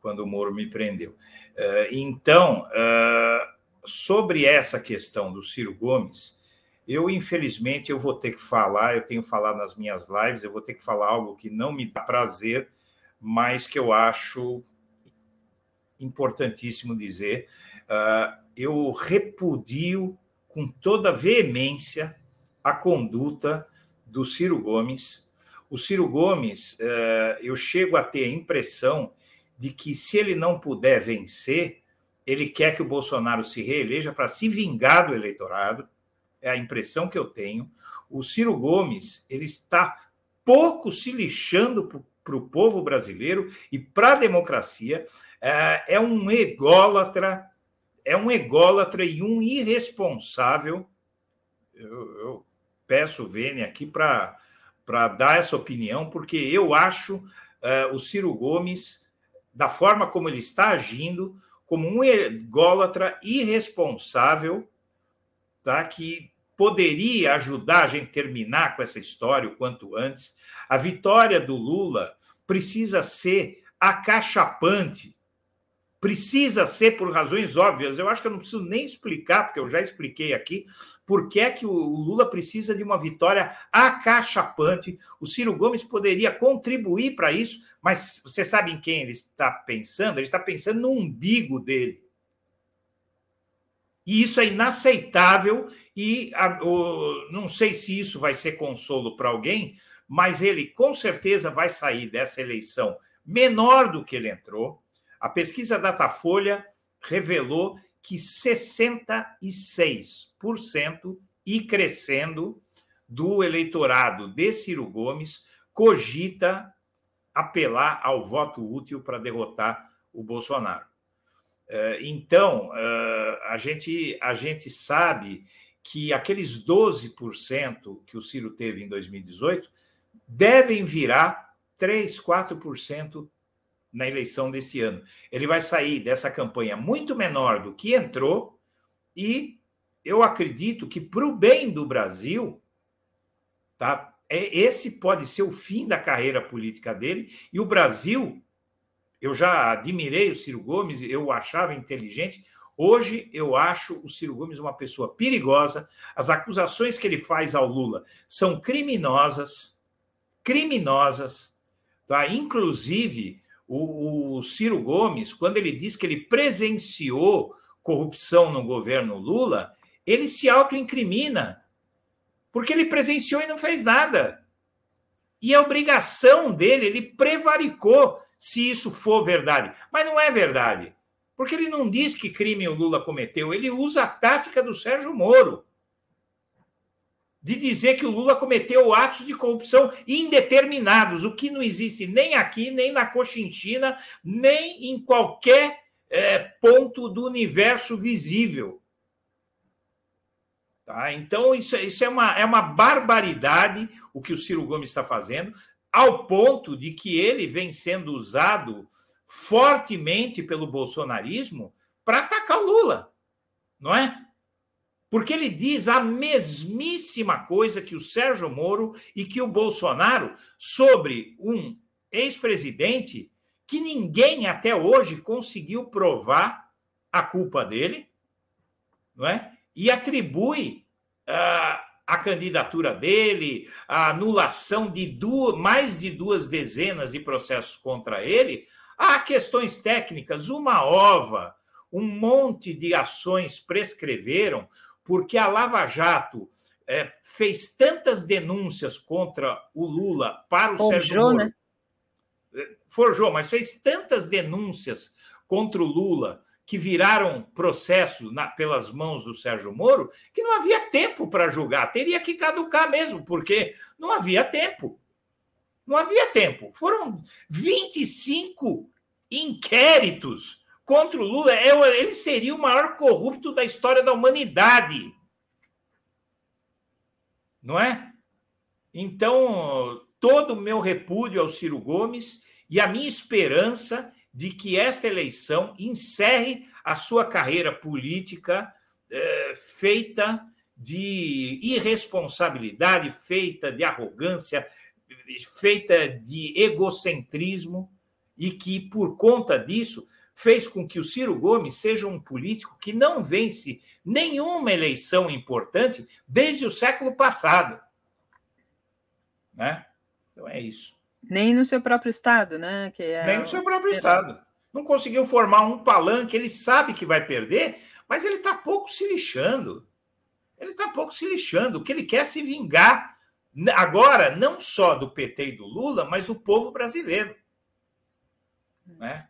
quando o Moro me prendeu. É, então, é, sobre essa questão do Ciro Gomes, eu, infelizmente, eu vou ter que falar, eu tenho falado nas minhas lives, eu vou ter que falar algo que não me dá prazer, mas que eu acho importantíssimo dizer. Uh, eu repudio com toda veemência a conduta do Ciro Gomes. O Ciro Gomes, uh, eu chego a ter a impressão de que, se ele não puder vencer, ele quer que o Bolsonaro se reeleja para se vingar do eleitorado. É a impressão que eu tenho. O Ciro Gomes ele está pouco se lixando para o povo brasileiro e para a democracia. É, é um ególatra, é um ególatra e um irresponsável. Eu, eu peço o Vênia aqui para dar essa opinião, porque eu acho uh, o Ciro Gomes, da forma como ele está agindo, como um ególatra irresponsável, tá? que poderia ajudar a gente a terminar com essa história o quanto antes. A vitória do Lula precisa ser acachapante, precisa ser por razões óbvias. Eu acho que eu não preciso nem explicar, porque eu já expliquei aqui, por que é que o Lula precisa de uma vitória acachapante. O Ciro Gomes poderia contribuir para isso, mas você sabe em quem ele está pensando? Ele está pensando no umbigo dele. E isso é inaceitável e a, o, não sei se isso vai ser consolo para alguém, mas ele com certeza vai sair dessa eleição menor do que ele entrou. A pesquisa Datafolha revelou que 66% e crescendo do eleitorado de Ciro Gomes cogita apelar ao voto útil para derrotar o Bolsonaro. É, então, é, a gente, a gente sabe que aqueles 12% que o Ciro teve em 2018 devem virar 3, 4% na eleição desse ano. Ele vai sair dessa campanha muito menor do que entrou e eu acredito que para o bem do Brasil, tá? É, esse pode ser o fim da carreira política dele e o Brasil. Eu já admirei o Ciro Gomes, eu o achava inteligente. Hoje eu acho o Ciro Gomes uma pessoa perigosa. As acusações que ele faz ao Lula são criminosas, criminosas, tá? Inclusive o, o Ciro Gomes, quando ele diz que ele presenciou corrupção no governo Lula, ele se autoincrimina, porque ele presenciou e não fez nada. E a obrigação dele, ele prevaricou se isso for verdade. Mas não é verdade. Porque ele não diz que crime o Lula cometeu, ele usa a tática do Sérgio Moro de dizer que o Lula cometeu atos de corrupção indeterminados, o que não existe nem aqui, nem na Cochinchina, nem em qualquer é, ponto do universo visível. Tá? Então, isso, isso é, uma, é uma barbaridade o que o Ciro Gomes está fazendo, ao ponto de que ele vem sendo usado fortemente pelo bolsonarismo para atacar o Lula, não é? Porque ele diz a mesmíssima coisa que o Sérgio Moro e que o Bolsonaro sobre um ex-presidente que ninguém até hoje conseguiu provar a culpa dele, não é? E atribui uh, a candidatura dele, a anulação de duas, mais de duas dezenas de processos contra ele, a questões técnicas, uma ova, um monte de ações prescreveram, porque a Lava Jato é, fez tantas denúncias contra o Lula para o Forjou, Sérgio Moro. Né? Forjou, mas fez tantas denúncias contra o Lula que viraram processo na, pelas mãos do Sérgio Moro que não havia tempo para julgar. Teria que caducar mesmo, porque não havia tempo. Não havia tempo. Foram 25 inquéritos contra o Lula, é ele seria o maior corrupto da história da humanidade. Não é? Então, todo o meu repúdio ao Ciro Gomes e a minha esperança de que esta eleição encerre a sua carreira política é, feita de irresponsabilidade, feita de arrogância, feita de egocentrismo, e que, por conta disso, fez com que o Ciro Gomes seja um político que não vence nenhuma eleição importante desde o século passado. Né? Então é isso. Nem no seu próprio estado, né? É Nem no seu próprio estado. Não conseguiu formar um palanque, ele sabe que vai perder, mas ele está pouco se lixando. Ele está pouco se lixando. O que ele quer é se vingar agora, não só do PT e do Lula, mas do povo brasileiro. Né?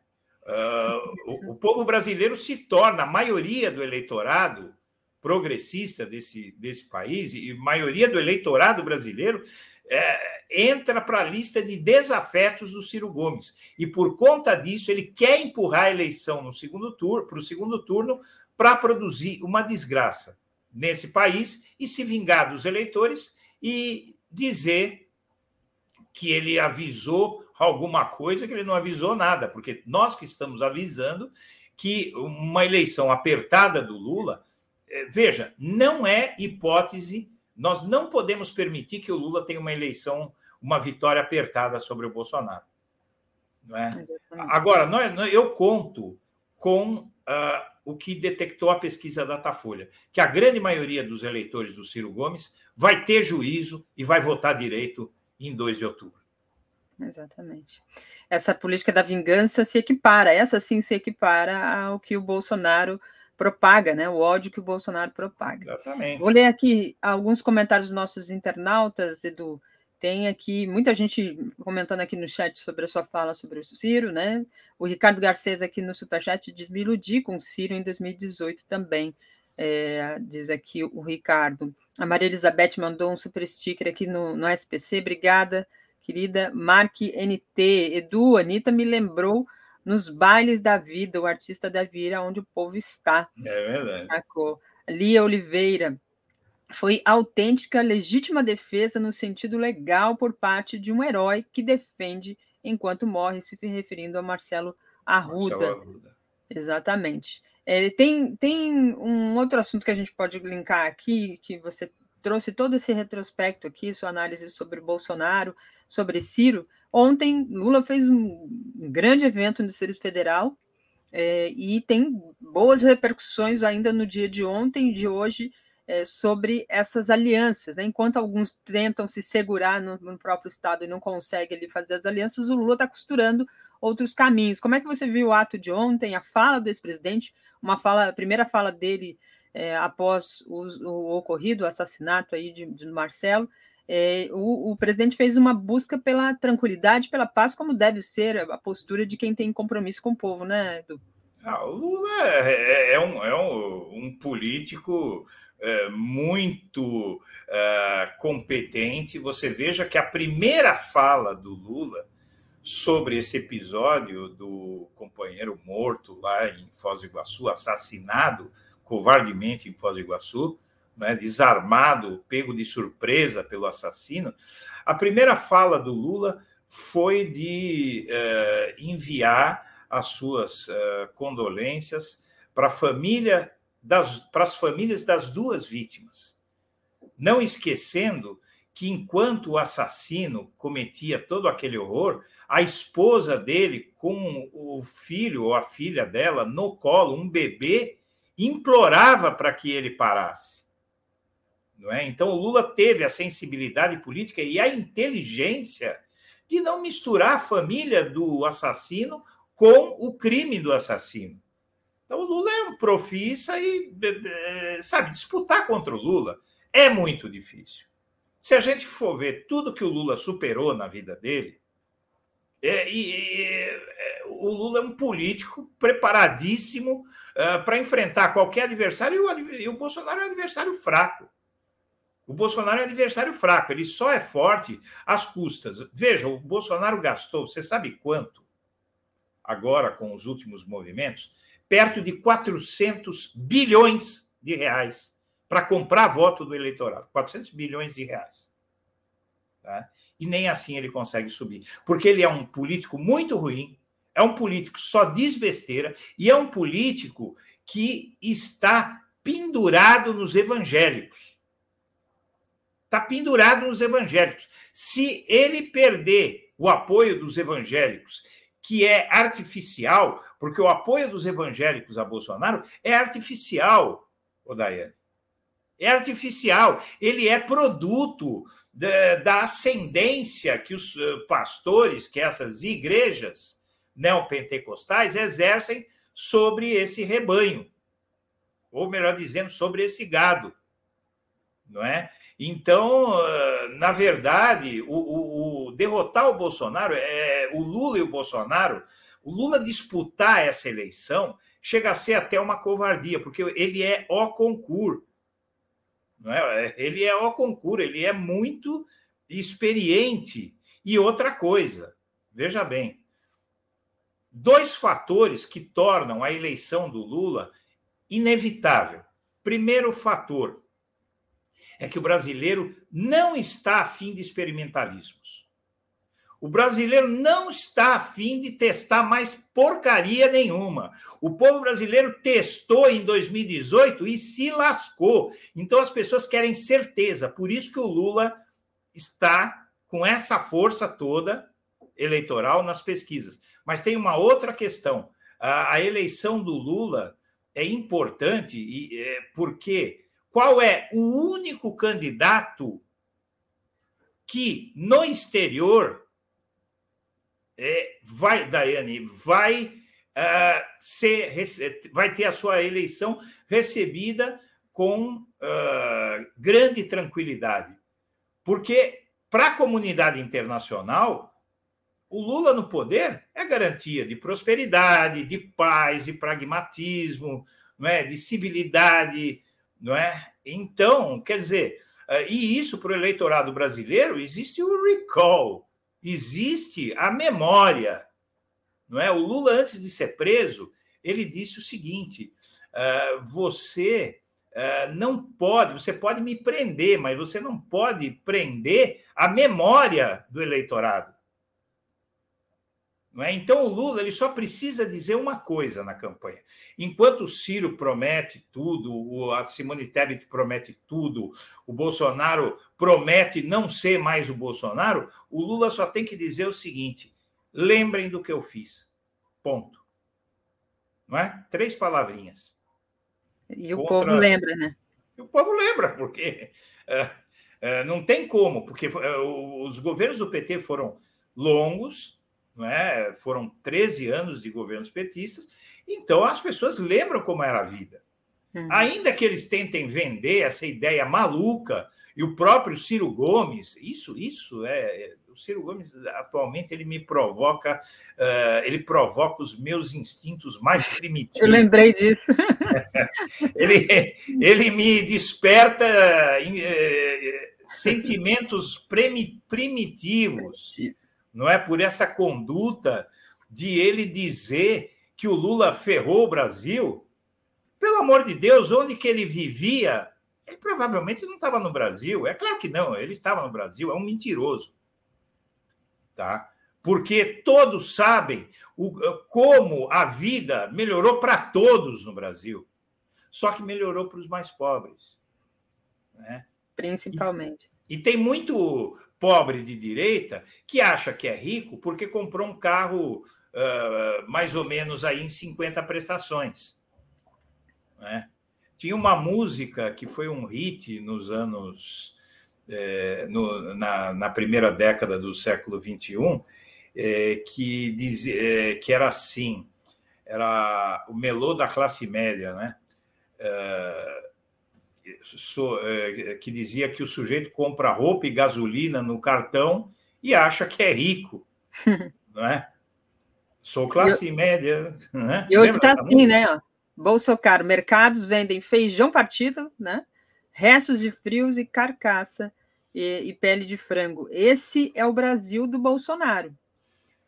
Uh, o, o, povo brasileiro se torna, a maioria do eleitorado progressista desse, desse país, e maioria do eleitorado brasileiro, é, entra para a lista de desafetos do Ciro Gomes. E por conta disso, ele quer empurrar a eleição no segundo turno, para o segundo turno, para produzir uma desgraça nesse país e se vingar dos eleitores e dizer que ele avisou alguma coisa que ele não avisou nada, porque nós que estamos avisando que uma eleição apertada do Lula, eh, veja, não é hipótese, nós não podemos permitir que o Lula tenha uma eleição, uma vitória apertada sobre o Bolsonaro. Não é? Agora, nós, eu conto com uh, o que detectou a pesquisa Datafolha, que a grande maioria dos eleitores do Ciro Gomes vai ter juízo e vai votar direito em 2 de outubro. Exatamente. Essa política da vingança se equipara, essa sim se equipara ao que o Bolsonaro propaga, né? O ódio que o Bolsonaro propaga. Exatamente. Vou ler aqui alguns comentários dos nossos internautas, Edu. Tem aqui muita gente comentando aqui no chat sobre a sua fala sobre o Ciro, né? O Ricardo Garcês aqui no Superchat diz me iludi com o Ciro em 2018 também. É, diz aqui o Ricardo. A Maria Elizabeth mandou um super sticker aqui no, no SPC, obrigada querida Mark NT. Edu, Anitta me lembrou nos bailes da vida, o artista da vida, onde o povo está. É verdade. Sacou? Lia Oliveira. Foi autêntica, legítima defesa no sentido legal por parte de um herói que defende enquanto morre, se referindo a Marcelo Arruda. Marcelo Arruda. Exatamente. É, tem, tem um outro assunto que a gente pode linkar aqui, que você trouxe todo esse retrospecto aqui, sua análise sobre Bolsonaro, sobre Ciro. Ontem, Lula fez um grande evento no Distrito Federal é, e tem boas repercussões ainda no dia de ontem e de hoje é, sobre essas alianças. Né? Enquanto alguns tentam se segurar no, no próprio Estado e não conseguem ali, fazer as alianças, o Lula está costurando outros caminhos. Como é que você viu o ato de ontem, a fala do ex-presidente, uma fala, a primeira fala dele é, após o, o, ocorrido, o assassinato aí de, de Marcelo, é, o, o, presidente fez uma busca pela tranquilidade, pela paz, como deve ser a postura de quem tem compromisso com o povo, né, Edu? Ah, o Lula é, é, é um, é um, um político é, muito é, competente. Você veja que a primeira fala do Lula sobre esse episódio do companheiro morto lá em Foz do Iguaçu, assassinado covardemente em Foz do Iguaçu, né, desarmado, pego de surpresa pelo assassino, a primeira fala do Lula foi de uh, enviar as suas uh, condolências para a família das, para as famílias das duas vítimas, não esquecendo que enquanto o assassino cometia todo aquele horror, a esposa dele, com o filho ou a filha dela no colo, um bebê, implorava para que ele parasse. Não é? Então, o Lula teve a sensibilidade política e a inteligência de não misturar a família do assassino com o crime do assassino. Então, o Lula é um profissa e, sabe, disputar contra o Lula é muito difícil. Se a gente for ver tudo que o Lula superou na vida dele, é, é, o Lula é um político preparadíssimo uh, para enfrentar qualquer adversário e o, e o, Bolsonaro é um adversário fraco. O Bolsonaro é um adversário fraco, ele só é forte às custas. Veja, o Bolsonaro gastou, você sabe quanto, agora com os últimos movimentos? Perto de 400 bilhões de reais para comprar voto do eleitorado. 400 bilhões de reais. Tá? e nem assim ele consegue subir. Porque ele é um político muito ruim, é um político que só diz besteira e é um político que está pendurado nos evangélicos. Está pendurado nos evangélicos. Se ele perder o apoio dos evangélicos, que é artificial, porque o apoio dos evangélicos a Bolsonaro é artificial, o Daiane. É artificial. Ele é produto da, da ascendência que os eh, pastores, que essas igrejas neopentecostais exercem sobre esse rebanho, ou melhor dizendo, sobre esse gado, não é? Então, eh, na verdade, o, o, o, derrotar o Bolsonaro, é, o Lula e o Bolsonaro, o Lula disputar essa eleição chega a ser até uma covardia, porque ele é o concurso. Não é? Ele é o concurso, ele é muito experiente. E outra coisa, veja bem, dois fatores que tornam a eleição do Lula inevitável. Primeiro fator é que o brasileiro não está afim de experimentalismos. O brasileiro não está afim de testar mais porcaria nenhuma. O povo brasileiro testou em 2018 e se lascou. Então as pessoas querem certeza. Por isso que o Lula está com essa força toda eleitoral nas pesquisas. Mas tem uma outra questão. A, a eleição do Lula é importante e, é, porque qual é o único candidato que no exterior é, vai, Daiane, vai uh, ser, vai ter a sua eleição recebida com uh, grande tranquilidade. Porque, para a comunidade internacional, o Lula no poder é garantia de prosperidade, de paz, de pragmatismo, não é? de civilidade. Não é? Então, quer dizer, e isso para o eleitorado brasileiro existe o recall existe a memória. Não é? O Lula, antes de ser preso, ele disse o seguinte: uh, você uh, não pode, você pode me prender, mas você não pode prender a memória do eleitorado. Não é? Então, o Lula ele só precisa dizer uma coisa na campanha. Enquanto o Ciro promete tudo, a Simone Tebet promete tudo, o Bolsonaro promete não ser mais o Bolsonaro, o Lula só tem que dizer o seguinte: lembrem do que eu fiz. Ponto. Não é? Três palavrinhas. E o Contra... povo lembra, né? O povo lembra, porque é, é, não tem como, porque é, os governos do PT foram longos, é? foram 13 anos de governos petistas, então as pessoas lembram como era a vida. Uhum. Ainda que eles tentem vender essa ideia maluca, e o próprio Ciro Gomes, isso, isso é. O Ciro Gomes atualmente ele me provoca, uh, ele provoca os meus instintos mais primitivos. Eu lembrei disso. ele, ele me desperta uh, sentimentos primitivos não é por essa conduta de ele dizer que o Lula ferrou o Brasil. Pelo amor de Deus, onde que ele vivia? Ele provavelmente não estava no Brasil. É claro que não, ele estava no Brasil, é um mentiroso. Tá? Porque todos sabem o, como a vida melhorou para todos no Brasil. Só que melhorou para os mais pobres. Né? Principalmente. E, tem muito pobre de direita que acha que é rico porque comprou um carro uh, mais ou menos aí em 50 prestações. Né? Tinha uma música que foi um hit nos anos. É, no, na, na, primeira década do século XXI, é, que, dizia, é, que era assim: era o melô da classe média, né? É, que dizia que o sujeito compra roupa e gasolina no cartão e acha que é rico, não é? Sou classe média. Né? E hoje está assim, né? Ó, Bolsonaro, mercados vendem feijão partido, né? Restos de frios e carcaça e, e, pele de frango. Esse é o Brasil do Bolsonaro.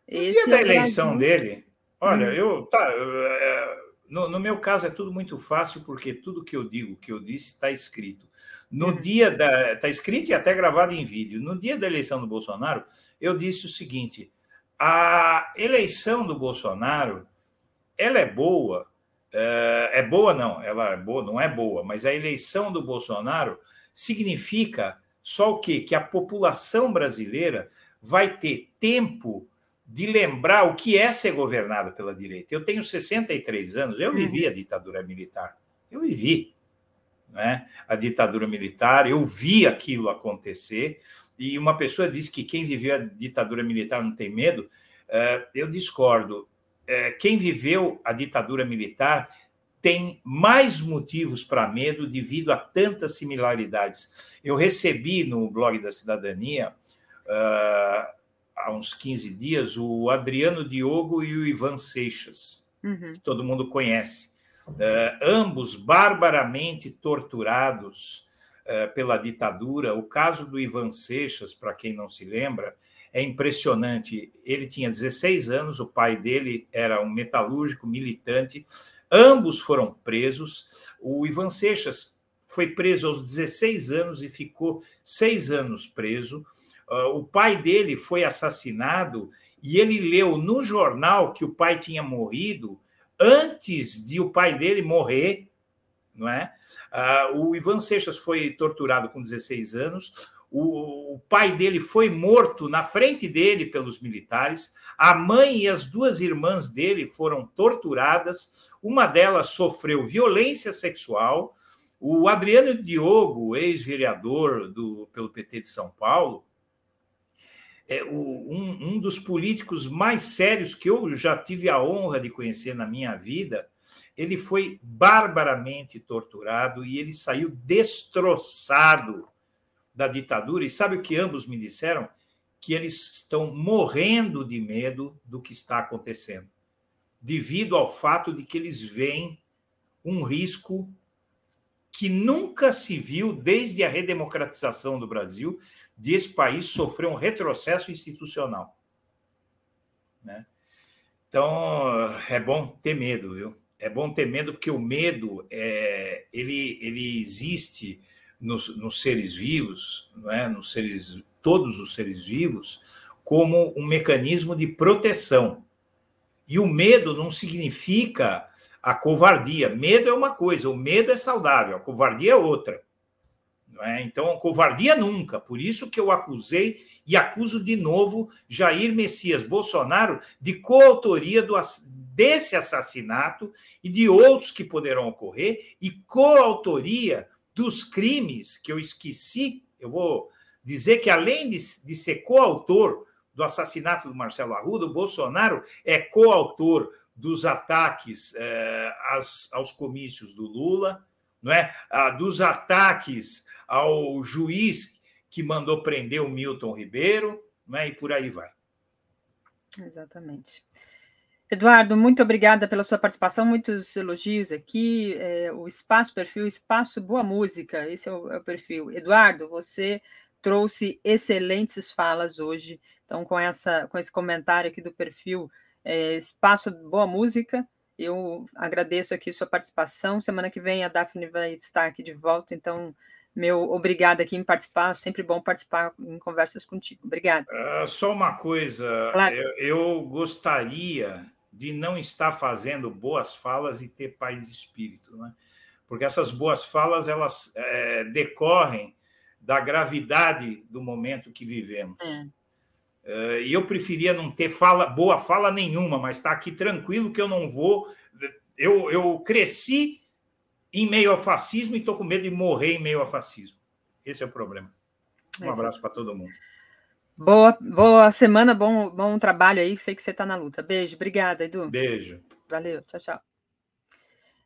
Esse no dia é da eleição Brasil... dele, olha, hum. eu, tá, eu, é, no, no, meu caso é tudo muito fácil, porque tudo que eu digo, que eu disse, está escrito. No uhum. dia da. Está escrito e até gravado em vídeo. No dia da eleição do Bolsonaro, eu disse o seguinte: a eleição do Bolsonaro ela é boa. É, é boa, não, ela é boa, não é boa, mas a eleição do Bolsonaro significa só o quê? Que a população brasileira vai ter tempo de lembrar o que é ser governado pela direita. Eu tenho 63 anos, eu vivi a ditadura militar. Eu vivi né? a ditadura militar, eu vi aquilo acontecer. E uma pessoa disse que quem viveu a ditadura militar não tem medo. Eh, eu discordo. Eh, quem viveu a ditadura militar tem mais motivos para medo devido a tantas similaridades. Eu recebi no blog da Cidadania uh, há uns 15 dias, o Adriano Diogo e o Ivan Seixas, uhum. que todo mundo conhece. Uh, ambos barbaramente torturados uh, pela ditadura. O caso do Ivan Seixas, para quem não se lembra, é impressionante. Ele tinha 16 anos, o pai dele era um metalúrgico militante. Ambos foram presos. O Ivan Seixas foi preso aos 16 anos e ficou seis anos preso. Uh, o pai dele foi assassinado e ele leu no jornal que o pai tinha morrido antes de o pai dele morrer, não é? Uh, o Ivan Seixas foi torturado com 16 anos. O, pai dele foi morto na frente dele pelos militares. A mãe e as duas irmãs dele foram torturadas. Uma delas sofreu violência sexual. O Adriano Diogo, ex-vereador do, pelo PT de São Paulo, é, um, um dos políticos mais sérios que eu já tive a honra de conhecer na minha vida, ele foi barbaramente torturado e ele saiu destroçado da ditadura. E sabe o que ambos me disseram? Que eles estão morrendo de medo do que está acontecendo, devido ao fato de que eles veem um risco que nunca se viu desde a redemocratização do Brasil, de esse país sofrer um retrocesso institucional. Né? Então, é bom ter medo, viu? É bom ter medo, porque o medo é, ele, ele existe nos, nos seres vivos, não é? nos seres, todos os seres vivos, como um mecanismo de proteção. E o medo não significa a covardia. Medo é uma coisa, o medo é saudável, a covardia é outra. É? Então, covardia nunca. Por isso que eu acusei e acuso de novo Jair Messias Bolsonaro de coautoria do, desse assassinato e de outros que poderão ocorrer, e coautoria dos crimes que eu esqueci. Eu vou dizer que, além de, de ser coautor do assassinato do Marcelo Arruda, o Bolsonaro é coautor dos ataques eh, aos comícios do Lula, não é? Ah, dos ataques ao juiz que mandou prender o Milton Ribeiro, né? e por aí vai. Exatamente. Eduardo, muito obrigada pela sua participação, muitos elogios aqui. É, o espaço perfil, espaço boa música, esse é o, é o, perfil. Eduardo, você trouxe excelentes falas hoje. Então, com essa, com esse comentário aqui do perfil, é, espaço boa música. Eu agradeço aqui sua participação. Semana que vem a Daphne vai estar aqui de volta, então meu obrigado aqui em participar, sempre bom participar em conversas contigo. Obrigada. Uh, só uma coisa, claro. eu, eu, gostaria de não estar fazendo boas falas e ter paz de espírito, né? Porque essas boas falas elas é, decorrem da gravidade do momento que vivemos. É. Uh, e eu preferia não ter fala, boa fala nenhuma, mas estar tá aqui tranquilo que eu não vou. Eu, eu cresci em meio ao fascismo e estou com medo de morrer em meio ao fascismo. Esse é o problema. Um é abraço para todo mundo. Boa, boa semana, bom, bom trabalho aí. Sei que você está na luta. Beijo, obrigada, Edu. Beijo. Valeu, tchau, tchau.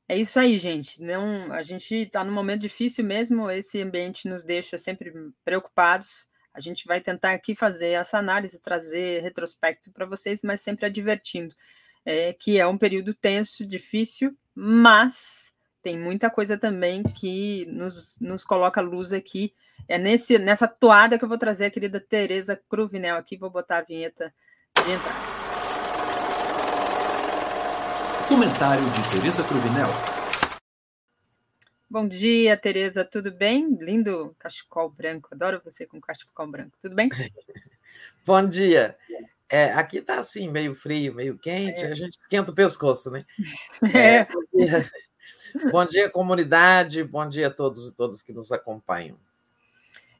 É isso aí, gente. Não, a gente está num momento difícil mesmo. Esse ambiente nos deixa sempre preocupados. A gente vai tentar aqui fazer essa análise, trazer retrospecto para vocês, mas sempre advertindo é, que é um período tenso, difícil, mas tem muita coisa também que nos, nos coloca luz aqui. É nesse, nessa toada que eu vou trazer a querida Tereza Cruvinel aqui, vou botar a vinheta de entrada. Comentário de Tereza Cruvinel. Bom dia, Tereza, tudo bem? Lindo cachecol branco, adoro você com cachecol branco, tudo bem? Bom dia. É, aqui tá assim, meio frio, meio quente, é. a gente esquenta o pescoço, né? É. é Bom dia, comunidade. Bom dia a todos e todas que nos acompanham.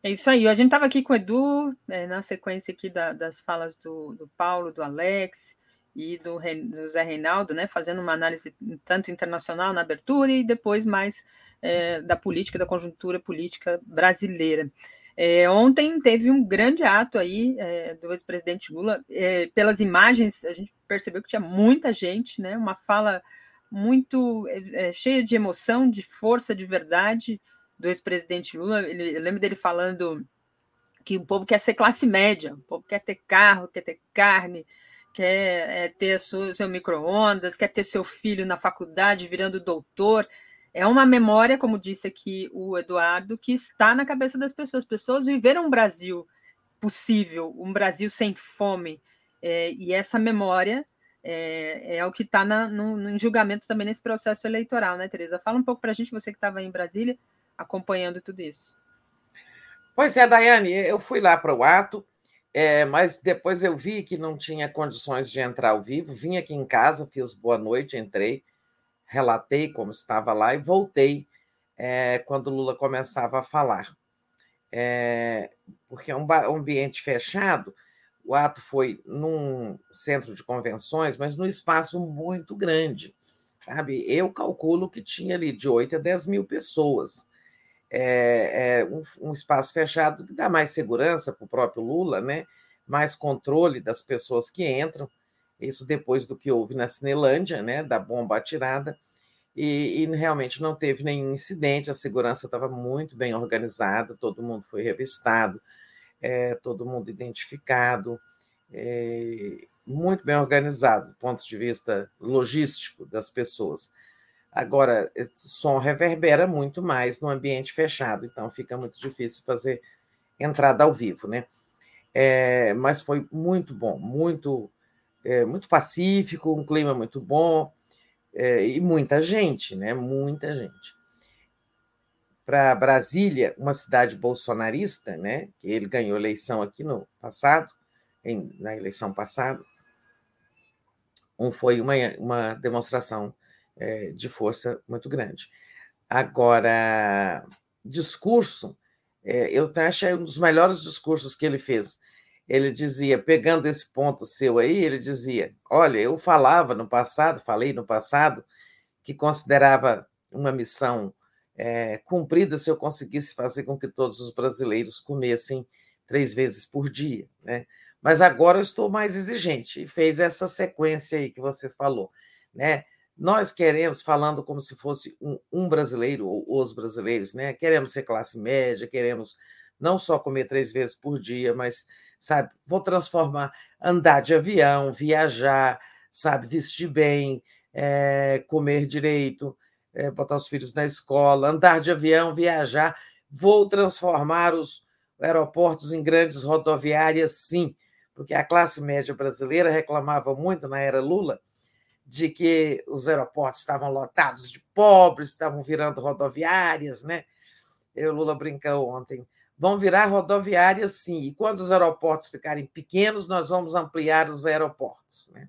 É isso aí. A gente estava aqui com o Edu, né, na sequência aqui da, das falas do, do, Paulo, do Alex e do, do, Zé Reinaldo, né, fazendo uma análise tanto internacional na abertura e depois mais é, da política, da conjuntura política brasileira. É, ontem teve um grande ato aí é, do ex-presidente Lula. É, pelas imagens, a gente percebeu que tinha muita gente, né? Uma fala muito é, cheia de emoção, de força, de verdade do ex-presidente Lula. Ele, eu lembro dele falando que o povo quer ser classe média, o povo quer ter carro, quer ter carne, quer é, ter seu, seu micro-ondas, quer ter seu filho na faculdade virando doutor. É uma memória, como disse aqui o Eduardo, que está na cabeça das pessoas. As pessoas viveram um Brasil possível, um Brasil sem fome. É, e essa memória é, é o que está no, no, julgamento também nesse processo eleitoral, né, Tereza? Fala um pouco para a gente, você que estava em Brasília, acompanhando tudo isso. Pois é, Daiane, eu fui lá para o ato, é, mas depois eu vi que não tinha condições de entrar ao vivo, vim aqui em casa, fiz boa noite, entrei, relatei como estava lá e voltei é, quando Lula começava a falar. É, porque é um ambiente fechado, o ato foi num centro de convenções, mas num espaço muito grande. Sabe? Eu calculo que tinha ali de 8 a 10 mil pessoas. É, é um, um, espaço fechado que dá mais segurança para o próprio Lula, né? mais controle das pessoas que entram. Isso depois do que houve na Cinelândia, né? da bomba atirada. E, e realmente não teve nenhum incidente, a segurança estava muito bem organizada, todo mundo foi revistado é, todo mundo identificado, é, muito bem organizado do ponto de vista logístico das pessoas. Agora, esse som reverbera muito mais no ambiente fechado, então fica muito difícil fazer entrada ao vivo, né? É, mas foi muito bom, muito, é, muito pacífico, um clima muito bom é, e muita gente, né? Muita gente. Para Brasília, uma cidade bolsonarista, né? Ele ganhou eleição aqui no passado, em, na eleição passada, um, foi uma, uma demonstração é, de força muito grande. Agora, discurso, é, eu achei um dos melhores discursos que ele fez. Ele dizia, pegando esse ponto seu aí, ele dizia: Olha, eu falava no passado, falei no passado, que considerava uma missão é, cumprida se eu conseguisse fazer com que todos os brasileiros comessem três vezes por dia. Né? Mas agora eu estou mais exigente e fez essa sequência aí que vocês falou. Né? Nós queremos, falando como se fosse um, um, brasileiro, ou os brasileiros, né? Queremos ser classe média, queremos não só comer três vezes por dia, mas, sabe, vou transformar, andar de avião, viajar, sabe, vestir bem, é, comer direito, é, botar os filhos na escola, andar de avião, viajar. Vou transformar os aeroportos em grandes rodoviárias, sim, porque a classe média brasileira reclamava muito na era Lula de que os aeroportos estavam lotados de pobres, estavam virando rodoviárias, né? Eu, Lula brincou ontem. Vão virar rodoviárias, sim. E quando os aeroportos ficarem pequenos, nós vamos ampliar os aeroportos. Né?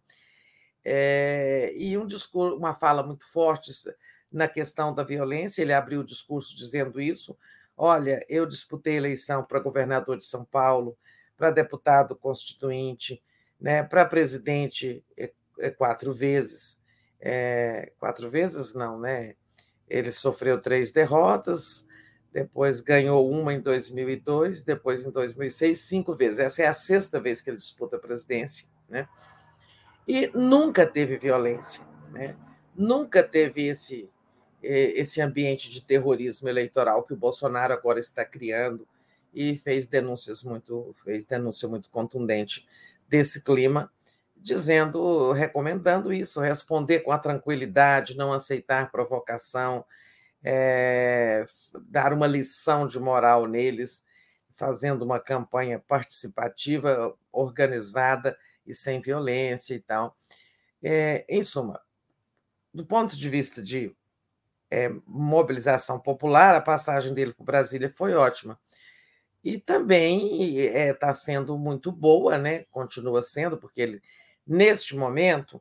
É, e um discurso, uma fala muito forte na questão da violência. Ele abriu o discurso dizendo isso. Olha, eu disputei eleição para governador de São Paulo, para deputado constituinte, né, para presidente eh, é, quatro vezes. É, quatro vezes não, né? Ele sofreu três derrotas, depois ganhou uma em 2002, depois em 2006, cinco vezes. Essa é a sexta vez que ele disputa a presidência, né? E nunca teve violência, né? Nunca teve esse esse ambiente de terrorismo eleitoral que o Bolsonaro agora está criando e fez denúncias muito fez denúncia muito contundente desse clima dizendo, recomendando isso, responder com a tranquilidade, não aceitar provocação, é, dar uma lição de moral neles, fazendo uma campanha participativa, organizada e sem violência e tal. É, em suma, do ponto de vista de é, mobilização popular, a passagem dele para Brasília foi ótima. E também está sendo muito boa, né? continua sendo, porque ele Neste momento,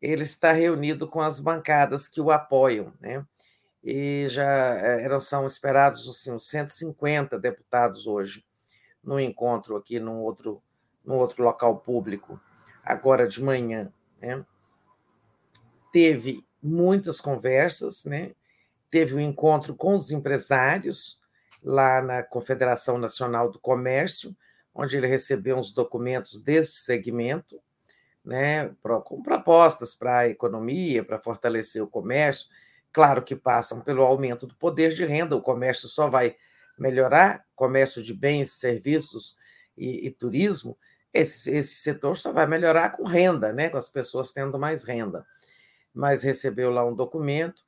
ele está reunido com as bancadas que o apoiam, né? E já eh, eram, são esperados assim, uns 150 deputados hoje, no encontro aqui num outro, num outro local público, agora de manhã. Né? Teve muitas conversas, né? teve um encontro com os empresários lá na Confederação Nacional do Comércio, onde ele recebeu uns documentos deste segmento, né, com propostas para a economia, para fortalecer o comércio, claro que passam pelo aumento do poder de renda, o comércio só vai melhorar, comércio de bens, serviços e, e turismo, esse, esse setor só vai melhorar com renda, né, com as pessoas tendo mais renda. Mas recebeu lá um documento,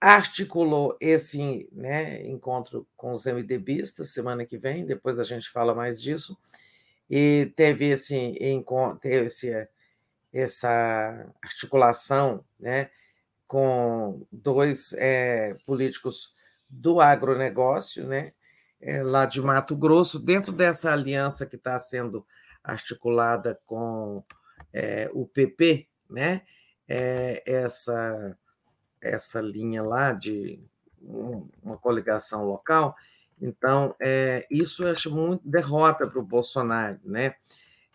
articulou esse né, encontro com os MDBistas semana que vem, depois a gente fala mais disso, e teve esse encontro, teve esse, essa articulação né, com dois é, políticos do agronegócio, né, é, lá de Mato Grosso, dentro dessa aliança que está sendo articulada com é, o PP, né, essa, essa linha lá de uma coligação local, então, é, isso eu acho muito derrota para o Bolsonaro, né?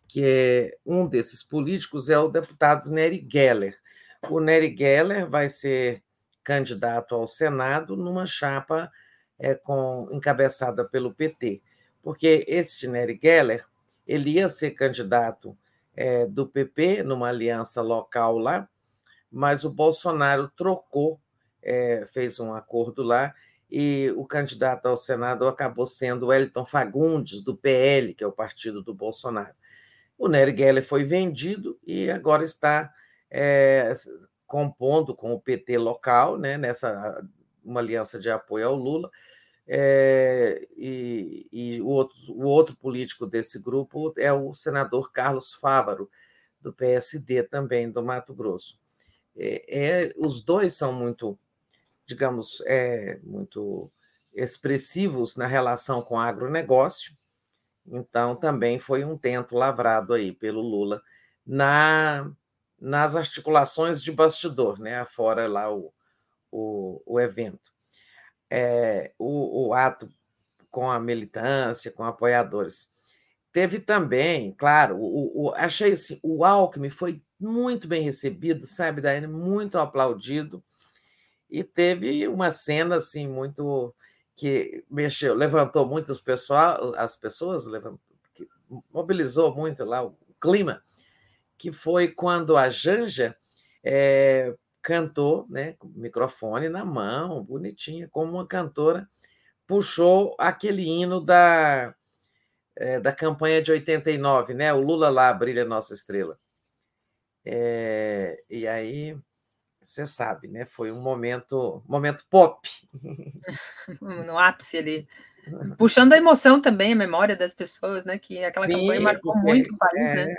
que é, um desses políticos é o deputado Nery Geller. O Nery Geller vai ser candidato ao Senado numa chapa é, com, encabeçada pelo PT, porque esse Nery Geller ele ia ser candidato é, do PP numa aliança local lá, mas o Bolsonaro trocou, é, fez um acordo lá e o candidato ao Senado acabou sendo Wellington Fagundes, do PL, que é o partido do Bolsonaro. O Nery Geller foi vendido e agora está é, compondo com o PT local, né, nessa uma aliança de apoio ao Lula, é, e, e o, outro, o outro político desse grupo é o senador Carlos Fávaro, do PSD também, do Mato Grosso. É, é, os dois são muito, digamos, é, muito expressivos na relação com o agronegócio, então também foi um tento lavrado aí pelo Lula na, nas articulações de bastidor, né, afora lá o, o, o evento é, o, o ato com a militância, com apoiadores. Teve também, claro, o, o, achei assim, o Alckmin foi muito bem recebido, sabe, Daiane? Muito aplaudido. E teve uma cena assim muito que mexeu, levantou muito os pessoal, as pessoas, levantou, mobilizou muito lá o clima, que foi quando a Janja é, cantou, né, com o microfone na mão, bonitinha, como uma cantora, puxou aquele hino da, é, da campanha de 89, né? O Lula lá brilha nossa estrela. É, e aí você sabe, né? Foi um momento, momento pop. No ápice ali. Puxando a emoção também, a memória das pessoas, né? Que aquela Sim, campanha marcou muito o país, é, né?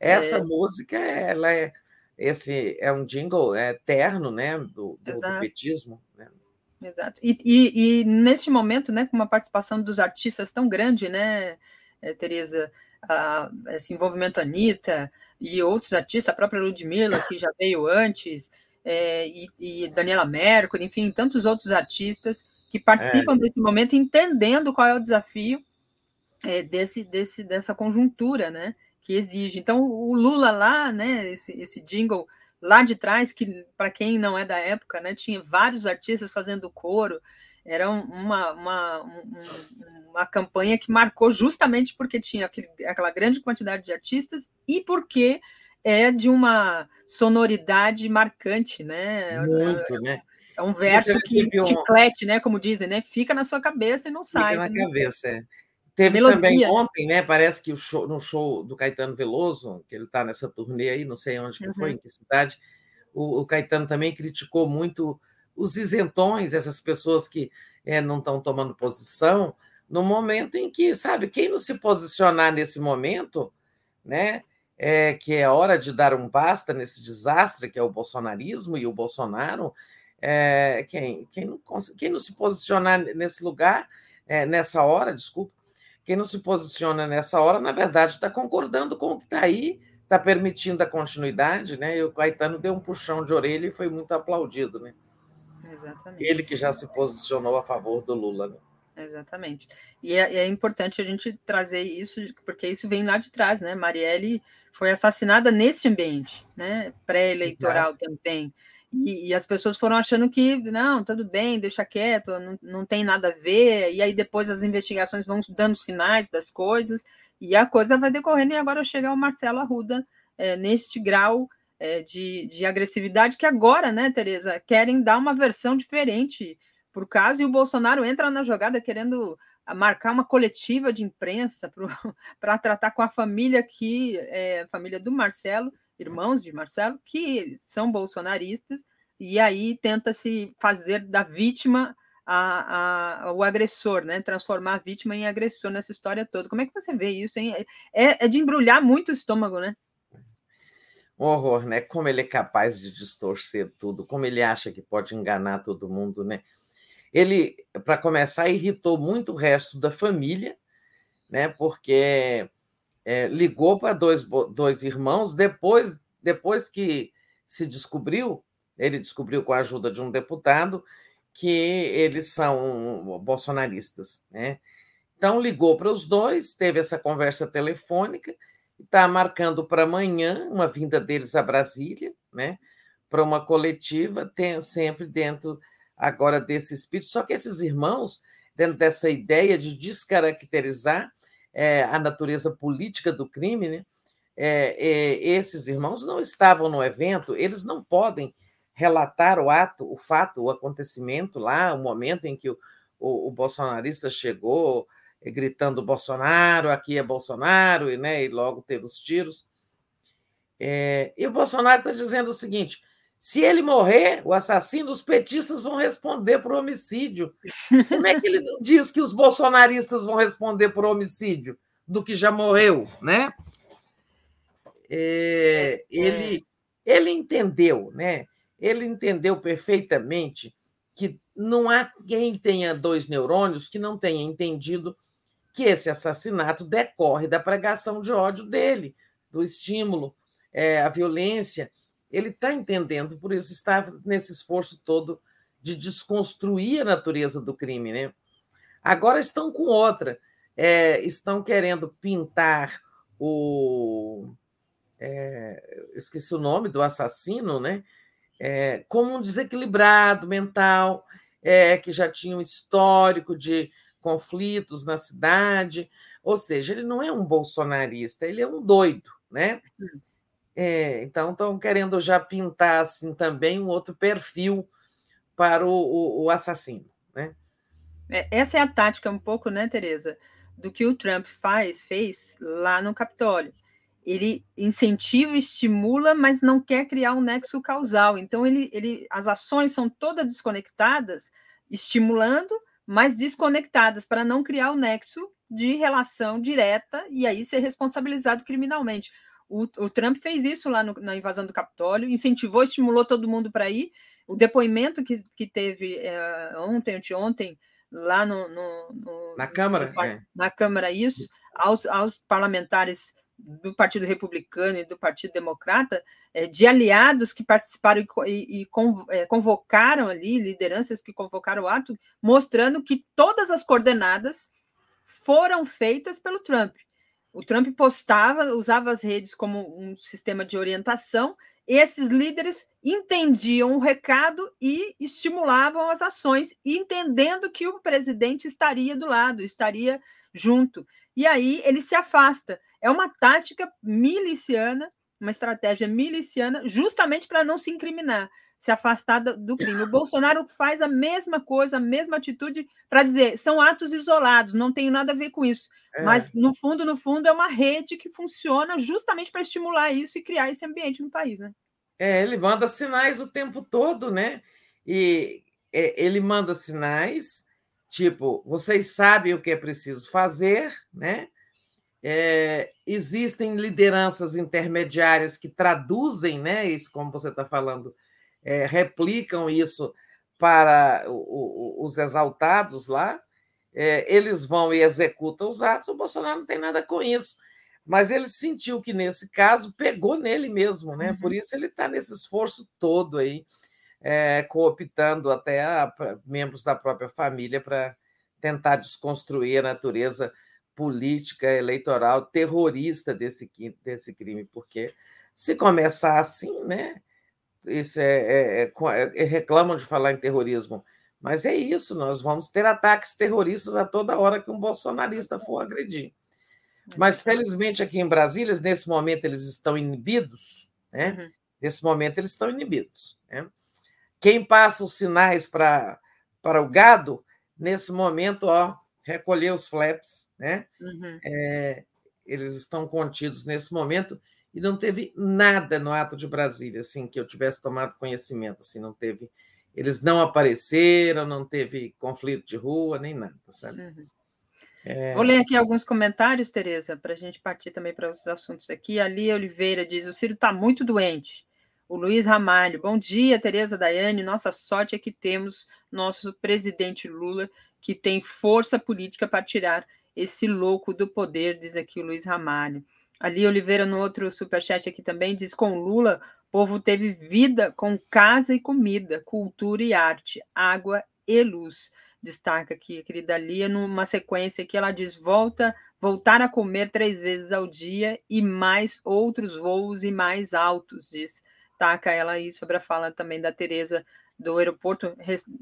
Essa é... música, ela é esse é um jingle eterno, né, do, do, do petismo. Né? Exato. E, e, e, neste momento, né, com uma participação dos artistas tão grande, né, é, Tereza, a, esse envolvimento Anitta e outros artistas, a própria Ludmilla, que já veio antes, é, e, e, Daniela Mercury, enfim, tantos outros artistas que participam é. desse momento, entendendo qual é o desafio é, desse, desse, dessa conjuntura, né? Que exige. Então, o Lula lá, né, esse, esse jingle lá de trás, que para quem não é da época, né, tinha vários artistas fazendo coro, era uma, uma, uma campanha que marcou justamente porque tinha aquele, aquela grande quantidade de artistas e porque é de uma sonoridade marcante, né? Muito, é, né? É um verso que um... chiclete, né? Como dizem, né? Fica na sua cabeça e não sai. Fica na cabeça, é. Teve Melodia. também ontem, né? Parece que o show, no show do Caetano Veloso, que ele está nessa turnê aí, não sei onde que uhum. foi, em que cidade, o, o, Caetano também criticou muito os isentões, essas pessoas que é, não estão tomando posição, no momento em que, sabe, quem não se posicionar nesse momento, né? É, que é hora de dar um basta nesse desastre que é o bolsonarismo e o Bolsonaro, é, quem, quem, não, quem não se posicionar nesse lugar, é, nessa hora, desculpa, quem não se posiciona nessa hora, na verdade, está concordando com o que está aí, está permitindo a continuidade, né? E o Caetano deu um puxão de orelha e foi muito aplaudido, né? Exatamente. Ele que já se posicionou a favor do Lula, né? Exatamente. E é, é, importante a gente trazer isso, porque isso vem lá de trás, né? Marielle foi assassinada nesse ambiente, né? Pré-eleitoral também. E, e, as pessoas foram achando que, não, tudo bem, deixa quieto, não, não tem nada a ver, e aí depois as investigações vão dando sinais das coisas, e a coisa vai decorrendo, e agora chega o Marcelo Arruda é, neste grau é, de, de agressividade que agora, né, Tereza, querem dar uma versão diferente por caso, e o Bolsonaro entra na jogada querendo marcar uma coletiva de imprensa para tratar com a família que é a família do Marcelo, irmãos de Marcelo, que são bolsonaristas, e aí tenta se fazer da vítima a, a, o agressor, né? Transformar a vítima em agressor nessa história toda. Como é que você vê isso? Hein? É, é de embrulhar muito o estômago, né? Um horror, né? Como ele é capaz de distorcer tudo, como ele acha que pode enganar todo mundo, né? Ele, para começar, irritou muito o resto da família, né? Porque é, ligou para dois, dois irmãos depois, depois que se descobriu, ele descobriu com a ajuda de um deputado, que eles são bolsonaristas. Né? Então, ligou para os dois, teve essa conversa telefônica, está marcando para amanhã uma vinda deles a Brasília, né? para uma coletiva, tem, sempre dentro agora desse espírito. Só que esses irmãos, dentro dessa ideia de descaracterizar é, a natureza política do crime, né? É, é, esses irmãos não estavam no evento, eles não podem relatar o ato, o fato, o acontecimento lá, o momento em que o, o, o bolsonarista chegou é, gritando Bolsonaro, aqui é Bolsonaro, e, né, e logo teve os tiros. É, e o Bolsonaro está dizendo o seguinte: Se ele morrer, o assassino, os petistas vão responder por homicídio. Como é que ele não diz que os bolsonaristas vão responder por homicídio do que já morreu, né? É, ele, ele entendeu, né? Ele entendeu perfeitamente que não há quem tenha dois neurônios que não tenha entendido que esse assassinato decorre da pregação de ódio dele, do estímulo é, à violência ele está entendendo, por isso está nesse esforço todo de desconstruir a natureza do crime. Né? Agora estão com outra, é, estão querendo pintar o. É, esqueci o nome do assassino, né? É, como um desequilibrado mental, é, que já tinha um histórico de conflitos na cidade. Ou seja, ele não é um bolsonarista, ele é um doido, né? É, então estão querendo já pintar assim também um outro perfil para o, o, o assassino, né? É, essa é a tática um pouco, né, Tereza, do que o Trump faz, fez lá no Capitólio. Ele incentiva, estimula, mas não quer criar um nexo causal. Então ele, ele, as ações são todas desconectadas, estimulando, mas desconectadas para não criar o nexo de relação direta e aí ser responsabilizado criminalmente. O, o Trump fez isso lá no, na invasão do Capitólio, incentivou, estimulou todo mundo para ir. O depoimento que, que teve é, ontem, anteontem, lá no, no, no na Câmara, no, é. na Câmara isso, aos, aos parlamentares do Partido Republicano e do Partido Democrata, é, de aliados que participaram e, é, convocaram ali, lideranças que convocaram o ato, mostrando que todas as coordenadas foram feitas pelo Trump. O Trump postava, usava as redes como um sistema de orientação. Esses líderes entendiam o recado e estimulavam as ações, entendendo que o presidente estaria do lado, estaria junto. E aí ele se afasta. É uma tática miliciana, uma estratégia miliciana, justamente para não se incriminar se afastar do crime. O Bolsonaro faz a mesma coisa, a mesma atitude para dizer são atos isolados, não tem nada a ver com isso. É. Mas no fundo, no fundo, é uma rede que funciona justamente para estimular isso e criar esse ambiente no país, né? É, ele manda sinais o tempo todo, né? E é, ele manda sinais, tipo, vocês sabem o que é preciso fazer, né? É, existem lideranças intermediárias que traduzem, né? Isso, como você está falando, é, replicam isso para o, o, os exaltados lá, é, eles vão e executam os atos, o Bolsonaro não tem nada com isso. Mas ele sentiu que, nesse caso, pegou nele mesmo, né? Por uhum. isso ele está nesse esforço todo aí, é, cooptando até a, membros da própria família para tentar desconstruir a natureza política, eleitoral, terrorista desse, desse crime, porque se começar assim, né? Isso é, é, é, é, reclamam de falar em terrorismo, mas é isso, nós vamos ter ataques terroristas a toda hora que um bolsonarista for agredir. Mas, felizmente, aqui em Brasília, nesse momento, eles estão inibidos, né? Uhum. Nesse momento, eles estão inibidos. Né? Quem passa os sinais para o gado, nesse momento, ó, recolher os flaps, né? Uhum. É, eles estão contidos nesse momento e não teve nada no ato de Brasília, assim, que eu tivesse tomado conhecimento, assim, não teve, eles não apareceram, não teve conflito de rua, nem nada, sabe? Uhum. É... Vou ler aqui alguns comentários, Tereza, para a gente partir também para os assuntos aqui. A Lia Oliveira diz: o Ciro está muito doente. O Luiz Ramalho, bom dia, Tereza Daiane. Nossa sorte é que temos nosso presidente Lula, que tem força política para tirar esse louco do poder, diz aqui o Luiz Ramalho. Ali Oliveira, no outro superchat aqui também, diz: com Lula, povo teve vida com casa e comida, cultura e arte, água e luz. Destaca aqui a querida Lia, numa sequência que ela diz: volta, voltar a comer três vezes ao dia e mais outros voos e mais altos, diz. Taca ela aí sobre a fala também da Tereza do aeroporto,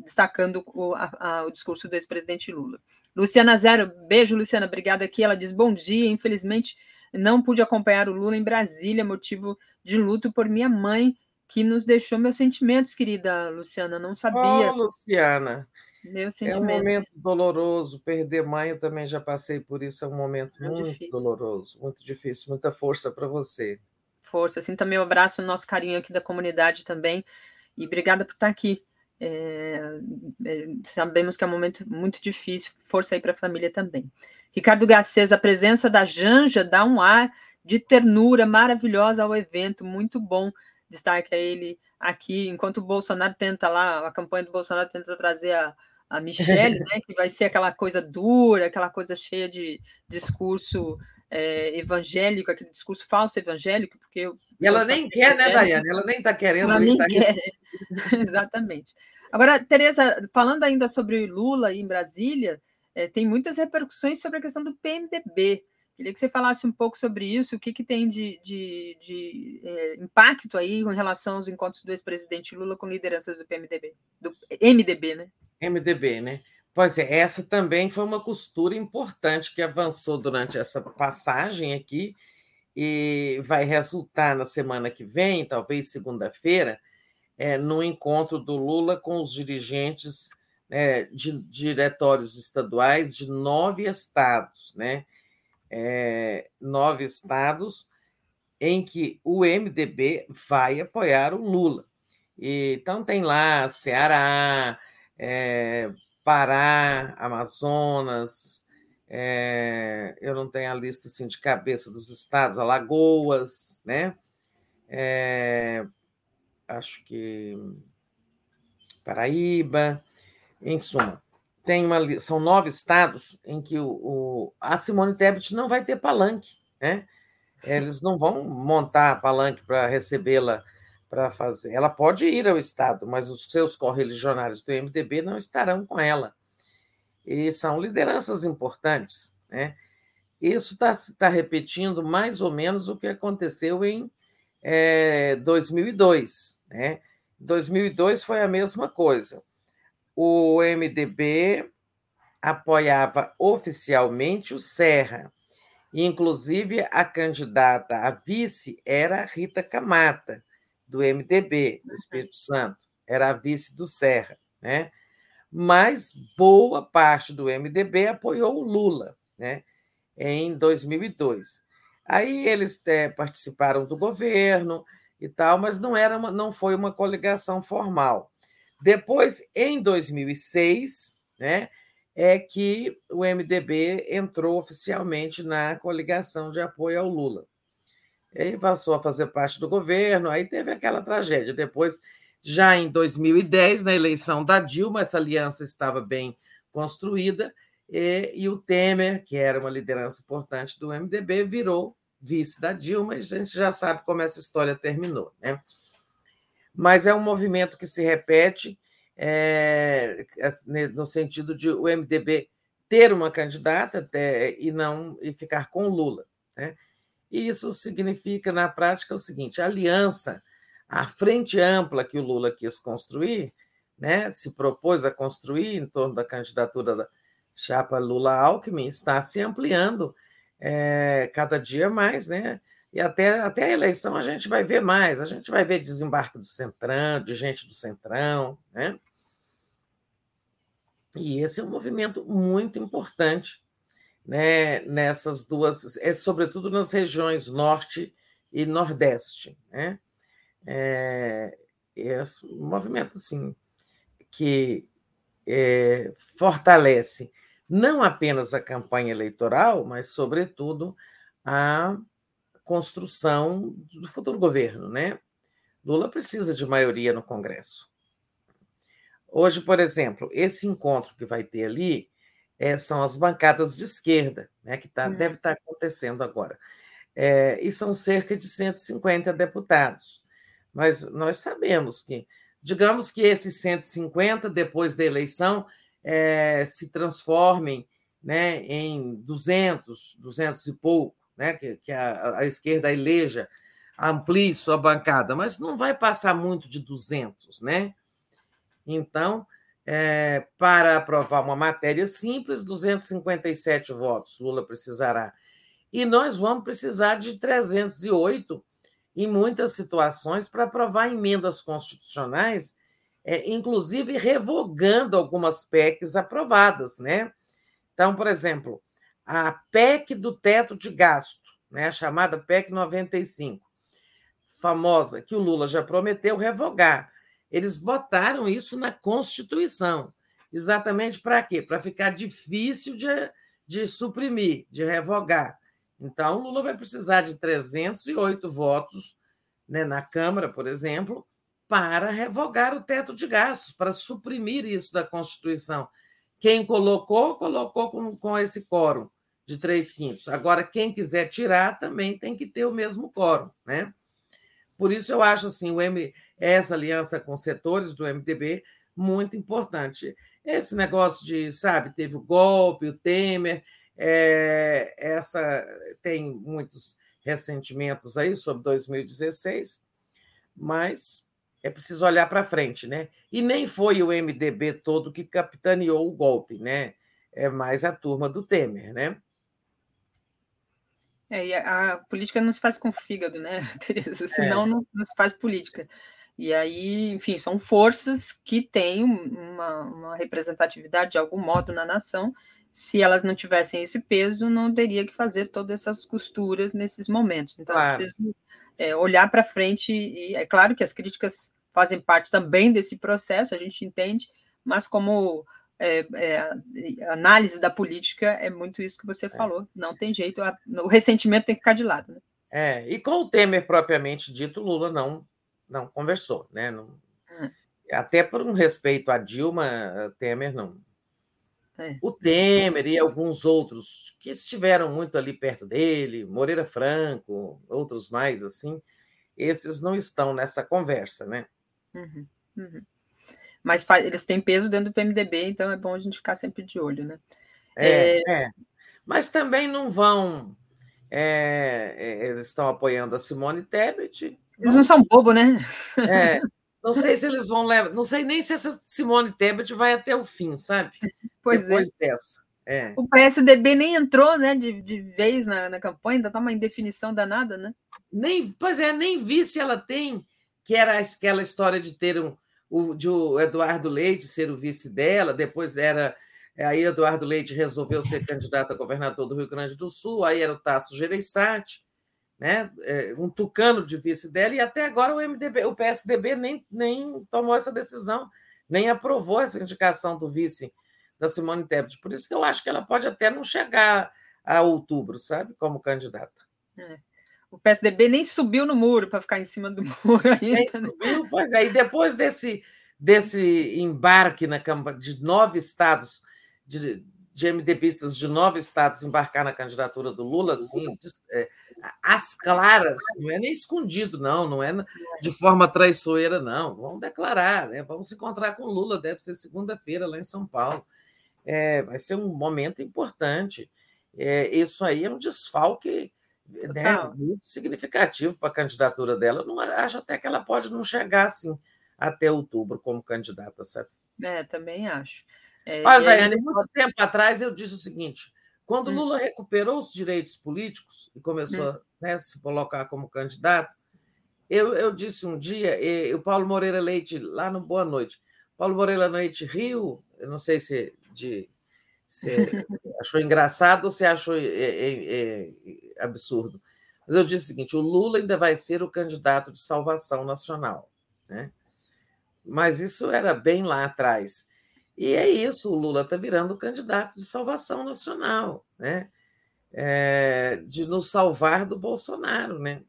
destacando o, a, o discurso do ex-presidente Lula. Luciana Zero, beijo, Luciana, obrigada aqui. Ela diz: bom dia, infelizmente não pude acompanhar o Lula em Brasília, motivo de luto por minha mãe, que nos deixou meus sentimentos, querida Luciana. Não sabia. Oh, Luciana. Meus sentimentos. É um momento doloroso. Perder mãe, eu também já passei por isso. É um momento muito, doloroso, muito difícil. Muita força para você. força. Assim também um abraço, nosso carinho aqui da comunidade também. E obrigada por estar aqui. É, é, sabemos que é um momento muito difícil. Força aí para a família também. Ricardo Garcês, a presença da Janja dá um ar de ternura maravilhosa ao evento. Muito bom destaque a ele aqui, enquanto o Bolsonaro tenta lá, a campanha do Bolsonaro tenta trazer a, a Michelle, né, que vai ser aquela coisa dura, aquela coisa cheia de discurso é, evangélico, aquele discurso falso evangélico, porque ela nem quer, né, Daiane? Ela nem está querendo. Ela nem tá quer. Exatamente. Agora, Tereza, falando ainda sobre Lula em Brasília, é, tem muitas repercussões sobre a questão do PMDB. Queria que você falasse um pouco sobre isso, o que, que tem de, de, de é, impacto aí em relação aos encontros do ex-presidente Lula com lideranças do PMDB, do MDB, né? MDB, né? Pois é, essa também foi uma costura importante que avançou durante essa passagem aqui e vai resultar na semana que vem, talvez segunda-feira, é, no encontro do Lula com os dirigentes é, de diretórios estaduais de nove estados, né? É, nove estados em que o MDB vai apoiar o Lula. E, então tem lá Ceará, é, Pará, Amazonas, é, eu não tenho a lista assim, de cabeça dos estados, Alagoas, né? É, acho que Paraíba, em suma, tem uma, são nove estados em que o, o, a Simone Tebet não vai ter palanque, né? Eles não vão montar palanque para recebê-la para fazer. Ela pode ir ao Estado, mas os seus correligionários do MDB não estarão com ela. E são lideranças importantes. Né? Isso está tá repetindo mais ou menos o que aconteceu em é, 2002. Né? 2002 foi a mesma coisa. O MDB apoiava oficialmente o Serra. Inclusive, a candidata a vice era Rita Camata do MDB, do Espírito Santo, era a vice do Serra, né? Mas boa parte do MDB apoiou o Lula, né? Em 2002. Aí eles é, participaram do governo e tal, mas não era uma, não foi uma coligação formal. Depois, em 2006, né, é que o MDB entrou oficialmente na coligação de apoio ao Lula. Ele passou a fazer parte do governo, aí teve aquela tragédia. Depois, já em 2010, na eleição da Dilma, essa aliança estava bem construída, e, e o Temer, que era uma liderança importante do MDB, virou vice da Dilma, e a gente já sabe como essa história terminou. Né? Mas é um movimento que se repete é, no sentido de o MDB ter uma candidata até, e não e ficar com Lula. Né? E isso significa, na prática, o seguinte: a aliança, a frente ampla que o Lula quis construir, né, se propôs a construir em torno da candidatura da chapa Lula-Alckmin, está se ampliando é, cada dia mais, né? E até, até a eleição a gente vai ver mais, a gente vai ver desembarque do Centrão, de gente do Centrão, né? E esse é um movimento muito importante né, nessas duas, é, sobretudo nas regiões norte e nordeste. Né? É, é um movimento assim, que é, fortalece não apenas a campanha eleitoral, mas, sobretudo, a construção do futuro governo. Né? Lula precisa de maioria no Congresso. Hoje, por exemplo, esse encontro que vai ter ali é, são as bancadas de esquerda, né, que tá, deve estar tá acontecendo agora. É, e são cerca de 150 deputados. Mas nós sabemos que, digamos que esses 150, depois da eleição, é, se transformem né, em 200, 200 e pouco, né, que, que a, a esquerda eleja, amplie sua bancada, mas não vai passar muito de 200, né? Então, é, para aprovar uma matéria simples, 257 votos Lula precisará. E nós vamos precisar de 308 em muitas situações para aprovar emendas constitucionais, é, inclusive revogando algumas PECs aprovadas. Né? Então, por exemplo, a PEC do teto de gasto, né, chamada PEC 95. famosa que o Lula já prometeu revogar. Eles botaram isso na Constituição. Exatamente para quê? Para ficar difícil de, de suprimir, de revogar. Então, o Lula vai precisar de 308 votos né, na Câmara, por exemplo, para revogar o teto de gastos, para suprimir isso da Constituição. Quem colocou, colocou com, com esse quórum de três quintos. Agora, quem quiser tirar também tem que ter o mesmo quórum. Né? Por isso, eu acho assim, o M, essa aliança com setores do MDB muito importante. Esse negócio de, sabe, teve o golpe, o Temer, é, essa tem muitos ressentimentos aí sobre 2016, mas é preciso olhar para frente, né? E nem foi o MDB todo que capitaneou o golpe, né? É mais a turma do Temer, né? É, e a, a política não se faz com fígado, né, Tereza? Senão é. não, não se faz política. E aí, enfim, são forças que têm uma, uma, representatividade de algum modo na nação. Se elas não tivessem esse peso, não teria que fazer todas essas costuras nesses momentos. Então, claro. preciso é, olhar para frente. E é claro que as críticas fazem parte também desse processo, a gente entende, mas como é, é, análise da política é muito isso que você é. falou. Não tem jeito, a, o ressentimento tem que ficar de lado. Né? É, e com o Temer propriamente dito, Lula não não conversou, né? Não, hum. Até por um respeito a Dilma, Temer não. É. O Temer e alguns outros que estiveram muito ali perto dele, Moreira Franco, outros mais assim, esses não estão nessa conversa, né? Uhum, uhum. Mas faz, eles têm peso dentro do PMDB, então é bom a gente ficar sempre de olho, né? É, é... é. mas também não vão. É, é eles estão apoiando a Simone Tebet, eles não são bobo, né? É. Não sei se eles vão levar, não sei nem se essa Simone Tebet vai até o fim, sabe? Pois é. Depois dessa. O PSDB nem entrou, né, de, de vez na, na campanha, ainda está uma indefinição danada, né? Nem, pois é, nem vi se ela tem, que era aquela história de ter um, o, de o Eduardo Leite ser o vice dela, depois era aí Eduardo Leite resolveu ser candidato a governador do Rio Grande do Sul, aí era o Tasso Gereissati, né? É, um tucano de vice dela, e até agora o MDB, o PSDB nem, nem tomou essa decisão, nem aprovou essa indicação do vice da Simone Tebet. Por isso que eu acho que ela pode até não chegar a outubro, sabe, como candidata. É. O PSDB nem subiu no muro para ficar em cima do muro ainda. Né? subiu, pois é, e depois desse, desse embarque na de nove estados de, de MDBistas de nove estados embarcar na candidatura do Lula, assim, é, às claras, não é nem escondido, não, não é de forma traiçoeira, não. Vamos declarar, né? vamos se encontrar com o Lula, deve ser segunda-feira lá em São Paulo. É, vai ser um momento importante. É, isso aí é um desfalque né, muito significativo para a candidatura dela. não acho até que ela pode não chegar assim até outubro como candidata, sabe? É, também acho. É, Olha, Daiane, aí... muito tempo atrás eu disse o seguinte: quando hum. Lula recuperou os direitos políticos e começou hum. a né, se colocar como candidato, eu, eu disse um dia, e, o Paulo Moreira Leite, lá no Boa Noite, Paulo Moreira Leite riu, eu não sei se, de, se achou engraçado ou se achou é, é, é, absurdo, mas eu disse o seguinte: o Lula ainda vai ser o candidato de salvação nacional. Né? Mas isso era bem lá atrás. E é isso, o Lula está virando candidato de salvação nacional, né? É, de nos salvar do Bolsonaro, né?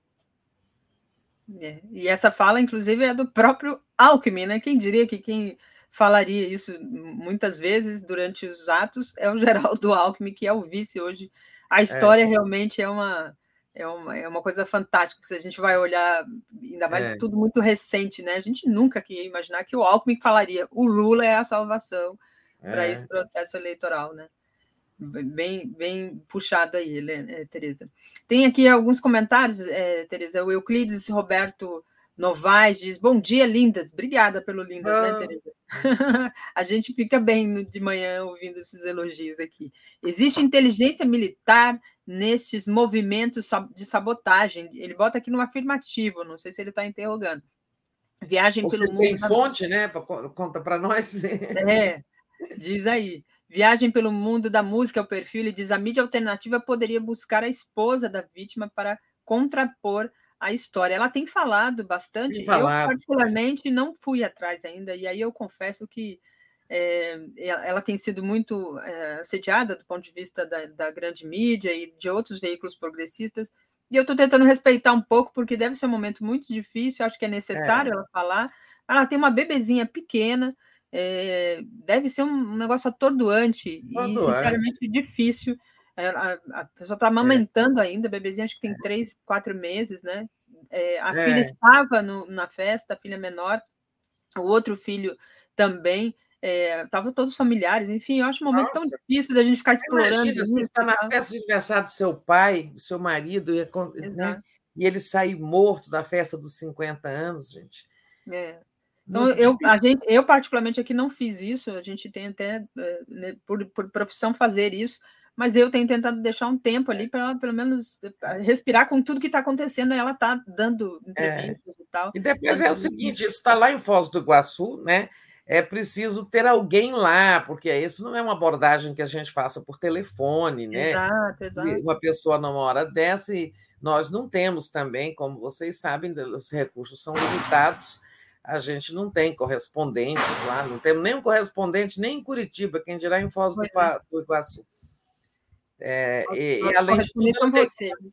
É, e essa fala, inclusive, é do próprio Alckmin, né? Quem diria que quem falaria isso muitas vezes durante os atos é o Geraldo Alckmin, que é o vice hoje. A é. história é. realmente é uma é uma, é uma coisa fantástica. Se a gente vai olhar, ainda mais é. tudo muito recente, né? A gente nunca queria imaginar que o Alckmin falaria o Lula é a salvação é. para esse processo eleitoral, né? Bem, bem puxado aí, né, Tereza. Tem aqui alguns comentários, é, Tereza. O Euclides Roberto Novaes diz: Bom dia, lindas. Obrigada pelo lindas, né, oh. né, Tereza? a gente fica bem de manhã ouvindo esses elogios aqui. Existe inteligência militar nestes movimentos de sabotagem. Ele bota aqui no afirmativo, não sei se ele está interrogando. Viagem Você pelo mundo. Tem fonte, né? Conta para nós. é, diz aí. Viagem pelo mundo da música, o perfil, ele diz: a mídia alternativa poderia buscar a esposa da vítima para contrapor a história. Ela tem falado bastante. Tem falado. Eu, particularmente, não fui atrás ainda, e aí eu confesso que é, ela tem sido muito é, assediada do ponto de vista da, da, grande mídia e de outros veículos progressistas. E eu estou tentando respeitar um pouco, porque deve ser um momento muito difícil, acho que é necessário é. ela falar. Ela tem uma bebezinha pequena, é, deve ser um negócio atordoante, atordoante. e, sinceramente, difícil. É, a, a pessoa está amamentando ainda, a bebezinha acho que tem três, quatro meses, né? a filha estava no, na festa, a filha menor, o outro filho também estavam é, todos familiares, enfim, eu acho um momento Nossa. tão difícil da gente ficar explorando. Imagina, você está na festa de aniversário do seu pai, do seu marido, e, né? e ele sair morto da festa dos 50 anos, gente. É. Então, eu, a gente, eu, particularmente, aqui não fiz isso, a gente tem até, é, né, por, por profissão, fazer isso, mas eu tenho tentado deixar um tempo ali para pelo menos respirar com tudo que está acontecendo, e ela está dando entrevistas é. e tal. E depois é o seguinte: isso está lá em Foz do Iguaçu, né? é preciso ter alguém lá, porque isso não é uma abordagem que a gente faça por telefone, né? Exato, exato. Uma pessoa numa hora dessa, e nós não temos também, como vocês sabem, os recursos são limitados, a gente não tem correspondentes lá, não temos nenhum correspondente nem em Curitiba, quem dirá em Foz do, é. do Iguaçu. É, e, e, além disso,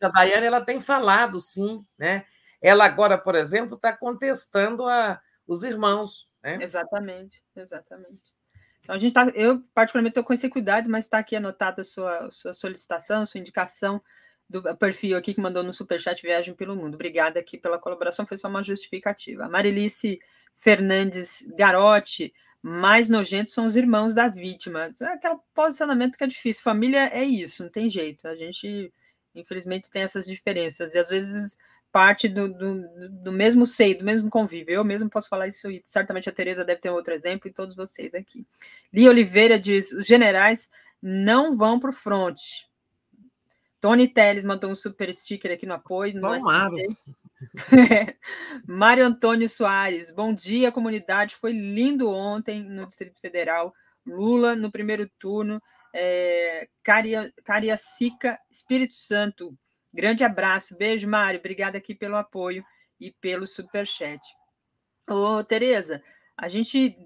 a Daiane ela tem falado, sim, né? Ela agora, por exemplo, está contestando a, os irmãos, né? Exatamente, exatamente. Então, a gente tá, eu, particularmente, estou com esse cuidado, mas está aqui anotada a sua, sua solicitação, sua indicação do perfil aqui que mandou no Superchat Viagem pelo Mundo. Obrigada aqui pela colaboração, foi só uma justificativa. A Marilice Fernandes Garotti, mais nojentos são os irmãos da vítima. É aquele posicionamento que é difícil. Família é isso, não tem jeito. A gente, infelizmente, tem essas diferenças. E às vezes parte do, do, do, mesmo seio, do mesmo convívio. Eu mesmo posso falar isso e certamente a Tereza deve ter um outro exemplo e todos vocês aqui. Lia Oliveira diz: os generais não vão para o front. Tony Teles mandou um super sticker aqui no apoio. Tomara. Mário Antônio Soares, bom dia, comunidade. Foi lindo ontem no Distrito Federal. Lula no primeiro turno. É, Caria, Cariacica, Espírito Santo. Grande abraço, beijo, Mário. Obrigada aqui pelo apoio e pelo superchat. Ô, Tereza, a gente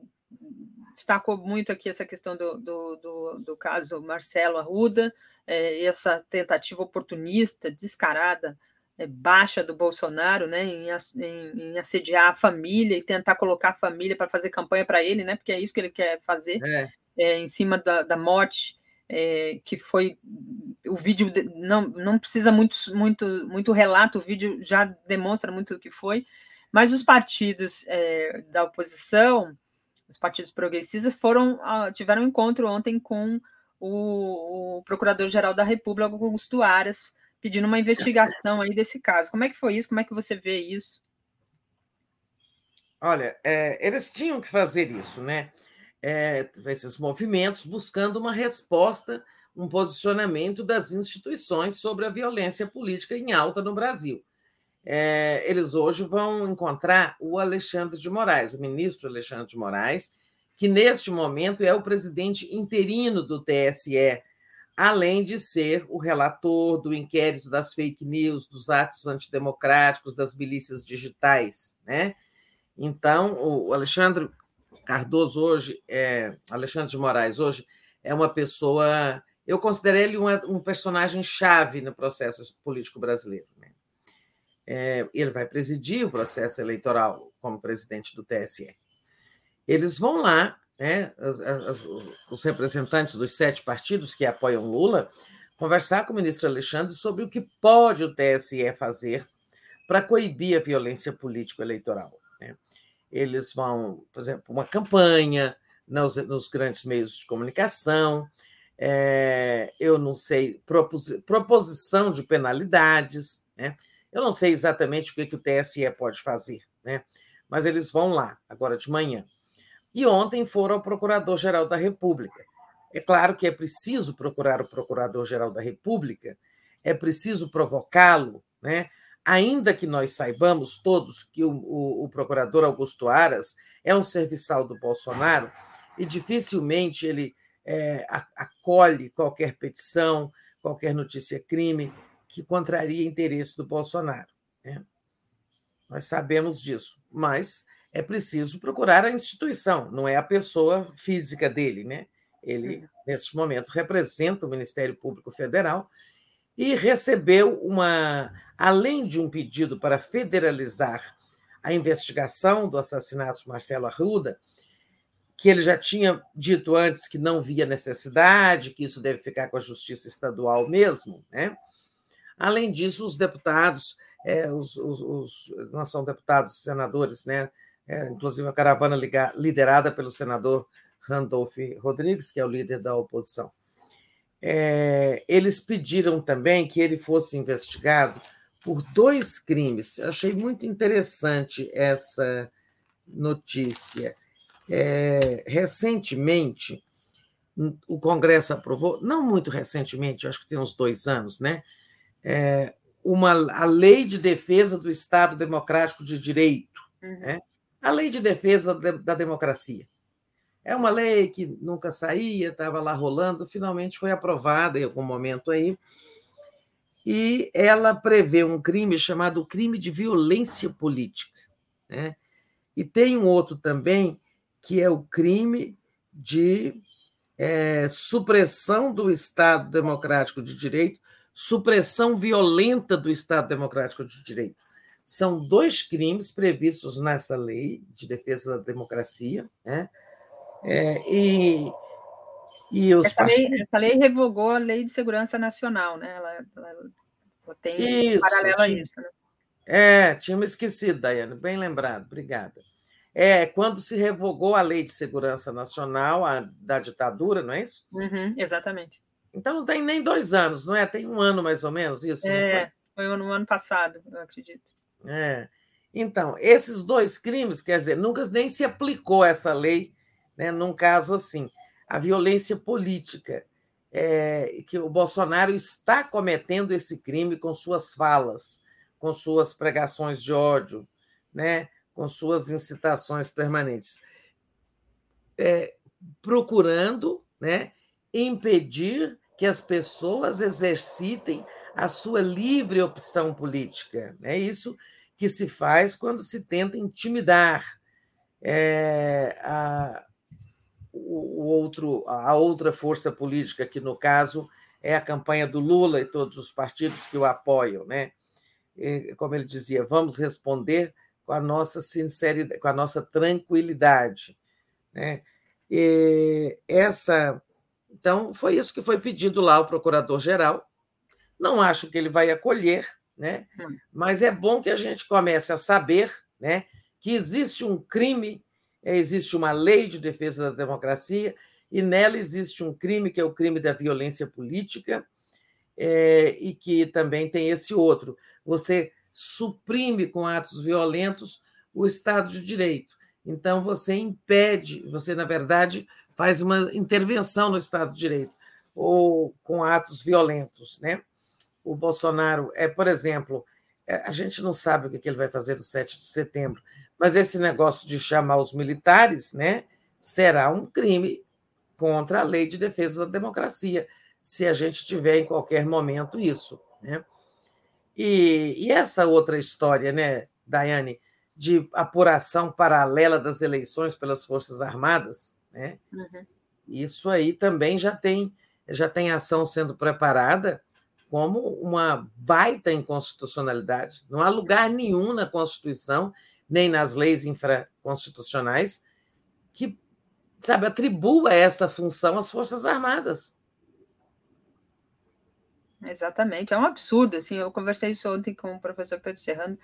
destacou muito aqui essa questão do, do, do, do caso Marcelo Arruda, é, essa tentativa oportunista, descarada, é, baixa do Bolsonaro, né, em, em, em, assediar a família e tentar colocar a família para fazer campanha para ele, né, porque é isso que ele quer fazer, é. É, em cima da, da morte é, que foi o vídeo não, não precisa muito, muito, muito relato, o vídeo já demonstra muito o que foi, mas os partidos é, da oposição, os partidos progressistas, foram tiveram um encontro ontem com o, o Procurador-Geral da República, Augusto Aras, pedindo uma investigação aí desse caso. Como é que foi isso? Como é que você vê isso? Olha, é, eles tinham que fazer isso, né? é, esses movimentos buscando uma resposta, um posicionamento das instituições sobre a violência política em alta no Brasil. É, eles hoje vão encontrar o Alexandre de Moraes, o ministro Alexandre de Moraes, que neste momento é o presidente interino do TSE, além de ser o relator do inquérito das fake news, dos atos antidemocráticos, das milícias digitais. Né? Então, o Alexandre Cardoso hoje, é, Alexandre de Moraes hoje, é uma pessoa. Eu considero ele uma, um personagem chave no processo político brasileiro. Né? É, ele vai presidir o processo eleitoral como presidente do TSE. Eles vão lá, né, as, as, os representantes dos sete partidos que apoiam Lula, conversar com o ministro Alexandre sobre o que pode o TSE fazer para coibir a violência político-eleitoral. Né? eles vão, por exemplo, uma campanha nos, nos grandes meios de comunicação, é, eu não sei, propos, proposição de penalidades, né? eu não sei exatamente o que, que o TSE pode fazer, né? mas eles vão lá, agora de manhã. E ontem foram ao Procurador-Geral da República. É claro que é preciso procurar o Procurador-Geral da República, é preciso provocá-lo, né? ainda que nós saibamos todos que o, o, o, procurador Augusto Aras é um serviçal do Bolsonaro e dificilmente ele é, acolhe qualquer petição, qualquer notícia-crime que contraria interesse do Bolsonaro. Né? Nós sabemos disso, mas é preciso procurar a instituição, não é a pessoa física dele, né? Ele, uhum. neste momento, representa o Ministério Público Federal e recebeu uma, além de um pedido para federalizar a investigação do assassinato de Marcelo Arruda, que ele já tinha dito antes que não via necessidade, que isso deve ficar com a justiça estadual mesmo, né? Além disso, os deputados, é, os, os, os, não são deputados, senadores, né? É, inclusive a caravana liderada pelo senador Randolph Rodrigues, que é o líder da oposição. É, eles pediram também que ele fosse investigado por dois crimes. Eu achei muito interessante essa notícia. É, recentemente, o Congresso aprovou, não muito recentemente, acho que tem uns dois anos, né? É, uma, a Lei de Defesa do Estado Democrático de Direito, uhum. né? A Lei de Defesa da Democracia. É uma lei que nunca saía, estava lá rolando, finalmente foi aprovada em algum momento aí, e ela prevê um crime chamado crime de violência política. Né? E tem um outro também que é o crime de é, supressão do Estado Democrático de Direito, supressão violenta do Estado Democrático de Direito. São dois crimes previstos nessa lei de defesa da democracia, né? É, e, e essa, partidos... lei, essa lei revogou a Lei de Segurança Nacional, né? Ela, ela, ela tem isso, paralelo a isso, né? É, tinha me esquecido, Daiane, bem lembrado, obrigada. É quando se revogou a Lei de Segurança Nacional a, da ditadura, não é isso? Uhum, exatamente. Então não tem nem dois anos, não é? Tem um ano mais ou menos isso? É, foi? foi no ano passado, eu acredito. É. Então, esses dois crimes, quer dizer, nunca nem se aplicou essa lei, né, num caso assim. A violência política, é, que o Bolsonaro está cometendo esse crime com suas falas, com suas pregações de ódio, né, com suas incitações permanentes, é, procurando né, impedir que as pessoas exercitem a sua livre opção política. É isso que se faz quando se tenta intimidar é, a, o outro, a outra força política, que no caso é a campanha do Lula e todos os partidos que o apoiam. Né? E, como ele dizia, vamos responder com a nossa sinceridade, com a nossa tranquilidade. Né? E essa, então, foi isso que foi pedido lá ao procurador-geral. Não acho que ele vai acolher, né? Hum. mas é bom que a gente comece a saber né, que existe um crime, existe uma lei de defesa da democracia, e nela existe um crime, que é o crime da violência política, é, e que também tem esse outro. Você suprime com atos violentos o Estado de Direito. Então, você impede, você, na verdade, faz uma intervenção no Estado de Direito, ou com atos violentos. Né? O Bolsonaro é, por exemplo, é, a gente não sabe o que ele vai fazer no 7 de setembro, mas esse negócio de chamar os militares né, será um crime contra a lei de defesa da democracia, se a gente tiver em qualquer momento isso. Né? E, e essa outra história, né, Daiane, de apuração paralela das eleições pelas Forças Armadas, né? Uhum. Isso aí também já tem já tem ação sendo preparada como uma baita inconstitucionalidade. Não há lugar nenhum na Constituição, nem nas leis infraconstitucionais, que sabe, atribua esta função às Forças Armadas. Exatamente, é um absurdo. Assim, eu conversei isso ontem com o professor Pedro Serrano.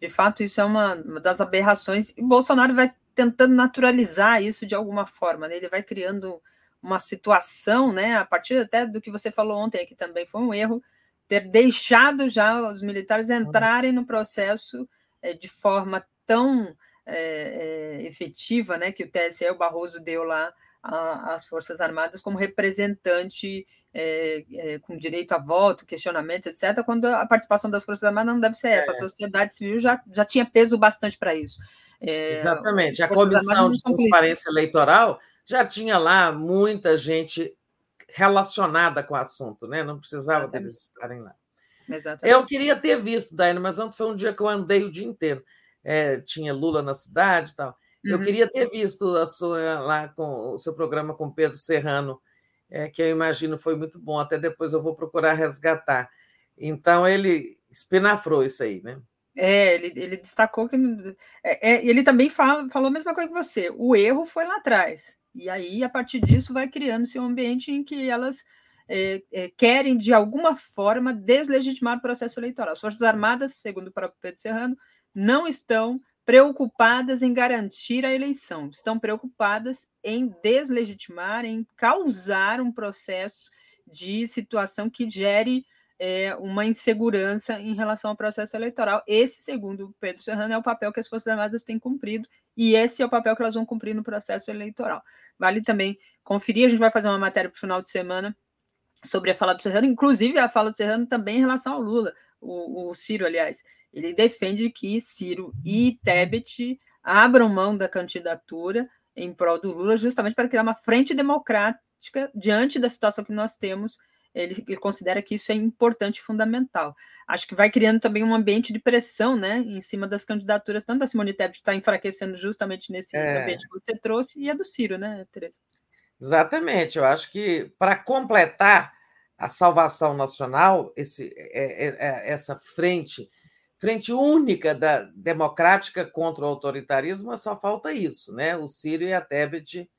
De fato, isso é uma, uma das aberrações. E Bolsonaro vai tentando naturalizar isso de alguma forma. Né? Ele vai criando uma situação, né? A partir até do que você falou ontem, que também foi um erro, ter deixado já os militares entrarem no processo é, de forma tão é, é, efetiva, né? Que o TSE, o Barroso deu lá às Forças Armadas como representante é, é, com direito a voto, questionamento, etc., quando a participação das Forças Armadas não deve ser essa. É. A sociedade civil já, já tinha peso bastante para isso. É, Exatamente. A Comissão de Transparência Eleitoral já tinha lá muita gente relacionada com o assunto, né? não precisava Exatamente. deles estarem lá. Exatamente. Eu queria ter visto, Daina, mas ontem foi um dia que eu andei o dia inteiro. é, tinha Lula na cidade e tal. Eu Uhum. queria ter visto a sua lá com o seu programa com Pedro Serrano, é, que eu imagino foi muito bom. Até depois eu vou procurar resgatar. Então ele espinafrou isso aí, né? É, ele, ele destacou que é, é, ele também fala, falou a mesma coisa que você. O erro foi lá atrás. E aí, a partir disso, vai criando-se um ambiente em que elas é, é, querem, de alguma forma, deslegitimar o processo eleitoral. As Forças Armadas, segundo o próprio Pedro Serrano, não estão preocupadas em garantir a eleição, estão preocupadas em deslegitimar, em causar um processo de situação que gere é, uma insegurança em relação ao processo eleitoral. Esse, segundo Pedro Serrano, é o papel que as Forças Armadas têm cumprido, e esse é o papel que elas vão cumprir no processo eleitoral. Vale também conferir, a gente vai fazer uma matéria para o final de semana sobre a fala do Serrano, inclusive a fala do Serrano também em relação ao Lula, o, o Ciro, aliás. Ele defende que Ciro e Tebet abram mão da candidatura em prol do Lula, justamente para criar uma frente democrática diante da situação que nós temos. Ele, ele considera que isso é importante e fundamental. Acho que vai criando também um ambiente de pressão né, em cima das candidaturas, tanto da Simone Tebet, que está enfraquecendo justamente nesse É. ambiente que você trouxe, e a do Ciro, né, Tereza? Exatamente. Eu acho que para completar a salvação nacional, esse, é- é- é- essa frente, frente única da democrática contra o autoritarismo, só falta isso, né? O Ciro e a Tebet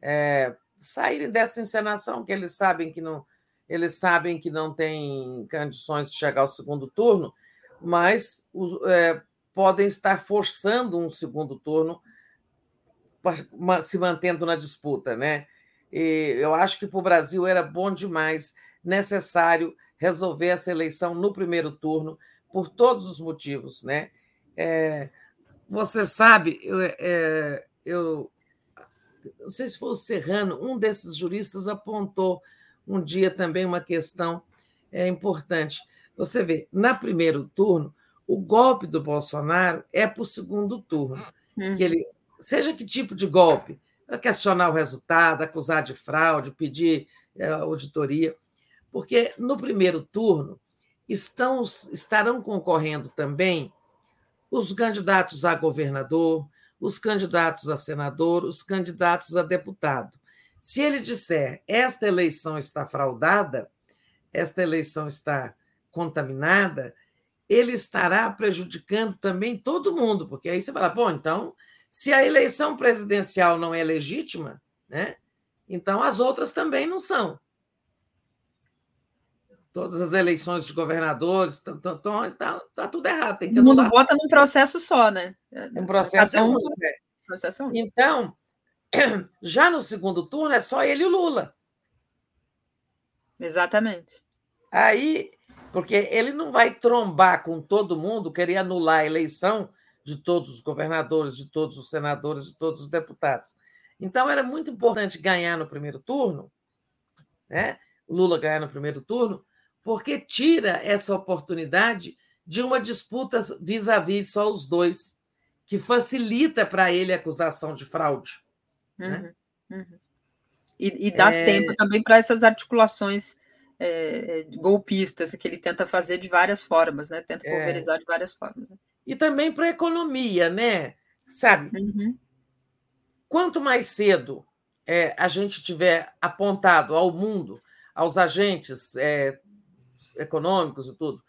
é, saírem dessa encenação que eles sabem que não eles sabem que não tem condições de chegar ao segundo turno, mas é, podem estar forçando um segundo turno se mantendo na disputa, né? E eu acho que para o Brasil era bom demais, necessário resolver essa eleição no primeiro turno, por todos os motivos, né? É, você sabe, eu, é, eu não sei se foi o Serrano, um desses juristas apontou um dia também uma questão é, importante. Você vê, na primeiro turno, o golpe do Bolsonaro é para o segundo turno. Uhum. Que ele, seja que tipo de golpe, questionar o resultado, acusar de fraude, pedir é, auditoria, porque no primeiro turno estão, estarão concorrendo também os candidatos a governador, os candidatos a senador, os candidatos a deputado. Se ele disser esta eleição está fraudada, esta eleição está contaminada, ele estará prejudicando também todo mundo, porque aí você fala, bom, então, se a eleição presidencial não é legítima, né, então as outras também não são. Todas as eleições de governadores, estão tá, tá tudo errado. Tem que Todo mundo vota num processo só, né? Um processo Cada um- único, é. processo único. Então, já no segundo turno é só ele e o Lula. Exatamente. Aí, porque ele não vai trombar com todo mundo, querer anular a eleição de todos os governadores, de todos os senadores, de todos os deputados. Então, era muito importante ganhar no primeiro turno, né? Lula ganhar no primeiro turno, porque tira essa oportunidade de uma disputa vis-à-vis só os dois, que facilita para ele a acusação de fraude. Né? Uhum, uhum. E, e dá É. tempo também para essas articulações é, é, golpistas que ele tenta fazer de várias formas, né? Tenta É. pulverizar de várias formas. né? E também para a economia, né? Sabe, Uhum. quanto mais cedo é, a gente tiver apontado ao mundo, aos agentes é, econômicos e tudo,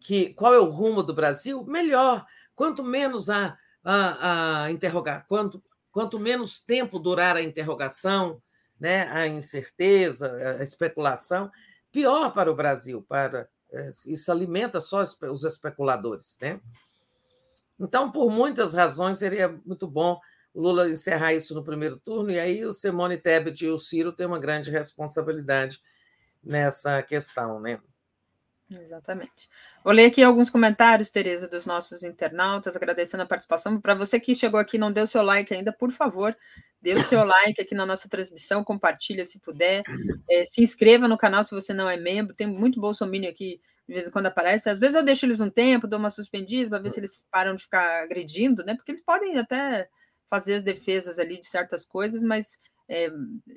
que qual é o rumo do Brasil, melhor. Quanto menos a, a, a interrogar, quanto, quanto menos tempo durar a interrogação, né, a incerteza, a especulação, pior para o Brasil. Para é, isso alimenta só os especuladores, né? Então, por muitas razões, seria muito bom o Lula encerrar isso no primeiro turno, e aí o Simone Tebet e o Ciro têm uma grande responsabilidade nessa questão, né? Exatamente. Vou ler aqui alguns comentários, Tereza, dos nossos internautas, agradecendo a participação. Para você que chegou aqui e não deu seu like ainda, por favor, dê o seu like aqui na nossa transmissão, compartilha se puder, eh, se inscreva no canal se você não é membro. Tem muito bolsominion aqui, de vez em quando aparece. Às vezes eu deixo eles um tempo, dou uma suspendida para ver se eles param de ficar agredindo, né? Porque eles podem até fazer as defesas ali de certas coisas, mas eh,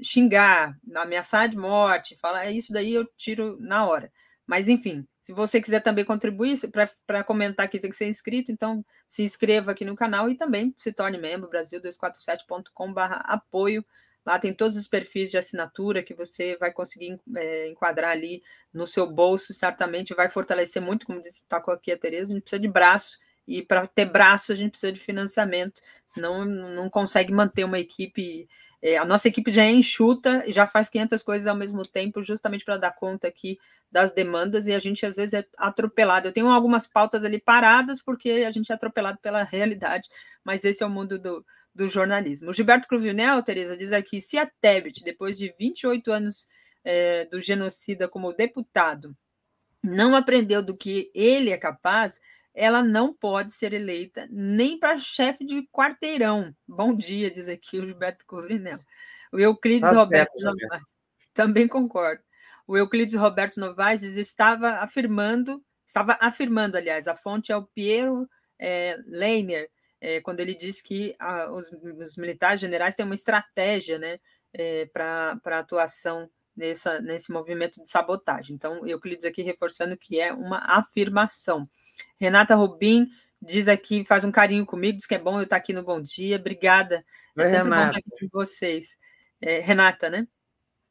xingar, ameaçar de morte, falar "É isso daí eu tiro na hora. Mas, enfim, se você quiser também contribuir, para comentar aqui tem que ser inscrito, então se inscreva aqui no canal e também se torne membro, brasil247.com.br apoio. Lá tem todos os perfis de assinatura que você vai conseguir é, enquadrar ali no seu bolso, certamente vai fortalecer muito, como destacou aqui a Tereza, a gente precisa de braços, e para ter braços a gente precisa de financiamento, senão não consegue manter uma equipe é, a nossa equipe já é enxuta e já faz 500 coisas ao mesmo tempo, justamente para dar conta aqui das demandas, e a gente às vezes é atropelado. Eu tenho algumas pautas ali paradas, porque a gente é atropelado pela realidade, mas esse é o mundo do, do jornalismo. O Gilberto Cruvinel, Tereza, diz aqui: se a Tebet, depois de 28 anos é, do genocida como deputado, não aprendeu do que ele é capaz, ela não pode ser eleita nem para chefe de quarteirão. Bom dia, diz aqui o Gilberto Covrinel. O Euclides tá Roberto certo, Novaes, também concordo. O Euclides Roberto Novaes diz, estava afirmando, estava afirmando, aliás, a fonte é o Piero é, Leiner, é, quando ele diz que a, os, os, militares generais têm uma estratégia né, é, para a atuação nessa, nesse movimento de sabotagem. Então, Euclides aqui reforçando que é uma afirmação. Renata Rubim diz aqui, faz um carinho comigo, diz que é bom eu estar aqui no Bom Dia. Obrigada. É sempre Renata. bom estar aqui com vocês. É, Renata, né?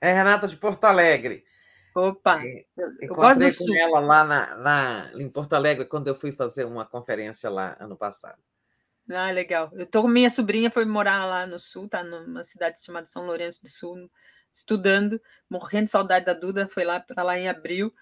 É Renata de Porto Alegre. Opa! É, eu gosto com ela lá na, na, em Porto Alegre quando eu fui fazer uma conferência lá ano passado. Ah, legal. Eu tô com minha sobrinha, foi morar lá no sul, tá numa cidade chamada São Lourenço do Sul, estudando, morrendo de saudade da Duda, foi lá para lá em abril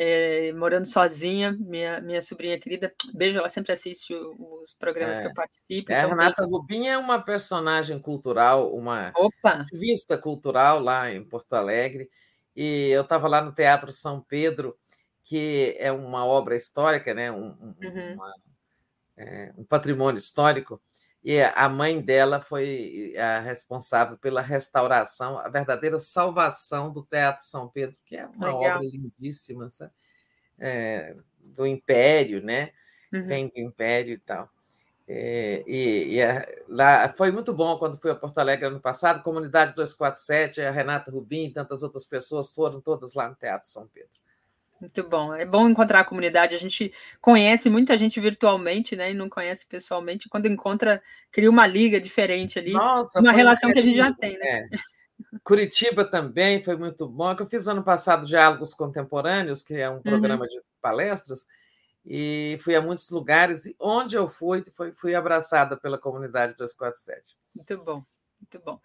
é, morando sozinha, minha, minha sobrinha querida. Beijo, ela sempre assiste os programas é. que eu participo. É, então, a Renata Rubim é uma personagem cultural, uma Opa. ativista cultural lá em Porto Alegre. E eu estava lá no Teatro São Pedro, que é uma obra histórica, né? um, um, uhum. uma, é, um patrimônio histórico. E a mãe dela foi a responsável pela restauração, a verdadeira salvação do Teatro São Pedro, que é uma Legal. obra lindíssima, sabe? É, do Império, né? Uhum. Vem do Império e tal. É, e, e a, lá foi muito bom quando fui a Porto Alegre ano passado, Comunidade 247, a Renata Rubim e tantas outras pessoas foram todas lá no Teatro São Pedro. Muito bom. É bom encontrar a comunidade. A gente conhece muita gente virtualmente, né? E não conhece pessoalmente. Quando encontra, cria uma liga diferente ali. Nossa, uma relação que a gente já tem, né? É. Curitiba também foi muito bom. Eu fiz ano passado Diálogos Contemporâneos, que é um uhum. programa uhum. de palestras, e fui a muitos lugares. E onde eu fui, fui, fui abraçada pela comunidade 247. Muito bom, muito bom.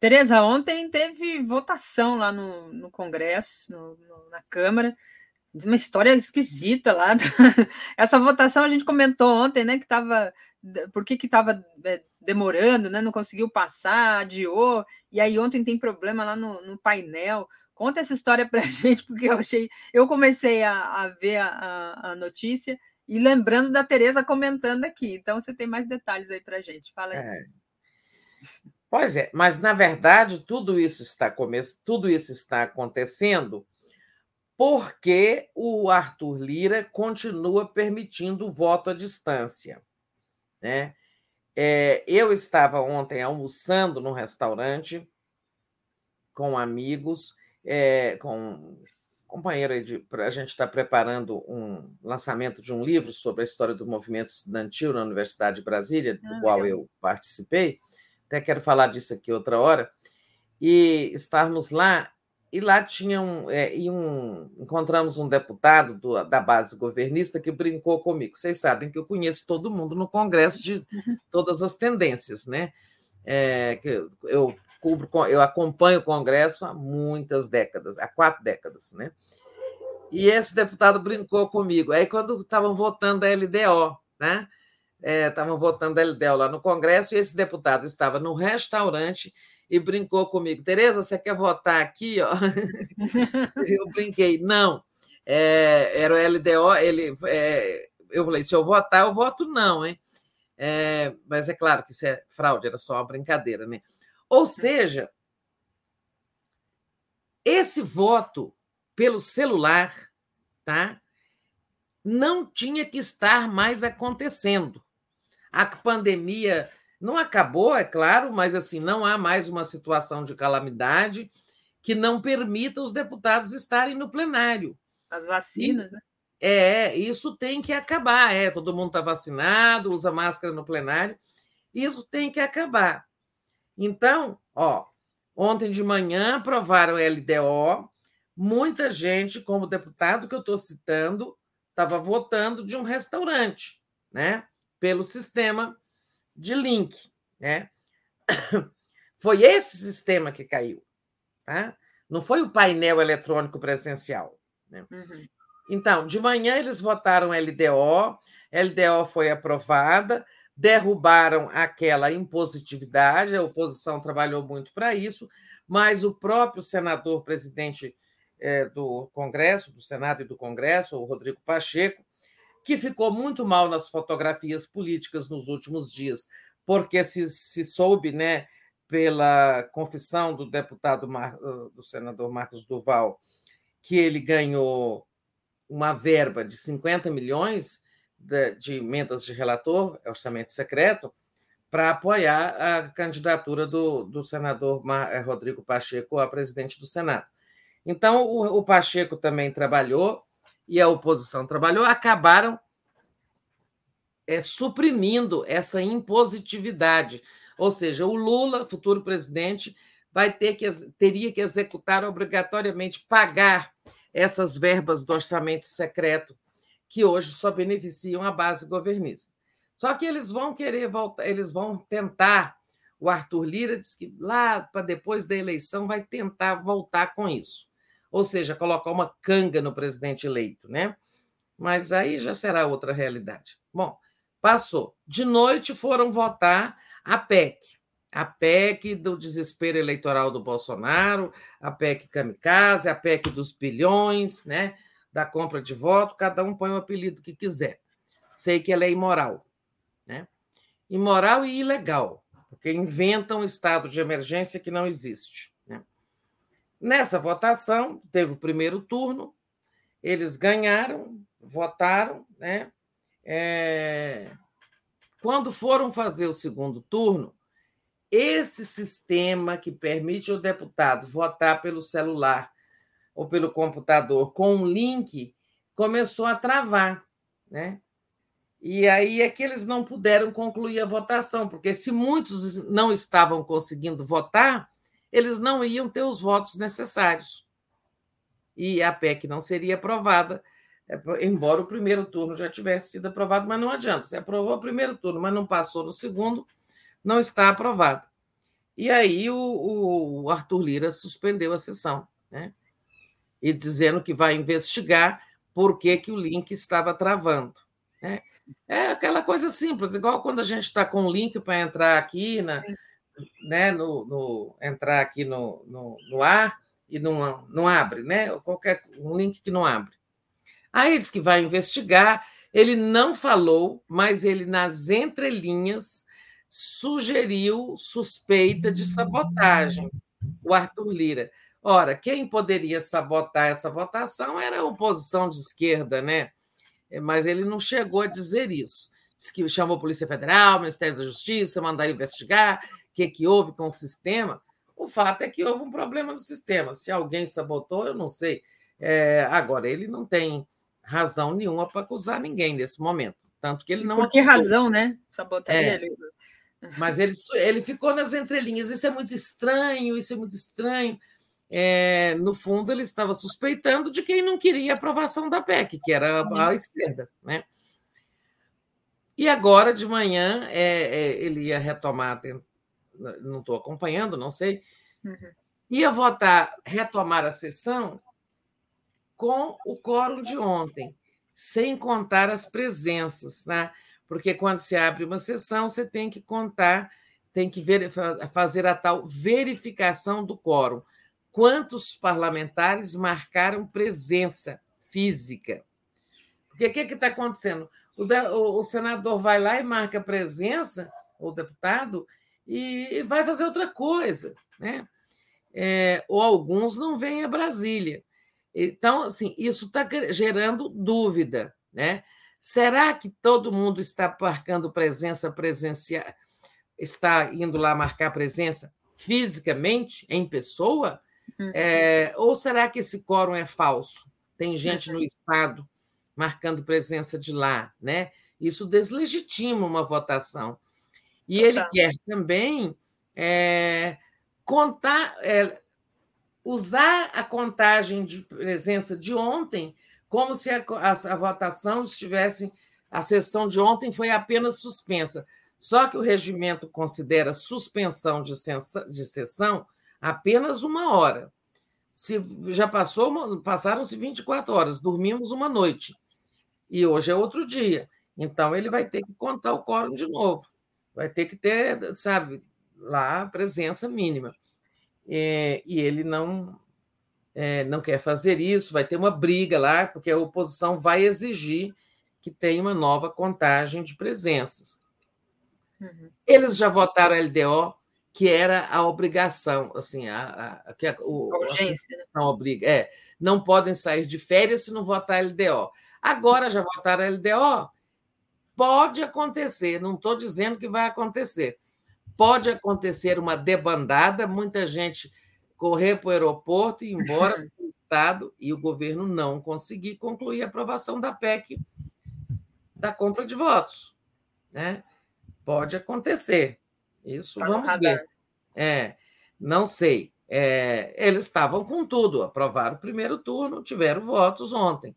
Tereza, ontem teve votação lá no, no Congresso, no, no, na Câmara uma história esquisita lá. Essa votação a gente comentou ontem, né? Que estava. Por que estava é, demorando, né? Não conseguiu passar, adiou. E aí ontem tem problema lá no, no painel. Conta essa história para a gente, porque eu achei. Eu comecei a, a ver a, a, notícia e lembrando da Tereza comentando aqui. Então você tem mais detalhes aí para a gente. Fala aí. É. Pois é, mas na verdade tudo isso está come... tudo isso está acontecendo porque o Arthur Lira continua permitindo o voto à distância. Né? É, eu estava ontem almoçando num restaurante com amigos, é, com companheiro de, a gente está preparando um lançamento de um livro sobre a história do movimento estudantil na Universidade de Brasília, do ah, qual legal. eu participei. Até quero falar disso aqui outra hora. E estarmos lá e lá tinham é, e um, encontramos um deputado do, da base governista que brincou comigo. Vocês sabem que eu conheço todo mundo no Congresso de todas as tendências, né? É, que eu cubro, eu acompanho o Congresso há muitas décadas, há quatro décadas, né? E esse deputado brincou comigo. Aí quando estavam votando a LDO, né? Estavam é, votando a LDO lá no Congresso e esse deputado estava no restaurante e brincou comigo. Tereza, você quer votar aqui? Ó? eu brinquei, não. É, era o LDO, ele, é, eu falei, se eu votar, eu voto não, hein? É, mas é claro que isso é fraude, era só uma brincadeira, né? Ou seja, esse voto pelo celular, tá? Não tinha que estar mais acontecendo. A pandemia não acabou, é claro, mas assim não há mais uma situação de calamidade que não permita os deputados estarem no plenário. As vacinas, e, né? É, isso tem que acabar. É, todo mundo está vacinado, usa máscara no plenário. Isso tem que acabar. Então, ó, ontem de manhã aprovaram o LDO. Muita gente, como deputado que eu estou citando, estava votando de um restaurante, né? Pelo sistema de link, né? Foi esse sistema que caiu, tá? Não foi o painel eletrônico presencial. Né? Uhum. Então, de manhã eles votaram LDO, LDO foi aprovada, derrubaram aquela impositividade, a oposição trabalhou muito para isso, mas o próprio senador presidente é, do Congresso, do Senado e do Congresso, o Rodrigo Pacheco, que ficou muito mal nas fotografias políticas nos últimos dias, porque se, se soube, né, pela confissão do deputado Mar, do senador Marcos Duval, que ele ganhou uma verba de 50 milhões de, de emendas de relator, orçamento secreto, para apoiar a candidatura do, do senador eh, Rodrigo Pacheco a presidente do Senado. Então, o, o Pacheco também trabalhou e a oposição trabalhou, acabaram é, suprimindo essa impositividade. Ou seja, o Lula, futuro presidente, vai ter que teria que executar obrigatoriamente pagar essas verbas do orçamento secreto que hoje só beneficiam a base governista. Só que eles vão querer voltar, eles vão tentar. O Arthur Lira disse que lá para depois da eleição vai tentar voltar com isso. Ou seja, colocar uma canga no presidente eleito, né? Mas aí já será outra realidade. Bom, passou. De noite foram votar a PEC, a PEC do desespero eleitoral do Bolsonaro, a PEC kamikaze, a PEC dos bilhões, né? da compra de voto, cada um põe o apelido que quiser. Sei que ela é imoral. Né? Imoral e ilegal, porque inventam um estado de emergência que não existe. Nessa votação, teve o primeiro turno, eles ganharam, votaram, né? É... Quando foram fazer o segundo turno, esse sistema que permite ao deputado votar pelo celular ou pelo computador com um link começou a travar, né? E aí é que eles não puderam concluir a votação, porque se muitos não estavam conseguindo votar, eles não iam ter os votos necessários. E a PEC não seria aprovada, é, embora o primeiro turno já tivesse sido aprovado, mas não adianta. Você aprovou o primeiro turno, mas não passou no segundo, não está aprovado. E aí o, o Arthur Lira suspendeu a sessão, né? E dizendo que vai investigar por que, que o link estava travando. Né? É aquela coisa simples, igual quando a gente está com um link para entrar aqui na, né, no, no, entrar aqui no, no, no, ar e não, não abre, né? Qualquer um link que não abre. Aí diz que vai investigar. Ele não falou, mas ele nas entrelinhas sugeriu suspeita de sabotagem, o Arthur Lira. Ora, quem poderia sabotar essa votação era a oposição de esquerda, né? Mas ele não chegou a dizer isso. Diz que chamou a Polícia Federal, Ministério da Justiça, mandar investigar que, que houve com o sistema. O fato é que houve um problema no sistema. Se alguém sabotou, eu não sei. É, agora, ele não tem razão nenhuma para acusar ninguém nesse momento. Tanto que ele não. Por que acusou. razão, né? Sabotaria é. ele. Mas ele, ele ficou nas entrelinhas. Isso é muito estranho, isso é muito estranho. É, no fundo, ele estava suspeitando de quem não queria a aprovação da PEC, que era a, a esquerda. Né? E agora, de manhã, é, é, ele ia retomar, não estou acompanhando, não sei, uhum. ia votar, retomar a sessão com o quórum de ontem, sem contar as presenças, né? porque quando se abre uma sessão, você tem que contar, tem que ver, fazer a tal verificação do quórum. Quantos parlamentares marcaram presença física? Porque o que está acontecendo? O, o, o, senador vai lá e marca presença, o deputado, e, e vai fazer outra coisa. Né? É, ou alguns não vêm a Brasília. Então, assim, isso está gerando dúvida. Né? Será que todo mundo está marcando presença presencial, está indo lá marcar presença fisicamente, em pessoa? Uhum. É, ou será que esse quórum é falso? tem gente no Estado marcando presença de lá, né? Isso deslegitima uma votação. E ele quer também é, contar, é, usar a contagem de presença de ontem como se a, a, a, votação estivesse. A sessão de ontem foi apenas suspensa. Só que o regimento considera suspensão de, sensa, de sessão apenas uma hora. Se já passou, passaram-se 24 horas, dormimos uma noite. E hoje é outro dia. Então ele vai ter que contar o quórum de novo. Vai ter que ter, sabe, lá a presença mínima. É, e ele não é, não quer fazer isso, vai ter uma briga lá, porque a oposição vai exigir que tenha uma nova contagem de presenças. Uhum. Eles já votaram a LDO, que era a obrigação, assim, a, a, que a, o, a urgência, né? não obriga, é, não podem sair de férias se não votar a LDO. Agora já votaram a LDO, pode acontecer, não estou dizendo que vai acontecer. Pode acontecer uma debandada, muita gente correr para o aeroporto e ir embora do Estado e o governo não conseguir concluir a aprovação da PEC da compra de votos. Né? Pode acontecer. Isso tá vamos ver. É, não sei. É, eles estavam com tudo, aprovaram o primeiro turno, tiveram votos ontem.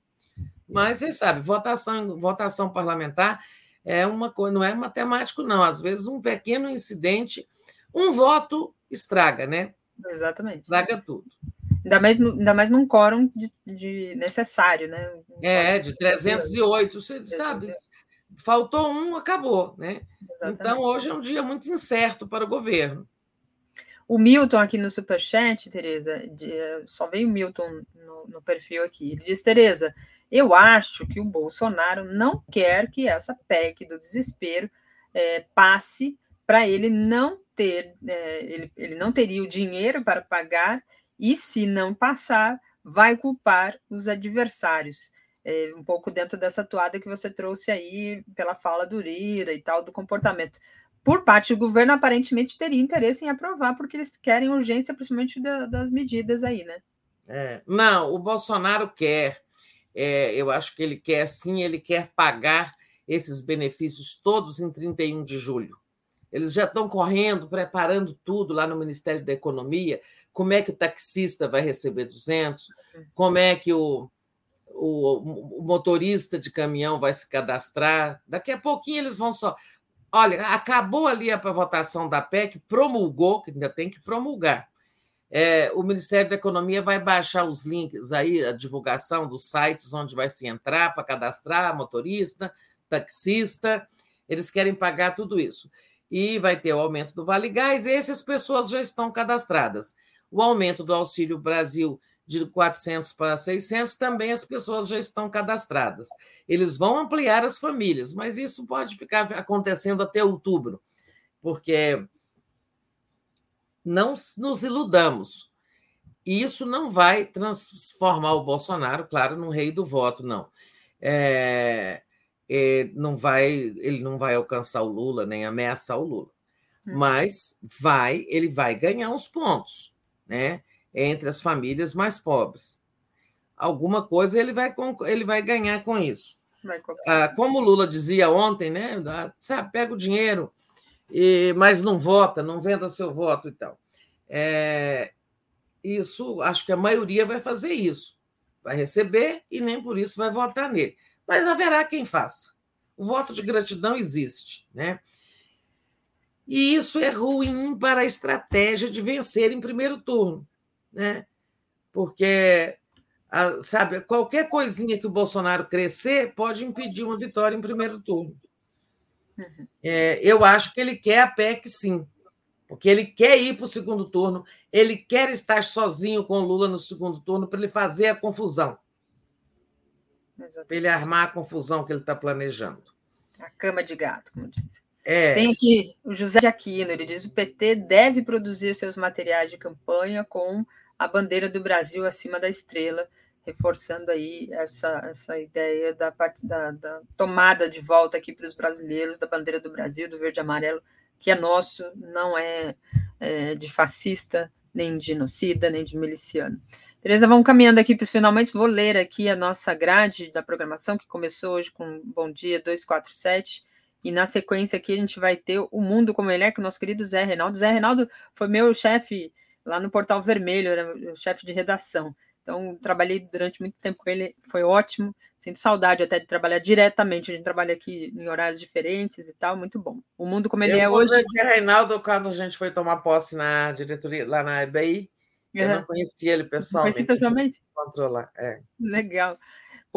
Mas você sabe, votação, votação parlamentar é uma coisa, não é matemático, não. Às vezes, um pequeno incidente, um voto estraga, né? Exatamente. Estraga tudo. Ainda mais, ainda mais num quórum de, de necessário, né? Um é, de 308, você sabe, faltou um, acabou, né? Exatamente. Então, hoje é um dia muito incerto para o governo. O Milton aqui no Superchat, Tereza, só veio o Milton no, no perfil aqui. Ele diz, Tereza, eu acho que o Bolsonaro não quer que essa PEC do desespero é, passe para ele não ter, é, ele, ele não teria o dinheiro para pagar, e se não passar, vai culpar os adversários. É, um pouco dentro dessa toada que você trouxe aí pela fala do Lira e tal, do comportamento. Por parte do governo, aparentemente teria interesse em aprovar, porque eles querem urgência, principalmente da, das medidas aí, né? É, não, o Bolsonaro quer é, eu acho que ele quer sim, ele quer pagar esses benefícios todos em 31 de julho. Eles já estão correndo, preparando tudo lá no Ministério da Economia. Como é que o taxista vai receber 200? Como é que o, o, o motorista de caminhão vai se cadastrar? Daqui a pouquinho eles vão só. Olha, acabou ali a votação da PEC, promulgou, que ainda tem que promulgar. É, o Ministério da Economia vai baixar os links aí, a divulgação dos sites onde vai se entrar para cadastrar motorista, taxista. Eles querem pagar tudo isso. E vai ter o aumento do Vale Gás, e essas pessoas já estão cadastradas. O aumento do Auxílio Brasil de 400 para 600, também as pessoas já estão cadastradas. Eles vão ampliar as famílias, mas isso pode ficar acontecendo até outubro, porque não nos iludamos. Isso não vai transformar o Bolsonaro, claro, num rei do voto, não. É, é, não vai, ele não vai alcançar o Lula nem ameaçar o Lula, hum. mas vai, ele vai ganhar uns pontos, né? Entre as famílias mais pobres, alguma coisa ele vai, ele vai ganhar com isso. Ah, como o Lula dizia ontem, né? Sabe, pega o dinheiro, e, mas não vota, não venda seu voto e tal. É, isso, acho que a maioria vai fazer isso. Vai receber e nem por isso vai votar nele. Mas haverá quem faça. O voto de gratidão existe, né? E isso é ruim para a estratégia de vencer em primeiro turno, né? Porque, sabe, qualquer coisinha que o Bolsonaro crescer pode impedir uma vitória em primeiro turno. Uhum. É, eu acho que ele quer a PEC, sim, porque ele quer ir para o segundo turno, ele quer estar sozinho com o Lula no segundo turno para ele fazer a confusão. Para ele armar a confusão que ele está planejando. A cama de gato, como diz. É. Tem aqui o José de Aquino, ele diz: o PT deve produzir seus materiais de campanha com a bandeira do Brasil acima da estrela, reforçando aí essa, essa ideia da, da, da tomada de volta aqui para os brasileiros da bandeira do Brasil, do verde e amarelo, que é nosso, não é, é de fascista, nem de genocida, nem de miliciano. Tereza, vamos caminhando aqui para os finalmente. Vou ler aqui a nossa grade da programação, que começou hoje com Bom Dia 247. E na sequência aqui a gente vai ter o Mundo Como Ele É, com o nosso querido Zé Reinaldo. Zé Reinaldo foi meu chefe lá no Portal Vermelho, era o chefe de redação. Então, trabalhei durante muito tempo com ele, foi ótimo. Sinto saudade até de trabalhar diretamente. A gente trabalha aqui em horários diferentes e tal, muito bom. O mundo como ele eu é hoje. Eu conheci Reinaldo quando a gente foi tomar posse na diretoria, lá na EBI. Eu não conhecia ele pessoalmente. Conheci pessoalmente? Encontrou lá, é. Legal.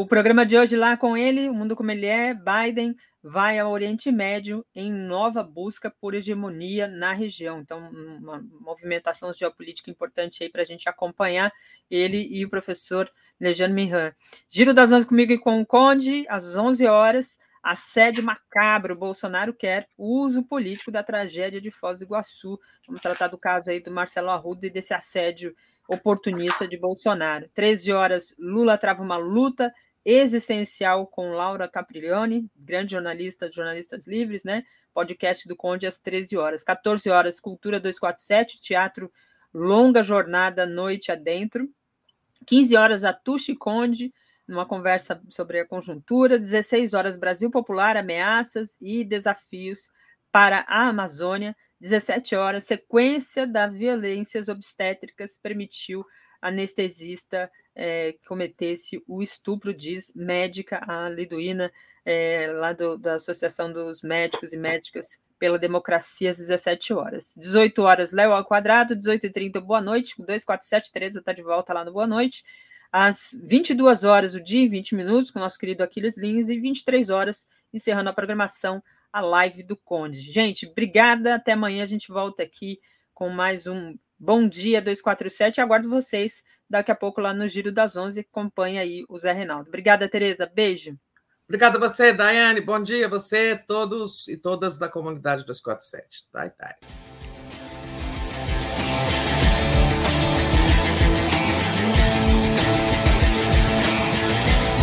O programa de hoje lá com ele, o mundo como ele é, Biden vai ao Oriente Médio em nova busca por hegemonia na região. Então, uma movimentação geopolítica importante aí para a gente acompanhar ele e o professor Lejane Mihan. Giro das 11 comigo e com o Conde, às 11 horas. Assédio macabro, Bolsonaro quer uso político da tragédia de Foz do Iguaçu. Vamos tratar do caso aí do Marcelo Arruda e desse assédio oportunista de Bolsonaro. 13 horas, Lula trava uma luta existencial com Laura Capriglione, grande jornalista de Jornalistas Livres, né? Podcast do Conde às 13 horas. 14 horas, Cultura 247, Teatro Longa Jornada Noite Adentro. 15 horas, Atushi Conde, numa conversa sobre a conjuntura. 16 horas, Brasil Popular, Ameaças e Desafios para a Amazônia. 17 horas, sequência da violências obstétricas permitiu anestesista é, cometesse o estupro, diz médica, a Liduína, é, lá do, da Associação dos Médicos e Médicas pela Democracia, às 17 horas. 18 horas, Léo ao quadrado, 18h30, boa noite, 247, Tereza está de volta lá no Boa Noite. Às 22 horas, o dia em 20 minutos, com o nosso querido Aquiles Lins, e 23 horas, encerrando a programação, a live do Conde. Gente, obrigada, até amanhã a gente volta aqui com mais um Bom Dia 247, aguardo vocês daqui a pouco lá no Giro das Onze. Acompanha aí o Zé Reinaldo. Obrigada, Tereza. Beijo. Obrigada a você, Daiane. Bom dia a você, todos e todas da comunidade 247. Dai, dai.